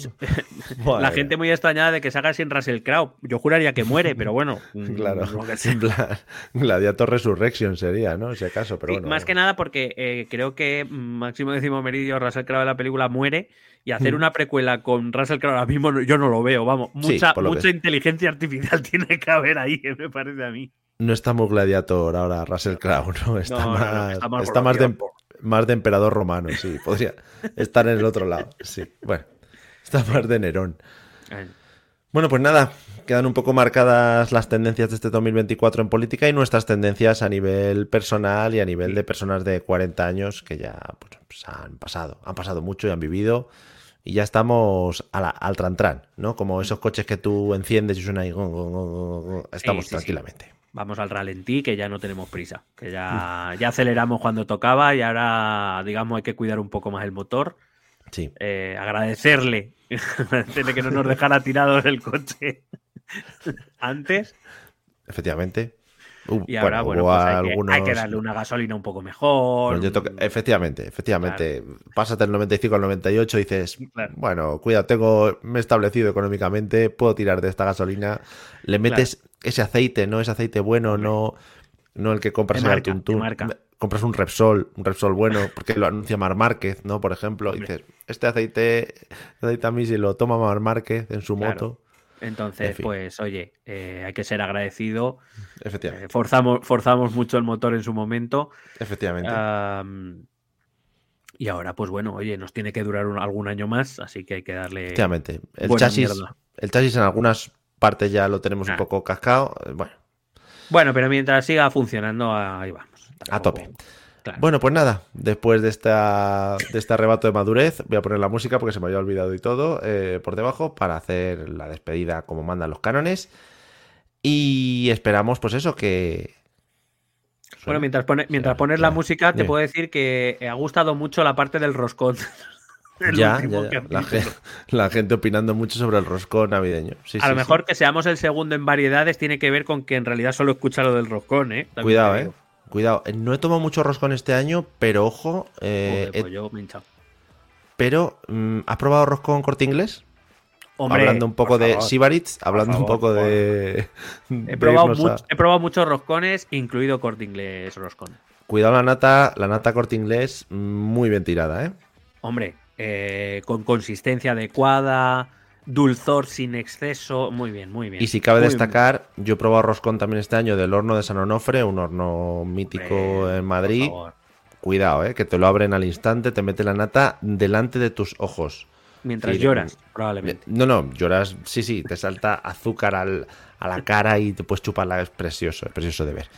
la gente muy extrañada de que se haga sin Russell Crowe. Yo juraría que muere, pero bueno. mm, Claro, Gladiator Resurrection sería, ¿no? Si acaso, pero Sí, bueno. más que nada porque eh, creo que Máximo Décimo Meridio, Russell Crowe de la película muere y hacer Mm. una precuela con Russell Crowe ahora mismo yo no lo veo, vamos. Mucha, mucha inteligencia artificial tiene que haber ahí, me parece a mí. No está muy Gladiator ahora, Russell Crowe, ¿no? Está No, está más está más de, por- más de emperador romano, sí. Podría estar en el otro lado, sí. Bueno, Está más de Nerón. Bueno, pues nada, quedan un poco marcadas las tendencias de este 2024 en política y nuestras tendencias a nivel personal y a nivel de personas de 40 años que ya pues, pues, han pasado, han pasado mucho y han vivido y ya estamos a la- al trantran, ¿no? Como esos coches que tú enciendes y suena gon. estamos sí, sí. tranquilamente. Vamos al ralentí, que ya no tenemos prisa. Que ya, ya aceleramos cuando tocaba y ahora, digamos, hay que cuidar un poco más el motor. Sí, Eh, agradecerle, agradecerle que no nos dejara tirados el coche antes. efectivamente. Uh, Y ahora, bueno, pues hay, que, algunos- hay que darle una gasolina un poco mejor. Bueno, yo toque- efectivamente, efectivamente. Pásate el 95 al 98 y dices, Claro. bueno, cuidado, tengo, me he establecido económicamente, puedo tirar de esta gasolina. Le metes ese aceite, ¿no? Ese aceite bueno, no, no el que compras en el Tuntún. Compras un Repsol, un Repsol bueno, porque lo anuncia Mar Márquez, ¿no? Por ejemplo, y dices, este aceite, este aceite a mí si lo toma Mar Márquez en su Claro. moto. Entonces, En fin. pues, oye, eh, hay que ser agradecido. Efectivamente. Eh, forzamos, forzamos mucho el motor en su momento. efectivamente. Am, y ahora, pues bueno, oye, nos tiene que durar un- algún año más, así que hay que darle. Efectivamente. El chasis, mierda. el chasis en algunas partes ya lo tenemos un poco cascado. eh, Bueno, Bueno, pero mientras siga funcionando, ahí vamos. A tope. Claro. Bueno, pues nada, después de, esta, de este arrebato de madurez, voy a poner la música porque se me había olvidado y todo eh, por debajo para hacer la despedida como mandan los cánones. Y esperamos, pues eso, que. Bueno, mientras, pone- mientras pones ya. la música, te puedo decir que ha gustado mucho la parte del roscón. Ya, último ya, ya. La, gente opinando mucho sobre el roscón navideño. Sí, A sí, lo sí. mejor que seamos el segundo en variedades tiene que ver con que en realidad solo escucha lo del roscón, ¿eh? También Cuidado, eh. Cuidado. Eh, No he tomado mucho roscón este año, pero ojo. eh, Joder, he- pues yo me he hinchado. pero, mm, ¿has probado roscón corte inglés? Hombre, hablando un poco de favor. Sibarits, hablando un poco de. He de probado, irnos a- much- he probado muchos roscones, incluido corte inglés roscón. Cuidado la nata, la nata corte inglés, muy bien tirada, ¿eh? Hombre, eh, con consistencia adecuada, dulzor sin exceso. Muy bien, muy bien. Y si cabe Muy destacar, yo he probado roscón también este año del horno de San Onofre, un horno mítico Hombre, en por Madrid. favor. Cuidado, ¿eh? Que te lo abren al instante, te mete la nata delante de tus ojos. Mientras Sí, lloras, probablemente. No, no, lloras, sí, sí, te salta azúcar al- a la cara y te puedes chuparla, es precioso, es precioso de ver.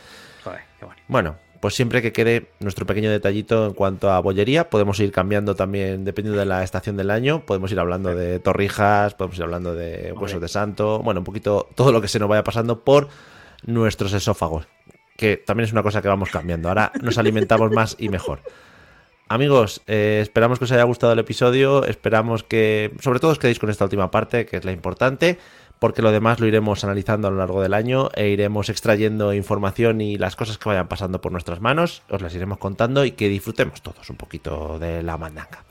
Joder, qué bonito. Bueno, pues siempre que quede nuestro pequeño detallito en cuanto a bollería, podemos ir cambiando también, dependiendo de la estación del año, podemos ir hablando de torrijas, podemos ir hablando de huesos de santo, bueno, un poquito todo lo que se nos vaya pasando por nuestros esófagos, que también es una cosa que vamos cambiando. Ahora nos alimentamos más y mejor. Amigos, eh, esperamos que os haya gustado el episodio, esperamos que, sobre todo os quedéis con esta última parte, que es la importante, porque lo demás lo iremos analizando a lo largo del año e iremos extrayendo información y las cosas que vayan pasando por nuestras manos, os las iremos contando y que disfrutemos todos un poquito de la mandanga.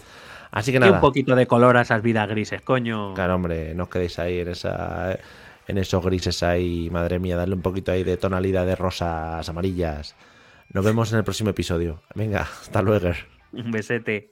Así que Y nada, un poquito de color a esas vidas grises, coño. claro, hombre, no os quedéis ahí en esa en esos grises ahí, madre mía, darle un poquito ahí de tonalidad de rosas amarillas. Nos vemos en el próximo episodio. Venga, hasta luego. Un besete.